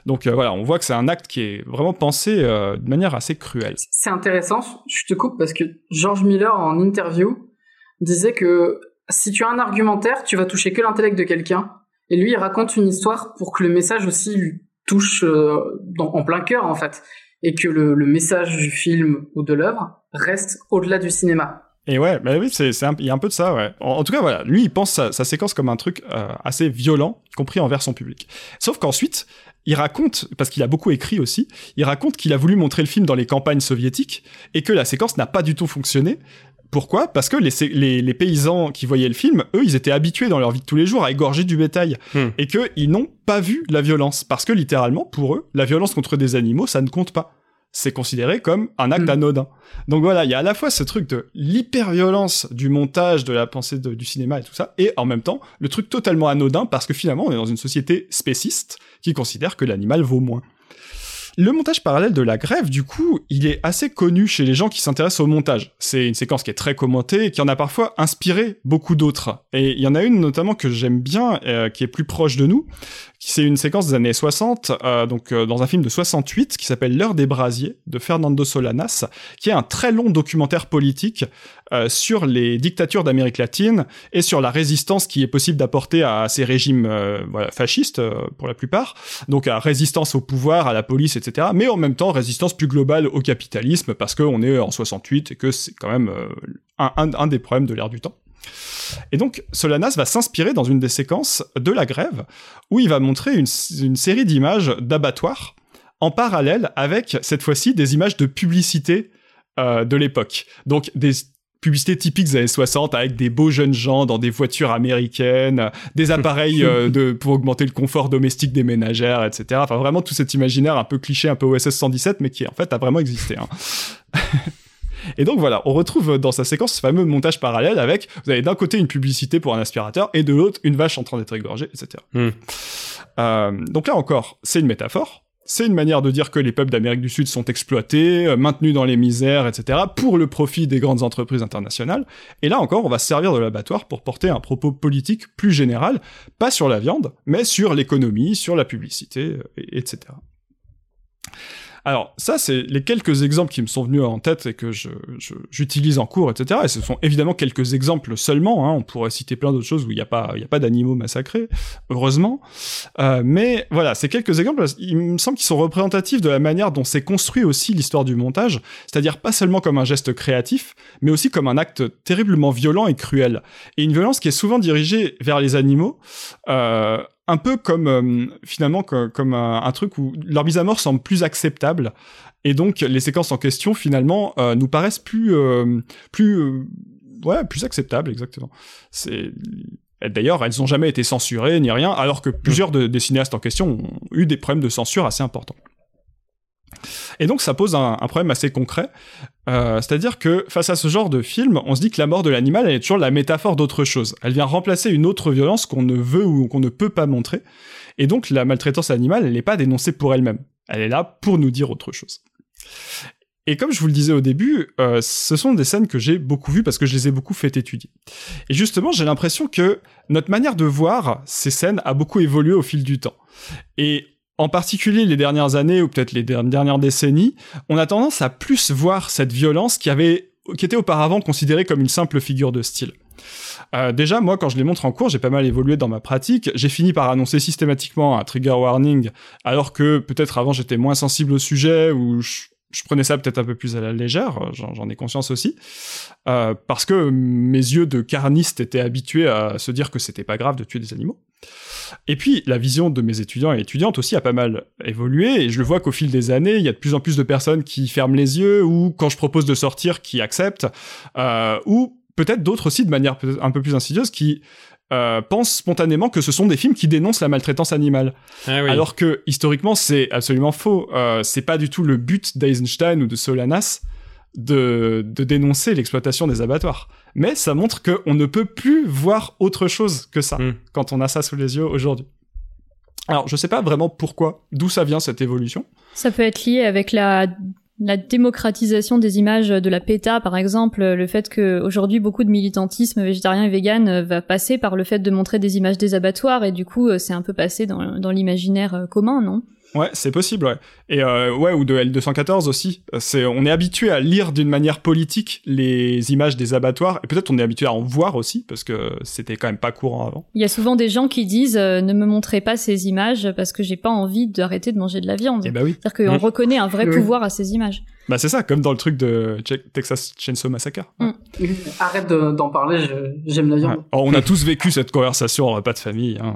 Donc euh, voilà, on voit que c'est un acte qui est vraiment pensé euh, de manière assez cruelle. C'est intéressant, je te coupe parce que George Miller en interview disait que si tu as un argumentaire, tu vas toucher que l'intellect de quelqu'un. Et lui, il raconte une histoire pour que le message aussi lui touche euh, en plein cœur en fait. Et que le, message du film ou de l'œuvre reste au-delà du cinéma. Et ouais, bah oui, c'est, il y a un peu de ça, ouais. En, tout cas, voilà, lui, il pense sa, séquence comme un truc assez violent, y compris envers son public. Sauf qu'ensuite, il raconte, parce qu'il a beaucoup écrit aussi, il raconte qu'il a voulu montrer le film dans les campagnes soviétiques et que la séquence n'a pas du tout fonctionné. Pourquoi? Parce que les, les, paysans qui voyaient le film, eux, ils étaient habitués dans leur vie de tous les jours à égorger du bétail hmm. et qu'ils n'ont pas vu la violence. Parce que littéralement, pour eux, la violence contre des animaux, ça ne compte pas c'est considéré comme un acte mm. anodin. Donc voilà, il y a à la fois ce truc de l'hyper-violence du montage, de la pensée du cinéma et tout ça, et en même temps, le truc totalement anodin parce que finalement, on est dans une société spéciste qui considère que l'animal vaut moins. Le montage parallèle de la grève, du coup, il est assez connu chez les gens qui s'intéressent au montage. C'est une séquence qui est très commentée et qui en a parfois inspiré beaucoup d'autres. Et il y en a une notamment que j'aime bien, euh, qui est plus proche de nous, c'est une séquence des années 60, euh, donc euh, dans un film de 68 qui s'appelle L'heure des brasiers de Fernando Solanas, qui est un très long documentaire politique euh, sur les dictatures d'Amérique latine et sur la résistance qui est possible d'apporter à ces régimes fascistes pour la plupart, donc à résistance au pouvoir, à la police, etc. Mais en même temps résistance plus globale au capitalisme parce qu'on est en 68 et que c'est quand même un des problèmes de l'ère du temps. Et donc, Solanas va s'inspirer dans une des séquences de la grève, où il va montrer une, série d'images d'abattoirs, en parallèle avec, cette fois-ci, des images de publicité euh, de l'époque. Donc, des publicités typiques des années 60 avec des beaux jeunes gens dans des voitures américaines, des appareils euh, pour augmenter le confort domestique des ménagères, etc. Enfin, vraiment tout cet imaginaire un peu cliché, un peu OSS 117, mais qui en fait a vraiment existé. Hein. Et donc voilà, on retrouve dans sa séquence ce fameux montage parallèle avec, vous avez d'un côté une publicité pour un aspirateur et de l'autre une vache en train d'être égorgée, etc. Hmm. Euh, donc là encore, c'est une métaphore. C'est une manière de dire que les peuples d'Amérique du Sud sont exploités, euh, maintenus dans les misères, etc., pour le profit des grandes entreprises internationales. Et là encore, on va se servir de l'abattoir pour porter un propos politique plus général, pas sur la viande, mais sur l'économie, sur la publicité, euh, etc. Alors ça, c'est les quelques exemples qui me sont venus en tête et que j'utilise en cours, etc. Et ce sont évidemment quelques exemples seulement. Hein. On pourrait citer plein d'autres choses où il n'y a pas, il a pas d'animaux massacrés, heureusement. Euh, mais voilà, ces quelques exemples, il me semble qu'ils sont représentatifs de la manière dont s'est construit aussi l'histoire du montage, c'est-à-dire pas seulement comme un geste créatif, mais aussi comme un acte terriblement violent et cruel. Et une violence qui est souvent dirigée vers les animaux. Euh, un peu comme euh, finalement comme, un, truc où leur mise à mort semble plus acceptable. Et donc les séquences en question finalement euh, nous paraissent plus euh, plus ouais plus acceptables exactement. C'est D'ailleurs, elles n'ont jamais été censurées ni rien, alors que plusieurs des cinéastes en question ont eu des problèmes de censure assez importants. Et donc ça pose un, problème assez concret, euh, c'est-à-dire que face à ce genre de film, on se dit que la mort de l'animal, elle est toujours la métaphore d'autre chose. Elle vient remplacer une autre violence qu'on ne veut ou qu'on ne peut pas montrer. Et donc la maltraitance animale, elle n'est pas dénoncée pour elle-même. Elle est là pour nous dire autre chose. Et comme je vous le disais au début, euh, ce sont des scènes que j'ai beaucoup vues parce que je les ai beaucoup fait étudier. Et justement, j'ai l'impression que notre manière de voir ces scènes a beaucoup évolué au fil du temps. Et en particulier les dernières années ou peut-être les dernières décennies, on a tendance à plus voir cette violence qui avait qui était auparavant considérée comme une simple figure de style. Euh, déjà, moi, quand je les montre en cours, j'ai pas mal évolué dans ma pratique. J'ai fini par annoncer systématiquement un trigger warning, alors que peut-être avant j'étais moins sensible au sujet ou je, prenais ça peut-être un peu plus à la légère. J'en ai conscience aussi, euh, parce que mes yeux de carniste étaient habitués à se dire que c'était pas grave de tuer des animaux. Et puis, la vision de mes étudiants et étudiantes aussi a pas mal évolué, et je le vois qu'au fil des années, il y a de plus en plus de personnes qui ferment les yeux, ou quand je propose de sortir, qui acceptent, euh, ou peut-être d'autres aussi de manière un peu plus insidieuse, qui euh, pensent spontanément que ce sont des films qui dénoncent la maltraitance animale. Ah Alors que, historiquement, c'est absolument faux. Euh, c'est pas du tout le but d'Eisenstein ou de Solanas de, de dénoncer l'exploitation des abattoirs. Mais ça montre qu'on ne peut plus voir autre chose que ça hmm. quand on a ça sous les yeux aujourd'hui. Alors, je sais pas vraiment pourquoi, d'où ça vient cette évolution. Ça peut être lié avec la la démocratisation des images de la PETA, par exemple, le fait que aujourd'hui beaucoup de militantisme végétarien et vegan euh, va passer par le fait de montrer des images des abattoirs et du coup euh, c'est un peu passé dans, dans l'imaginaire euh, commun, non? Ouais, c'est possible, ouais. Et euh, ouais, ou de L214 aussi. C'est, on est habitué à lire d'une manière politique les images des abattoirs, et peut-être on est habitué à en voir aussi, parce que c'était quand même pas courant avant. Il y a souvent des gens qui disent euh, ne me montrez pas ces images parce que j'ai pas envie d'arrêter de manger de la viande. Et bah oui. C'est-à-dire qu'on Oui. reconnaît un vrai Oui. pouvoir à ces images. Bah c'est ça, comme dans le truc de Texas Chainsaw Massacre. Mm. Arrête de- d'en parler, j'aime la viande. Alors, on a tous vécu cette conversation en repas de famille. Hein.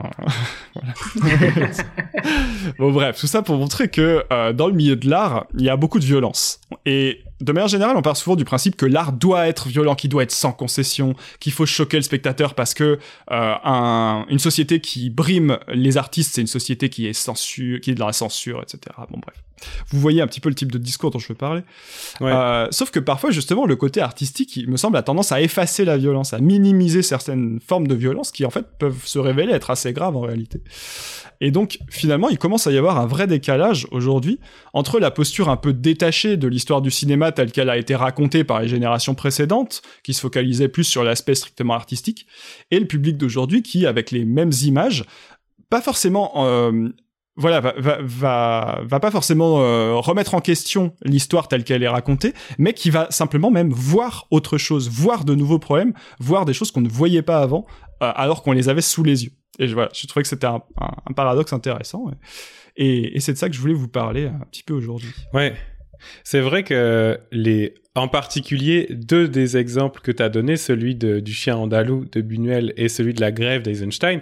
Bon bref, tout ça pour montrer que euh, dans le milieu de l'art, il y a beaucoup de violence. Et de manière générale, on part souvent du principe que l'art doit être violent, qu'il doit être sans concession, qu'il faut choquer le spectateur parce que euh, un- une société qui brime les artistes, c'est une société qui est censure, qui est dans la censure, etc. Bon bref, vous voyez un petit peu le type de discours dont je veux parler. Ouais. Euh, sauf que parfois, justement, le côté artistique, il me semble, a tendance à effacer la violence, à minimiser certaines formes de violence qui, en fait, peuvent se révéler être assez graves en réalité. Et donc, finalement, il commence à y avoir un vrai décalage aujourd'hui entre la posture un peu détachée de l'histoire du cinéma telle qu'elle a été racontée par les générations précédentes, qui se focalisaient plus sur l'aspect strictement artistique, et le public d'aujourd'hui qui, avec les mêmes images, pas forcément euh, voilà, va, va, va, pas forcément euh, remettre en question l'histoire telle qu'elle est racontée, mais qui va simplement même voir autre chose, voir de nouveaux problèmes, voir des choses qu'on ne voyait pas avant, euh, alors qu'on les avait sous les yeux. Et je, voilà, je trouvais que c'était un, un, paradoxe intéressant. Et, et c'est de ça que je voulais vous parler un petit peu aujourd'hui. Ouais. C'est vrai que les, en particulier, deux des exemples que tu as donnés, celui de, du chien andalou de Buñuel et celui de la grève d'Eisenstein,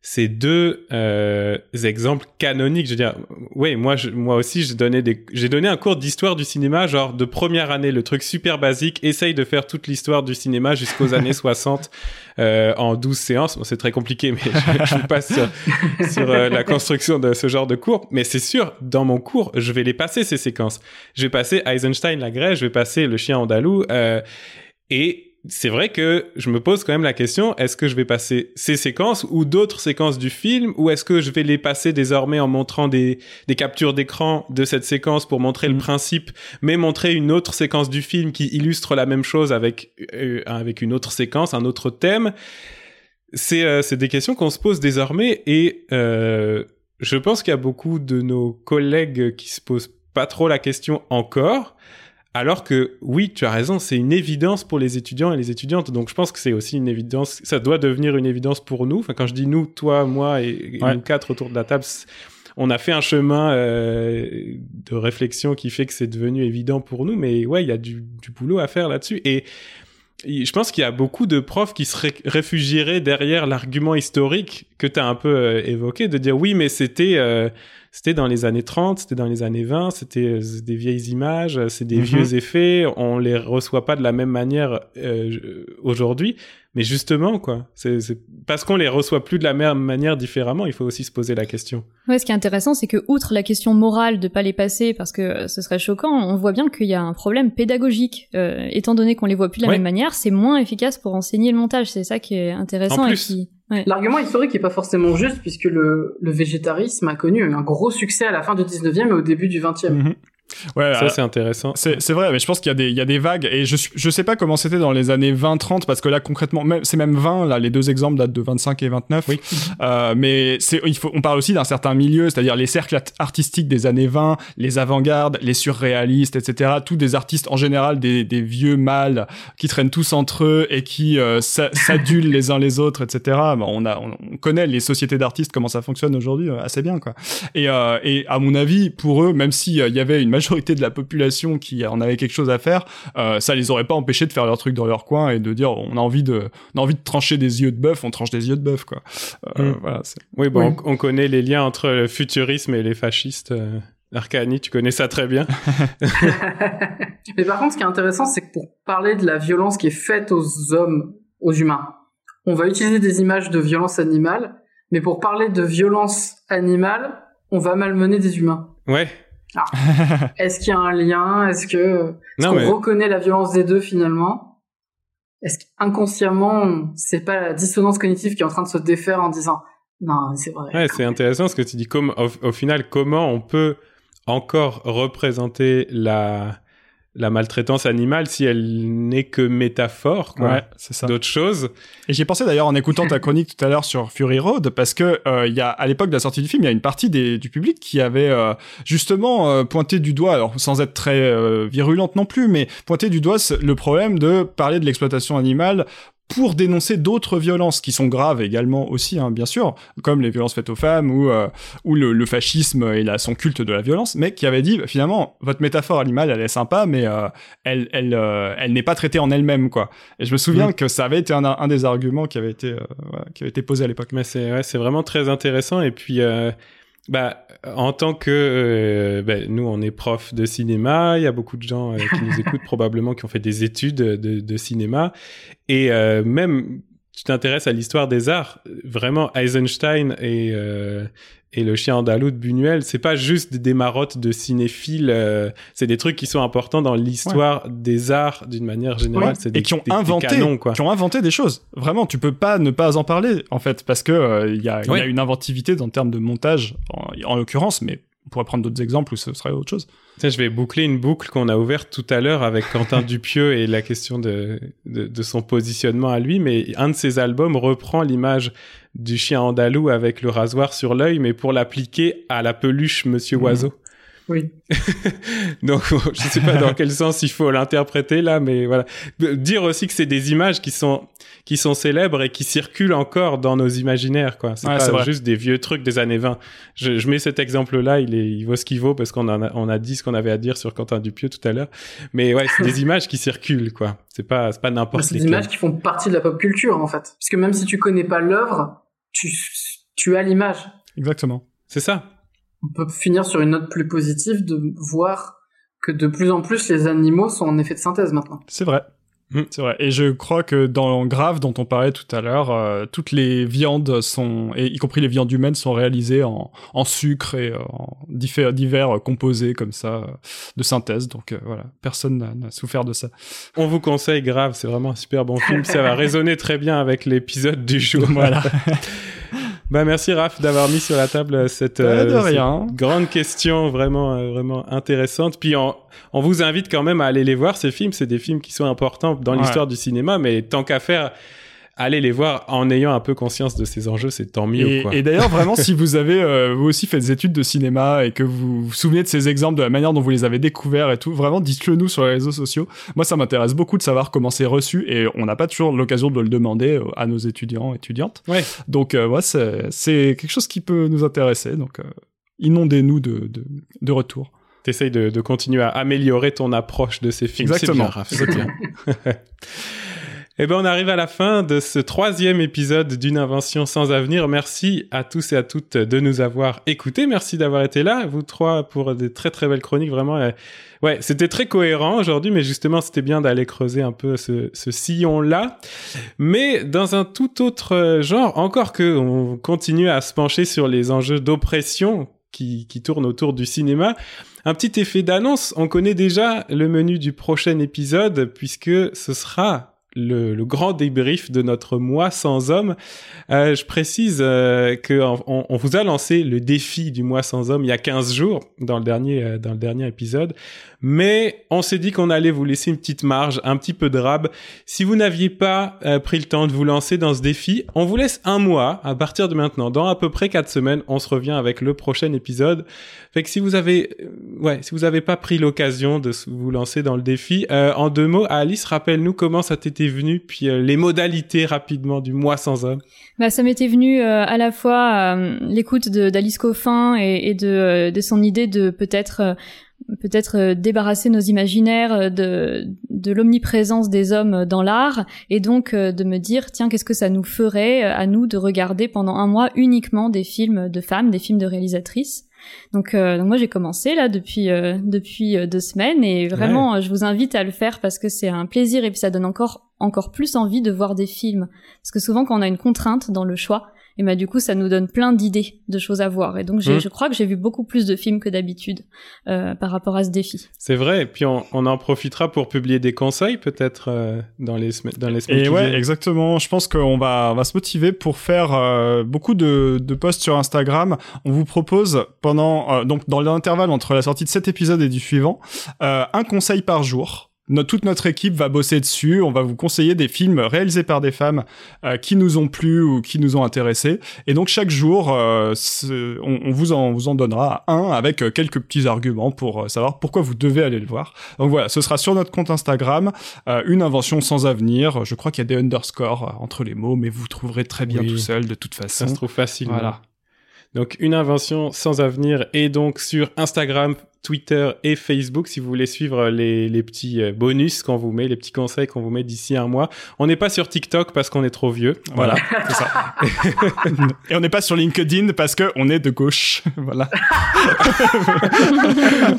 c'est deux euh, exemples canoniques. Je veux dire, ouais, moi, je, moi aussi, j'ai donné des, j'ai donné un cours d'histoire du cinéma, genre de première année, le truc super basique. Essaye de faire toute l'histoire du cinéma jusqu'aux années 60 euh, en 12 séances. Bon, c'est très compliqué, mais je, je passe sur, sur euh, la construction de ce genre de cours. Mais c'est sûr, dans mon cours, je vais les passer ces séquences. Je vais passer Eisenstein, la grève, je vais passer le chien andalou, euh, et c'est vrai que je me pose quand même la question, est-ce que je vais passer ces séquences ou d'autres séquences du film, ou est-ce que je vais les passer désormais en montrant des, des captures d'écran de cette séquence pour montrer le Mhm. principe, mais montrer une autre séquence du film qui illustre la même chose avec, euh, avec une autre séquence, un autre thème? C'est euh, c'est des questions qu'on se pose désormais et euh, je pense qu'il y a beaucoup de nos collègues qui se posent pas trop la question encore. Alors que oui, tu as raison, c'est une évidence pour les étudiants et les étudiantes. Donc je pense que c'est aussi une évidence, ça doit devenir une évidence pour nous. Enfin, quand je dis nous, toi, moi et, et Ouais. nous quatre autour de la table, on a fait un chemin euh, de réflexion qui fait que c'est devenu évident pour nous. Mais ouais, il y a du, du boulot à faire là-dessus. Et et je pense qu'il y a beaucoup de profs qui se ré- réfugieraient derrière l'argument historique que tu as un peu euh, évoqué, de dire oui, mais c'était euh, c'était dans les années 30, c'était dans les années 20, c'était euh, des vieilles images, euh, c'est des Mhm. vieux effets, on les reçoit pas de la même manière euh, aujourd'hui. Mais justement, quoi, c'est c'est parce qu'on les reçoit plus de la même manière différemment, il faut aussi se poser la question. Ouais, ce qui est intéressant, c'est que outre la question morale de pas les passer parce que euh, ce serait choquant, on voit bien qu'il y a un problème pédagogique. Euh, étant donné qu'on les voit plus de la Ouais. même manière, c'est moins efficace pour enseigner le montage. C'est ça qui est intéressant En et plus. qui. Ouais. L'argument historique est pas forcément juste puisque le, le végétarisme a connu un gros succès à la fin du 19e et au début du 20e. Mhm. Ouais, Ça, c'est intéressant. C'est vrai, mais je pense qu'il y a des, il y a des vagues, et je, je sais pas comment c'était dans les années 20-30, parce que là, concrètement, même, c'est même 20, là, les deux exemples datent de 25 et 29. Oui. Euh, mais c'est, il faut, on parle aussi d'un certain milieu, c'est-à-dire les cercles artistiques des années 20, les avant-gardes, les surréalistes, etc. Tous des artistes, en général, des, des vieux mâles qui traînent tous entre eux et qui euh, s'a- s'adulent les uns les autres, etc. Bon, on a, on, on connaît les sociétés d'artistes, comment ça fonctionne aujourd'hui, euh, assez bien, quoi. Et, euh, et à mon avis, pour eux, même s'il y avait une majorité de la population qui en avait quelque chose à faire, euh, ça les aurait pas empêchés de faire leur truc dans leur coin et de dire on a envie de, on a envie de trancher des yeux de bœuf, on tranche des yeux de bœuf, quoi. Euh, Mm. Voilà. Oui, bon, Oui. on, on connaît les liens entre le futurisme et les fascistes. Euh, Arcani, tu connais ça très bien. Mais par contre, ce qui est intéressant, c'est que pour parler de la violence qui est faite aux hommes, aux humains, on va utiliser des images de violence animale, mais pour parler de violence animale, on va malmener des humains. Ouais. Est-ce qu'il y a un lien? Est-ce que Non, qu'on mais reconnaît la violence des deux finalement? Est-ce qu'inconsciemment, c'est pas la dissonance cognitive qui est en train de se défaire en disant non, c'est vrai. ouais, c'est intéressant ce que tu dis. Comme, au, au final, comment on peut encore représenter la la maltraitance animale si elle n'est que métaphore quoi Ouais, c'est ça. d'autres choses Et j'y ai pensé d'ailleurs en écoutant ta chronique tout à l'heure sur Fury Road parce que euh, il y a à l'époque de la sortie du film, il y a une partie des, du public qui avait euh, justement euh, pointé du doigt, alors sans être très euh, virulente non plus, mais pointé du doigt le problème de parler de l'exploitation animale pour dénoncer d'autres violences qui sont graves également aussi, hein, bien sûr, comme les violences faites aux femmes ou, euh, ou le, le fascisme et la, son culte de la violence, mais qui avait dit bah, finalement votre métaphore animale elle est sympa, mais euh, elle elle euh, elle n'est pas traitée en elle-même quoi. Et je me souviens Mm. que ça avait été un, un des arguments qui avait été euh, voilà, qui avait été posé à l'époque. Mais c'est ouais, c'est vraiment très intéressant et puis euh, bah en tant que euh, bah, nous on est prof de cinéma, il y a beaucoup de gens euh, qui nous écoutent probablement qui ont fait des études de, de cinéma. Et euh, même tu t'intéresses à l'histoire des arts, vraiment Eisenstein et euh, et le chien andalou de Buñuel, c'est pas juste des marottes de cinéphiles, euh, c'est des trucs qui sont importants dans l'histoire des arts d'une manière générale. Ouais. Des, et qui ont des- des inventé, canons, quoi. qui ont inventé des choses. Vraiment, tu peux pas ne pas en parler en fait, parce que euh, il y, a, y une inventivité dans le terme de montage, en, en l'occurrence, mais on pourrait prendre d'autres exemples où ce serait autre chose. Tiens, je vais boucler une boucle qu'on a ouverte tout à l'heure avec Quentin Dupieux et la question de, de, de son positionnement à lui. Mais un de ses albums reprend l'image du chien andalou avec le rasoir sur l'œil, mais pour l'appliquer à la peluche Monsieur Mhm. Oiseau. Oui. Donc, je sais pas dans quel sens il faut l'interpréter là, mais voilà. Dire aussi que c'est des images qui sont qui sont célèbres et qui circulent encore dans nos imaginaires, quoi. C'est Ouais, pas juste des vieux trucs des années 20. Je, je mets cet exemple-là, il est, il vaut ce qu'il vaut parce qu'on a, on a dit ce qu'on avait à dire sur Quentin Dupieux tout à l'heure. Mais ouais, c'est des images qui circulent, quoi. C'est pas, c'est pas Bah, n'importe c'est des images qui font partie de la pop culture en fait. Puisque même si tu connais pas l'œuvre, tu, tu as l'image. Exactement. C'est ça. On peut finir sur une note plus positive de voir que de plus en plus les animaux sont en effet de synthèse maintenant. C'est vrai. Mm. C'est vrai. Et je crois que dans Grave, dont on parlait tout à l'heure, euh, toutes les viandes sont, et y compris les viandes humaines, sont réalisées en, en sucre et en diffé- divers composés comme ça euh, de synthèse. Donc euh, voilà, personne n'a- n'a souffert de ça. On vous conseille grave, c'est vraiment un super bon film. Ça va résonner très bien avec l'épisode du jour. Voilà. Bah merci Raph d'avoir mis sur la table cette, Pas de euh, rien. cette grande question vraiment euh, vraiment intéressante. Puis on, on vous invite quand même à aller les voir ces films. C'est des films qui sont importants dans Ouais. l'histoire du cinéma, mais tant qu'à faire, allez les voir en ayant un peu conscience de ces enjeux, c'est tant mieux. Et, et d'ailleurs, vraiment, si vous avez euh, vous aussi fait des études de cinéma et que vous vous souvenez de ces exemples, de la manière dont vous les avez découverts et tout, vraiment, dites-le nous sur les réseaux sociaux. Moi, ça m'intéresse beaucoup de savoir comment c'est reçu et on n'a pas toujours l'occasion de le demander euh, à nos étudiants étudiantes. Ouais. Donc, euh, ouais, c'est c'est quelque chose qui peut nous intéresser. Donc, euh, inondez-nous de, de, de retour. T'essayes de, de continuer à améliorer ton approche de ces films. Exactement. C'est bien, Raph, bien. Eh ben, on arrive à la fin de ce troisième épisode d'une invention sans avenir. Merci à tous et à toutes de nous avoir écoutés. Merci d'avoir été là, vous trois, pour des très très belles chroniques. Vraiment, euh, ouais, c'était très cohérent aujourd'hui, mais justement, c'était bien d'aller creuser un peu ce, sillon-là. Mais dans un tout autre euh, genre, encore que on continue à se pencher sur les enjeux d'oppression qui tournent autour du cinéma. Un petit effet d'annonce, on connaît déjà le menu du prochain épisode puisque ce sera le, grand débrief de notre mois sans homme. Euh, je précise euh, que on, on vous a lancé le défi du mois sans homme il y a 15 jours dans le dernier euh, dans le dernier épisode, mais on s'est dit qu'on allait vous laisser une petite marge, un petit peu de rab. Si vous n'aviez pas pris le temps de vous lancer dans ce défi, on vous laisse un mois à partir de maintenant. Dans à peu près quatre semaines, on se revient avec le prochain épisode. Fait que si vous avez, ouais, si vous avez pas pris l'occasion de vous lancer dans le défi, en deux mots, Alice, rappelle-nous comment ça t'était venu, puis euh, les modalités rapidement du mois sans homme. Bah, ça m'était venu euh, à la fois euh, l'écoute d'Alice Coffin et, et de, son idée de peut-être peut-être débarrasser nos imaginaires de, de l'omniprésence des hommes dans l'art et donc de me dire tiens qu'est-ce que ça nous ferait à nous de regarder pendant un mois uniquement des films de femmes, des films de réalisatrices. Donc, euh, donc moi j'ai commencé là depuis euh, depuis euh, deux semaines et vraiment euh, je vous invite à le faire parce que c'est un plaisir et puis ça donne encore encore plus envie de voir des films. Parce que souvent quand on a une contrainte dans le choix Et bah du coup, ça nous donne plein d'idées de choses à voir. Et donc, j'ai- Mm. je crois que j'ai vu beaucoup plus de films que d'habitude euh, par rapport à ce défi. C'est vrai. Et puis on, on en profitera pour publier des conseils peut-être euh, dans les semaines dans les semaines Et qui ouais, viennent. exactement. Je pense qu'on va, on va se motiver pour faire euh, beaucoup de, de posts sur Instagram. On vous propose pendant, euh, donc dans l'intervalle entre la sortie de cet épisode et du suivant, euh, un conseil par jour. Toute notre équipe va bosser dessus. On va vous conseiller des films réalisés par des femmes euh, qui nous ont plu ou qui nous ont intéressés. Et donc chaque jour, euh, on, on vous en vous en donnera un avec euh, quelques petits arguments pour savoir pourquoi vous devez aller le voir. Donc voilà, ce sera sur notre compte Instagram. Une invention sans avenir. Je crois qu'il y a des underscores entre les mots, mais vous trouverez très bien Oui. tout seul de toute Ça façon. se trouve facile. Voilà. Donc une invention sans avenir et donc sur Instagram, Twitter et Facebook si vous voulez suivre les, les petits euh, bonus qu'on vous met, les petits conseils qu'on vous met d'ici un mois. On n'est pas sur TikTok parce qu'on est trop vieux. Voilà, c'est ça. Et on n'est pas sur LinkedIn parce que on est de gauche. voilà.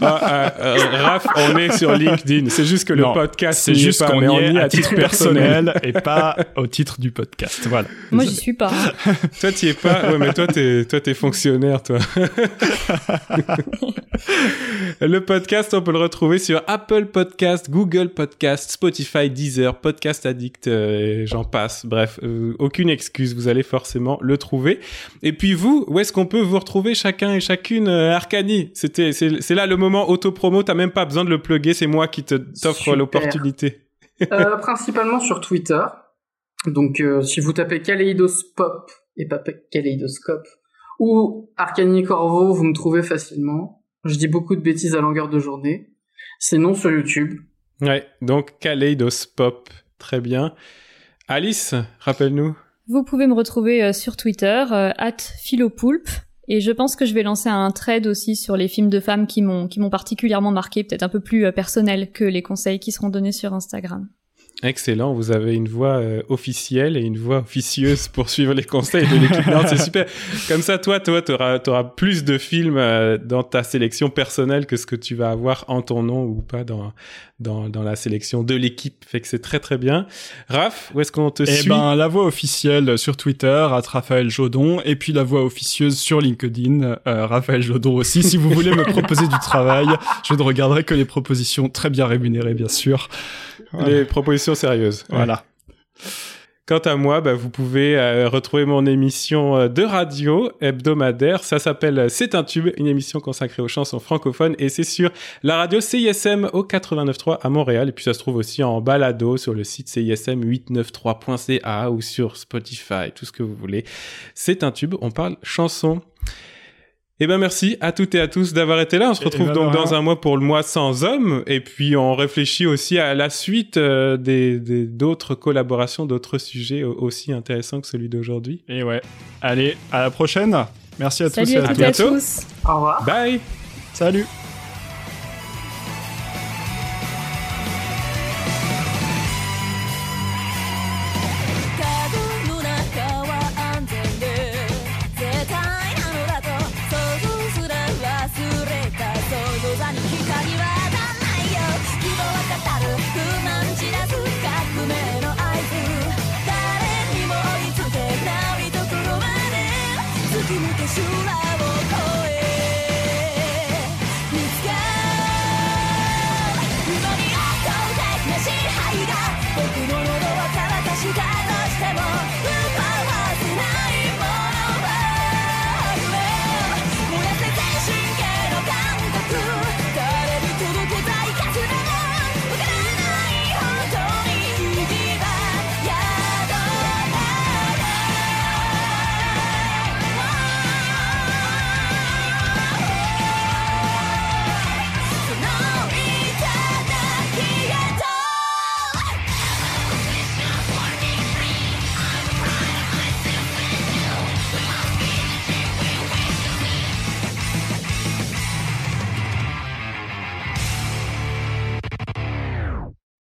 Ah, ah, euh, Raph, on est sur LinkedIn. C'est juste que le Non, podcast C'est est juste qu'on est y à titre personnel. et pas au titre du podcast. Voilà. Moi, j'y suis pas. Toi, tu es pas? Ouais, mais toi, t'es, toi, t'es fonctionnaire, toi. Le podcast, on peut le retrouver sur Apple Podcast, Google Podcast, Spotify, Deezer, Podcast Addict, euh, et j'en passe. Bref, euh, aucune excuse, vous allez forcément le trouver. Et puis vous, où est-ce qu'on peut vous retrouver chacun et chacune, euh, Arcani C'était, c'est, là le moment auto-promo. T'as même pas besoin de le plugger, c'est moi qui te t'offre l'opportunité. Principalement sur Twitter. Donc, si vous tapez Kaleidospop et pas Kaleidoscope ou Arcani Corvo, vous me trouvez facilement. Je dis beaucoup de bêtises à longueur de journée. Sinon, sur YouTube. Ouais, donc Kaleidoscope, très bien. Alice, rappelle-nous. Vous pouvez me retrouver euh, sur Twitter, euh, at philopoulpe. Et je pense que je vais lancer un trade aussi sur les films de femmes qui m'ont qui m'ont particulièrement marqué, peut-être un peu plus euh, personnel que les conseils qui seront donnés sur Instagram. Excellent, vous avez une voix euh, officielle et une voix officieuse pour suivre les conseils de l'équipe. C'est super. Comme ça, toi, toi, t'auras, t'auras plus de films euh, dans ta sélection personnelle que ce que tu vas avoir en ton nom ou pas dans dans, dans la sélection de l'équipe. Fait que c'est très très bien. Raph, où est-ce qu'on te Eh suit? ben, la voix officielle sur Twitter, à Raphaël Jodon, et puis la voix officieuse sur LinkedIn, euh, Raphaël Jodon aussi. Si vous voulez me proposer du travail, je ne regarderai que les propositions très bien rémunérées, bien sûr. Voilà. Les propositions sérieuses. Voilà. Quant à moi, bah, vous pouvez euh, retrouver mon émission euh, de radio hebdomadaire. Ça s'appelle euh, C'est un tube, une émission consacrée aux chansons francophones et c'est sur la radio CISM au 89.3 à Montréal. Et puis ça se trouve aussi en balado sur le site CISM893.ca ou sur Spotify, tout ce que vous voulez. C'est un tube, on parle chansons. Eh ben merci à toutes et à tous d'avoir été là. On se retrouve ben, donc dans un mois pour le mois sans hommes et puis on réfléchit aussi à la suite euh, des d'autres collaborations, d'autres sujets au- aussi intéressants que celui d'aujourd'hui. Et ouais. Allez, à la prochaine. Merci à tous Salut et à à toutes tous. et à bientôt. tous. Au revoir. Bye. Salut.